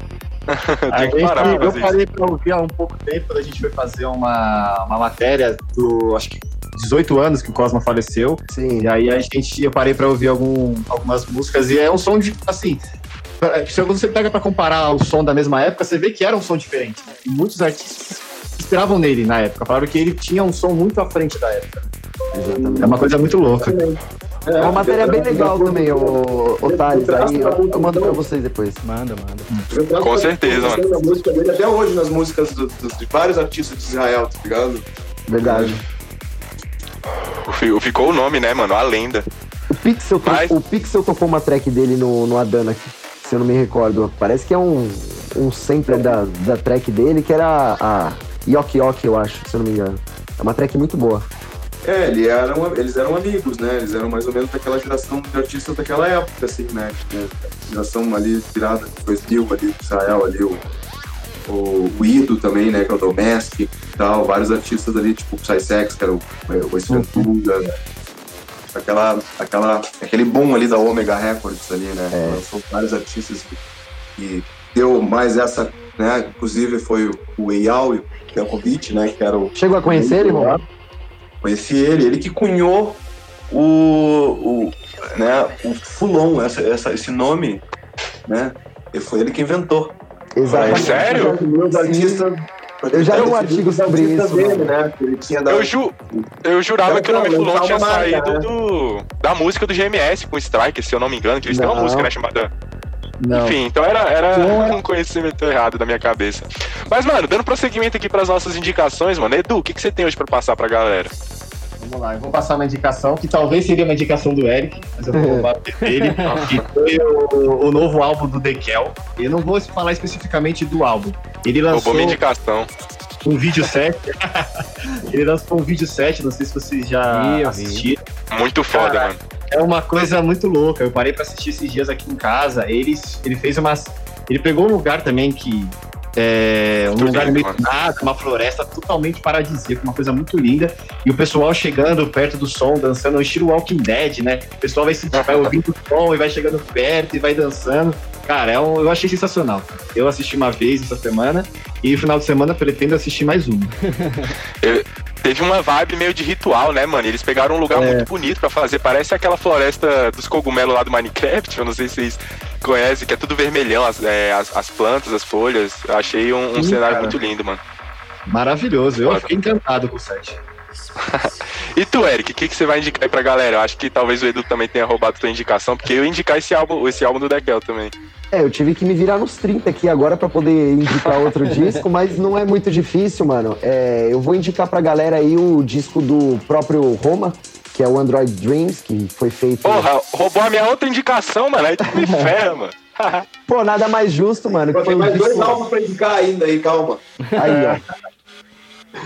A <laughs> Tem que gente- parar pra eu isso. parei pra ouvir há um pouco tempo, quando a gente foi fazer uma, uma matéria do, acho que 18 anos que o Cosma faleceu. Sim. E aí a gente, eu parei pra ouvir algum, algumas músicas e é um som de, assim, se você pega pra comparar o som da mesma época, você vê que era um som diferente. né? E muitos artistas se inspiravam nele na época, falaram que ele tinha um som muito à frente da época. É uma coisa muito louca. É uma matéria bem legal também, o, o Thales. Aí eu, eu mando pra vocês depois. Manda, manda. Com certeza, música dele até hoje nas músicas do- do- de vários artistas de Israel, tá ligado? Verdade. Ficou o nome, né, mano? A lenda. O Pixel, Mas- o Pixel tocou uma track dele no, no Adana, se eu não me recordo. Parece que é um, um sampler da, da track dele, que era a Yoki Yoki, eu acho, se eu não me engano. É uma track muito boa. É, ele eram, eles eram amigos, né? Eles eram mais ou menos daquela geração de artistas daquela época, assim, né? né? Geração ali virada, foi Steel ali, Israel ali, o, o, o Ido também, né? Que é o Domestic e tal, vários artistas ali, tipo o Psysex, que era o, o Esventura, aquela, aquela, aquele boom ali da Omega Records ali, né? É. São vários artistas que, que deu mais essa, né? Inclusive foi o, Eyal o Belkovic, né? Que era o Chegou a conhecer ele, irmão? Conheci ele, ele que cunhou o, o, né, o Fulon, essa, essa, esse nome, né? E foi ele que inventou. Exatamente. sério? Os artistas, Eu já li um artigo sobre isso, Dele, né? que Ele tinha dado, Eu, ju eu jurava que o nome Fulon tinha saído do, da música do GMS com o Strike, se eu não me engano, que eles têm uma música, né, chamada Não. Enfim, então era, era um conhecimento errado da minha cabeça. Mas, mano, dando prosseguimento aqui pras nossas indicações, mano. Edu, o que, que você tem hoje pra passar pra galera? Vamos lá, eu vou passar uma indicação que talvez seria uma indicação do Eric, mas eu vou bater dele, <laughs> que foi o, o novo álbum do Dekel. Eu não vou falar especificamente do álbum. Ele lançou Roubou minha indicação. um vídeo set. <laughs> Ele lançou um vídeo set, não sei se vocês já assistiram. Muito foda, Cara, mano. É uma coisa muito louca. Eu parei pra assistir esses dias aqui em casa. Ele, ele fez umas. Ele pegou um lugar também que É, um lugar meio mano. nada, uma floresta totalmente paradisíaca, uma coisa muito linda. E o pessoal chegando perto do som, dançando, estilo Walking Dead, né? O pessoal vai, se, <laughs> vai ouvindo o som e vai chegando perto e vai dançando. Cara, é um- eu achei sensacional. Eu assisti uma vez essa semana e final de semana pretendo assistir mais <laughs> uma. Teve uma vibe meio de ritual, né, mano? Eles pegaram um lugar É. muito bonito pra fazer. Parece aquela floresta dos cogumelos lá do Minecraft. Eu não sei se vocês conhecem, que é tudo vermelhão, as, é, as, as plantas, as folhas. Eu achei um, um Sim, cenário cara. muito lindo, mano. Maravilhoso. Eu Foda. fiquei encantado com o set. <laughs> E tu, Eric, o que, que você vai indicar aí pra galera? Eu acho que talvez o Edu também tenha roubado tua indicação, porque eu ia indicar esse álbum, esse álbum do Dekel também. É, eu tive que me virar nos 30 aqui agora pra poder indicar outro <laughs> disco, mas não é muito difícil, mano. É, eu vou indicar pra galera aí o disco do próprio Roma, que é o Android Dreams, que foi feito. Porra, roubou a minha outra indicação, mano. Aí tu me <laughs> ferra, mano. <laughs> Pô, nada mais justo, mano. Tem um mais dois disco- álbuns pra indicar ainda aí, calma. Aí, ó.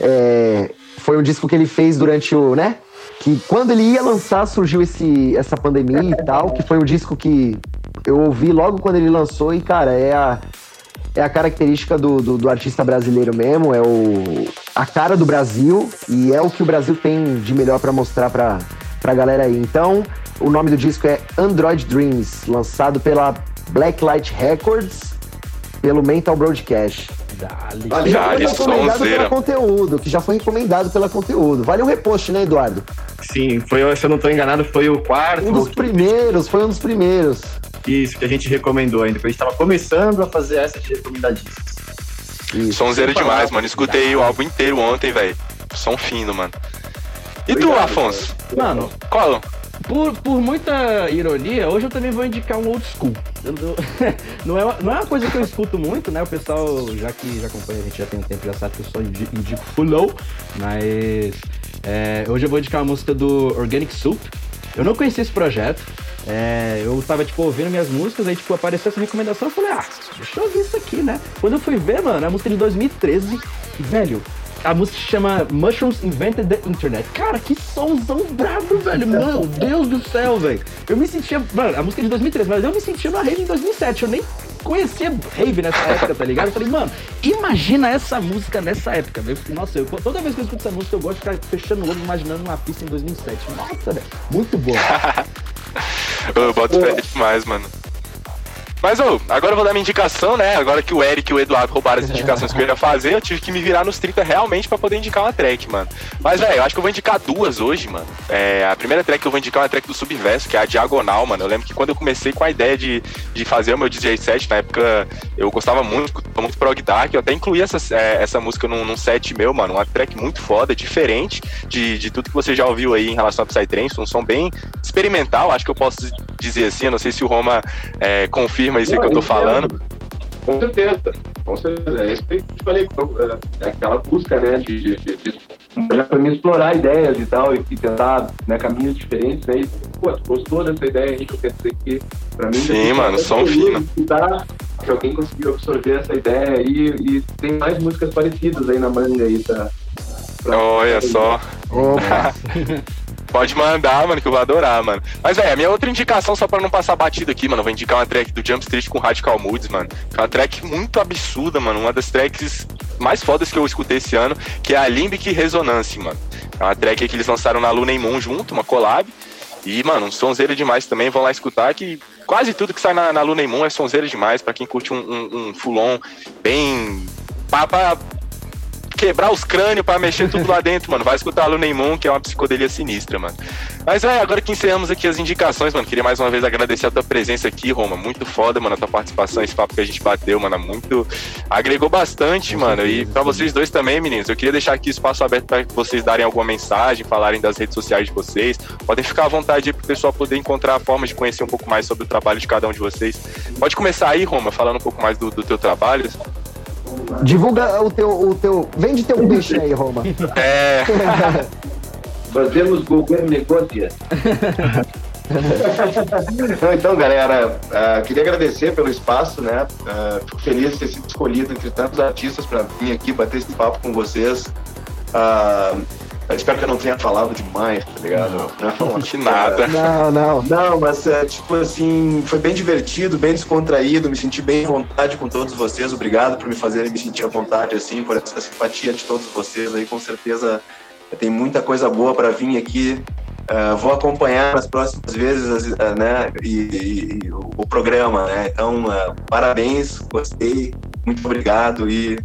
É, foi um disco que ele fez durante o, né? Que quando ele ia lançar surgiu esse, essa pandemia e tal, que foi um disco que eu ouvi logo quando ele lançou e, cara, é a, é a característica do, do, do artista brasileiro mesmo, é o, a cara do Brasil e é o que o Brasil tem de melhor pra mostrar pra, pra galera aí. Então, o nome do disco é Android Dreams, lançado pela Blacklight Records, pelo Mental Broadcast. Dali. Valeu. Já, foi recomendado pela conteúdo, que já foi recomendado pela conteúdo. Vale um repost, né, Eduardo? Sim, foi, se eu não tô enganado, foi o quarto Um dos primeiros, foi um dos primeiros. Isso que a gente recomendou ainda. porque A gente tava começando a fazer essa de recomendadíssimos. Isso. Sonzeira demais, mano. Escutei o álbum inteiro ontem, velho. Som fino, mano. E tu, Obrigado, Afonso? Mano, Qual? por, por muita ironia, hoje eu também vou indicar um old school. Eu- eu- <laughs> não, é uma, não é uma coisa que eu escuto muito, né? O pessoal, já que já acompanha a gente já tem um tempo, já sabe que eu só indi- indico full mas é, hoje eu vou indicar uma música do Organic Soup. Eu não conhecia esse projeto. É, eu tava, tipo, ouvindo minhas músicas, aí, tipo, apareceu essa recomendação, eu falei, ah, deixa eu ouvir isso aqui, né? Quando eu fui ver, mano, é a música de 2013, e, velho, a música se chama Mushrooms Invented the Internet. Cara, que somzão brabo, velho. Meu <laughs> Deus do céu, velho. Eu me sentia. Mano, a música é de 2013, mas eu me sentia na rave em 2007. Eu nem conhecia rave nessa época, tá ligado? Eu falei, mano, imagina essa música nessa época, velho. Nossa, eu, toda vez que eu escuto essa música, eu gosto de ficar fechando o olho imaginando uma pista em 2007. Nossa, velho. Muito boa. <laughs> Eu boto fé demais, mano. Mas, ô, agora eu vou dar minha indicação, né? Agora que o Eric e o Eduardo roubaram as indicações que eu ia fazer, eu tive que me virar nos 30 realmente pra poder indicar uma track, mano. Mas, velho, eu acho que eu vou indicar duas hoje, mano. É, a primeira track que eu vou indicar é uma track do Subverso, que é a Diagonal, mano. Eu lembro que quando eu comecei com a ideia de, de fazer o meu DJ set, na época eu gostava muito, muito prog dark, eu até incluí essa, é, essa música num, num set meu, mano. Uma track muito foda, diferente de, de tudo que você já ouviu aí em relação a Psytrance, um som bem experimental, acho que eu posso dizer assim, eu não sei se o Roma é, confirma isso aí que eu tô falando. Com certeza, com certeza. É isso que eu te falei, é aquela busca, né, de, de, de, de pra mim explorar ideias e tal, e, e tentar né, caminhos diferentes, né, e, pô, tu gostou dessa ideia aí que eu pensei que, pra mim... Sim, eu- mano, som eu- fino. escutar, Que alguém conseguiu absorver essa ideia aí, e tem mais músicas parecidas aí na manga aí, tá? Pra- Olha só. Opa. <laughs> Pode mandar, mano, que eu vou adorar, mano. Mas, velho, a minha outra indicação, só pra não passar batido aqui, mano, eu vou indicar uma track do Jump Street com Radical Moods, mano. É uma track muito absurda, mano. Uma das tracks mais fodas que eu escutei esse ano, que é a Limbic Resonance, mano. É uma track que eles lançaram na Luna e Moon junto, uma collab. E, mano, um sonzeira demais também. Vão lá escutar que quase tudo que sai na, na Luna e Moon é sonzeira demais. Pra quem curte um, um, um full-on bem. Pra, pra quebrar os crânios pra mexer tudo lá dentro, mano. Vai escutar a Luna Moon, que é uma psicodelia sinistra, mano. Mas é, agora que encerramos aqui as indicações, mano, queria mais uma vez agradecer a tua presença aqui, Roma. Muito foda, mano, a tua participação, esse papo que a gente bateu, mano, muito. agregou bastante, mano. E pra sim. vocês dois também, meninos, eu queria deixar aqui espaço aberto pra vocês darem alguma mensagem, falarem das redes sociais de vocês. Podem ficar à vontade aí pro pessoal poder encontrar formas de conhecer um pouco mais sobre o trabalho de cada um de vocês. Pode começar aí, Roma, falando um pouco mais do, do teu trabalho. Divulga o teu, o teu. Vende teu peixe aí, Roma. É. <laughs> Fazemos governo negócio. <laughs> Então, galera, ah, queria agradecer pelo espaço, né? Ah, fico feliz de ter sido escolhido entre tantos artistas para vir aqui bater esse papo com vocês. Ah, Eu espero que eu não tenha falado demais, tá ligado? Não, <laughs> que nada. Não, não. Não, mas é, tipo assim, foi bem divertido, bem descontraído, me senti bem à vontade com todos vocês. Obrigado por me fazerem me sentir à vontade, assim, por essa simpatia de todos vocês aí. Com certeza tem muita coisa boa para vir aqui. Uh, vou acompanhar nas próximas vezes, uh, né, e, e, e o, o, programa, né? Então, uh, parabéns, gostei, muito obrigado e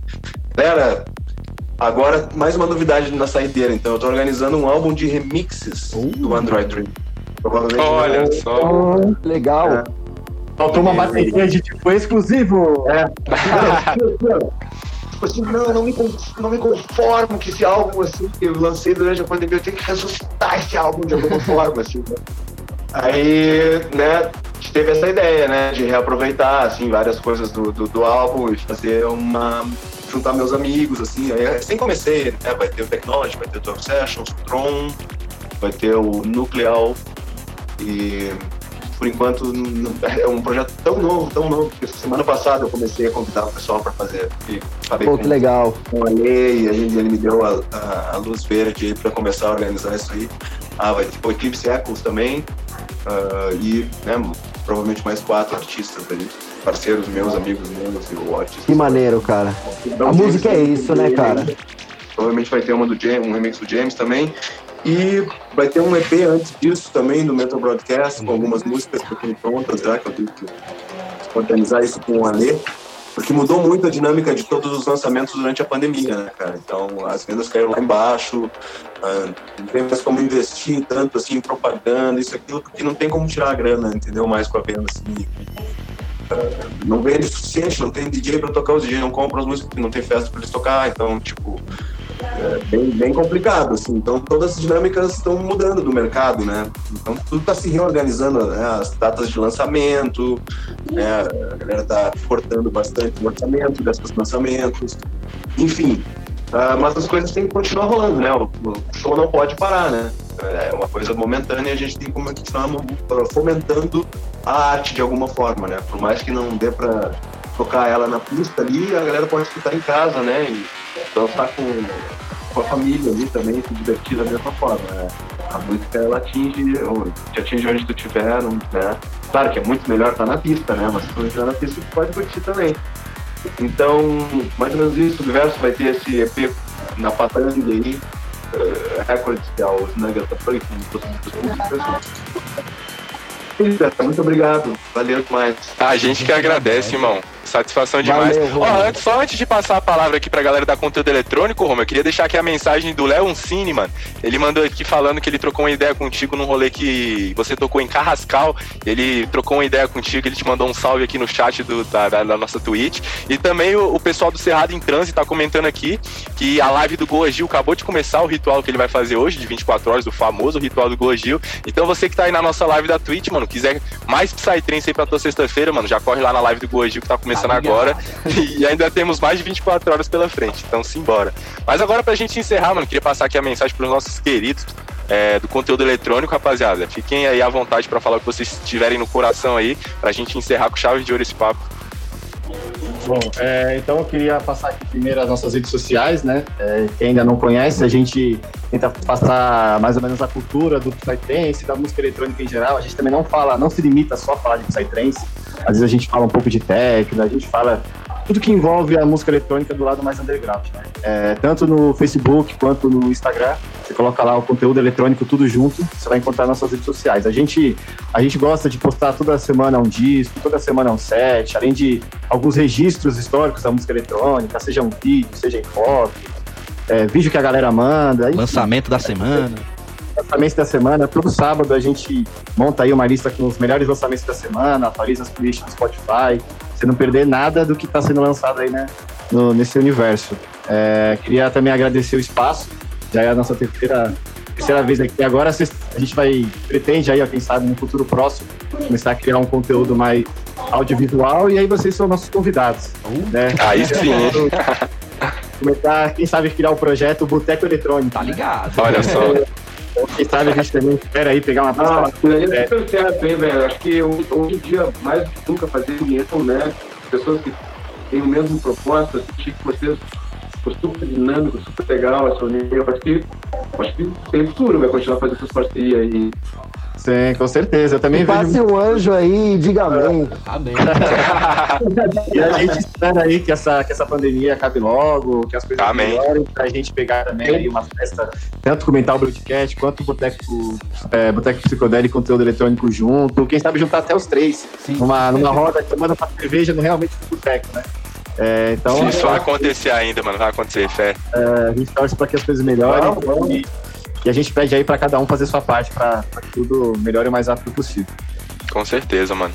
galera, Agora, mais uma novidade na saideira. Então, eu tô organizando um álbum de remixes uh. do Android Dream. Provavelmente. Olha só. legal. É. Faltou uma bateria de tipo exclusivo. É. <laughs> tipo assim, não, não me, não me conformo que esse álbum assim, que eu lancei durante a pandemia, eu tenho que ressuscitar esse álbum de alguma forma, assim, né? Aí, né, teve essa ideia, né, de reaproveitar, assim, várias coisas do, do, do álbum e fazer uma, juntar meus amigos, assim. Aí assim comecei, né? Vai ter o Technology, vai ter o 12 Sessions, o Tron, vai ter o Nuclear e por enquanto é um projeto tão novo, tão novo, que semana passada eu comecei a convidar o pessoal para fazer. E falei Pô, que legal. Com a lei, a gente, ele me deu a, a, a luz verde para começar a organizar isso aí. Ah, vai ter o Eclipse Echoes também, uh, e né, provavelmente mais quatro artistas ali parceiros meus, amigos meus e o Otis. Que maneiro, cara. Então, a música é isso, né, cara? Provavelmente vai ter uma do James, um remix do James também. E vai ter um EP antes disso também, do Metal Broadcast, com algumas músicas que estão prontas já, que eu tenho que organizar isso com o Alê. Porque mudou muito a dinâmica de todos os lançamentos durante a pandemia, né, cara? Então, as vendas caíram lá embaixo, uh, não tem mais como investir tanto, assim, em propaganda, isso, aquilo, porque não tem como tirar a grana, entendeu? Mais com a venda, assim, não vende o suficiente, não tem DJ para tocar, os DJ não compram as músicas, não tem festa para eles tocar, então, tipo, é bem, bem complicado, assim. Então, todas as dinâmicas estão mudando do mercado, né? Então, tudo está se reorganizando, né? As datas de lançamento, né? A galera está cortando bastante o orçamento desses lançamentos, enfim. Uh, mas as coisas têm que continuar rolando, né? O show não pode parar, né? É uma coisa momentânea e a gente tem que continuar fomentando a arte de alguma forma, né? Por mais que não dê para tocar ela na pista ali, a galera pode escutar em casa, né? E dançar com, com a família ali também, se divertir da mesma forma, né? A música, ela atinge, te atinge onde tu estiver, né? Claro que é muito melhor estar na pista, né? Mas se tu estiver na pista, tu pode curtir também. Então, mais ou menos isso, o universo vai ter esse EP na Patândia aí, uh, Records, que é o Nuggets com músicas. Muito obrigado, valeu demais. A gente que agradece, irmão. Satisfação demais. Valeu, Ó, antes, só antes de passar a palavra aqui pra galera da conteúdo eletrônico, Roma, eu queria deixar aqui a mensagem do Léo Uncini, mano. Ele mandou aqui falando que ele trocou uma ideia contigo num rolê que você tocou em Carrascal. Ele trocou uma ideia contigo, ele te mandou um salve aqui no chat do, da, da, da nossa Twitch. E também o, o, pessoal do Cerrado em Trânsito tá comentando aqui que a live do Goa Gil acabou de começar o ritual que ele vai fazer hoje, de 24 horas, o famoso ritual do Goa Gil. Então você que tá aí na nossa live da Twitch, mano, quiser mais Psytrance aí pra tua sexta-feira, mano, já corre lá na live do Goa Gil que tá começando começando agora. <laughs> E ainda temos mais de 24 horas pela frente, então simbora. Mas agora pra gente encerrar, mano, queria passar aqui a mensagem pros nossos queridos é, do conteúdo eletrônico, rapaziada. Fiquem aí à vontade para falar o que vocês tiverem no coração aí, pra gente encerrar com chave de ouro esse papo. Bom, é, então eu queria passar aqui primeiro as nossas redes sociais, né? É, quem ainda não conhece, a gente tenta passar mais ou menos a cultura do Psytrance, da música eletrônica em geral. A gente também não fala, não se limita só a falar de Psytrance. Às vezes a gente fala um pouco de técnica, a gente fala tudo que envolve a música eletrônica do lado mais underground, né? É, tanto no Facebook quanto no Instagram, você coloca lá o conteúdo eletrônico tudo junto, você vai encontrar nossas redes sociais. A gente, a gente gosta de postar toda semana um disco, toda semana um set, além de alguns registros históricos da música eletrônica, seja um vídeo, seja em foto, é, vídeo que a galera manda. Enfim. Lançamento da semana lançamentos da semana. Todo sábado a gente monta aí uma lista com os melhores lançamentos da semana, atualiza as playlists do Spotify, você não perder nada do que está sendo lançado aí, né, no, nesse universo. É, queria também agradecer o espaço, já é a nossa terceira, terceira vez aqui. Agora a gente vai, pretende aí, ó, quem sabe, no futuro próximo, começar a criar um conteúdo mais audiovisual e aí vocês são nossos convidados. Né? Aí sim. Começar, quem sabe, criar o um projeto Boteco Eletrônico. Tá ligado. Olha só. <laughs> Quem sabe a gente também espera aí pegar uma Ah, isso é super certo, hein, velho? Acho que hoje em dia, mais do que nunca, fazer união, né? Pessoas que têm o mesmo propósito, acho que vocês ficou super dinâmico, super legal essa união. Acho que, acho que tem futuro, vai continuar fazendo essas parcerias aí. Sim, com certeza. Eu também Passe vejo. um anjo aí e diga amém. Amém. <laughs> E a gente espera aí que essa, que essa pandemia acabe logo, que as coisas Amém. melhorem, pra gente pegar também aí uma festa, tanto com o Mental Broadcast, quanto o Boteco, é, Boteco Psicodélico e conteúdo eletrônico junto. Quem sabe juntar até os três Sim. numa, numa roda que manda pra cerveja no realmente no boteco, né? É, então, Se isso vai acontecer ainda, mano, vai acontecer, fé. é, a gente torce para que as coisas melhorem e, e a gente pede aí para cada um fazer sua parte para que tudo melhore o mais rápido possível. Com certeza, mano.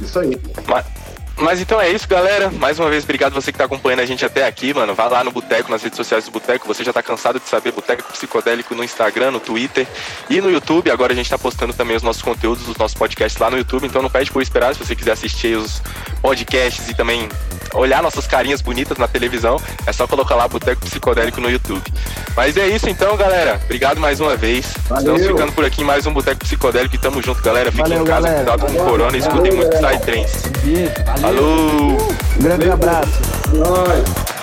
Isso aí. Mas então é isso, galera. Mais uma vez, obrigado você que tá acompanhando a gente até aqui, mano. Vai lá no Boteco, nas redes sociais do Boteco. Você já tá cansado de saber Boteco Psicodélico no Instagram, no Twitter e no YouTube. Agora a gente tá postando também os nossos conteúdos, os nossos podcasts lá no YouTube. Então não pede por esperar se você quiser assistir os podcasts e também olhar nossas carinhas bonitas na televisão. É só colocar lá Boteco Psicodélico no YouTube. Mas é isso então, galera. Obrigado mais uma vez. Valeu. Estamos ficando por aqui em mais um Boteco Psicodélico e tamo junto, galera. Fiquem Valeu, em casa, galera. cuidado com o corona e escutem muito Psytrance. Beijo. Valeu. Falou! Um grande abraço. Nós.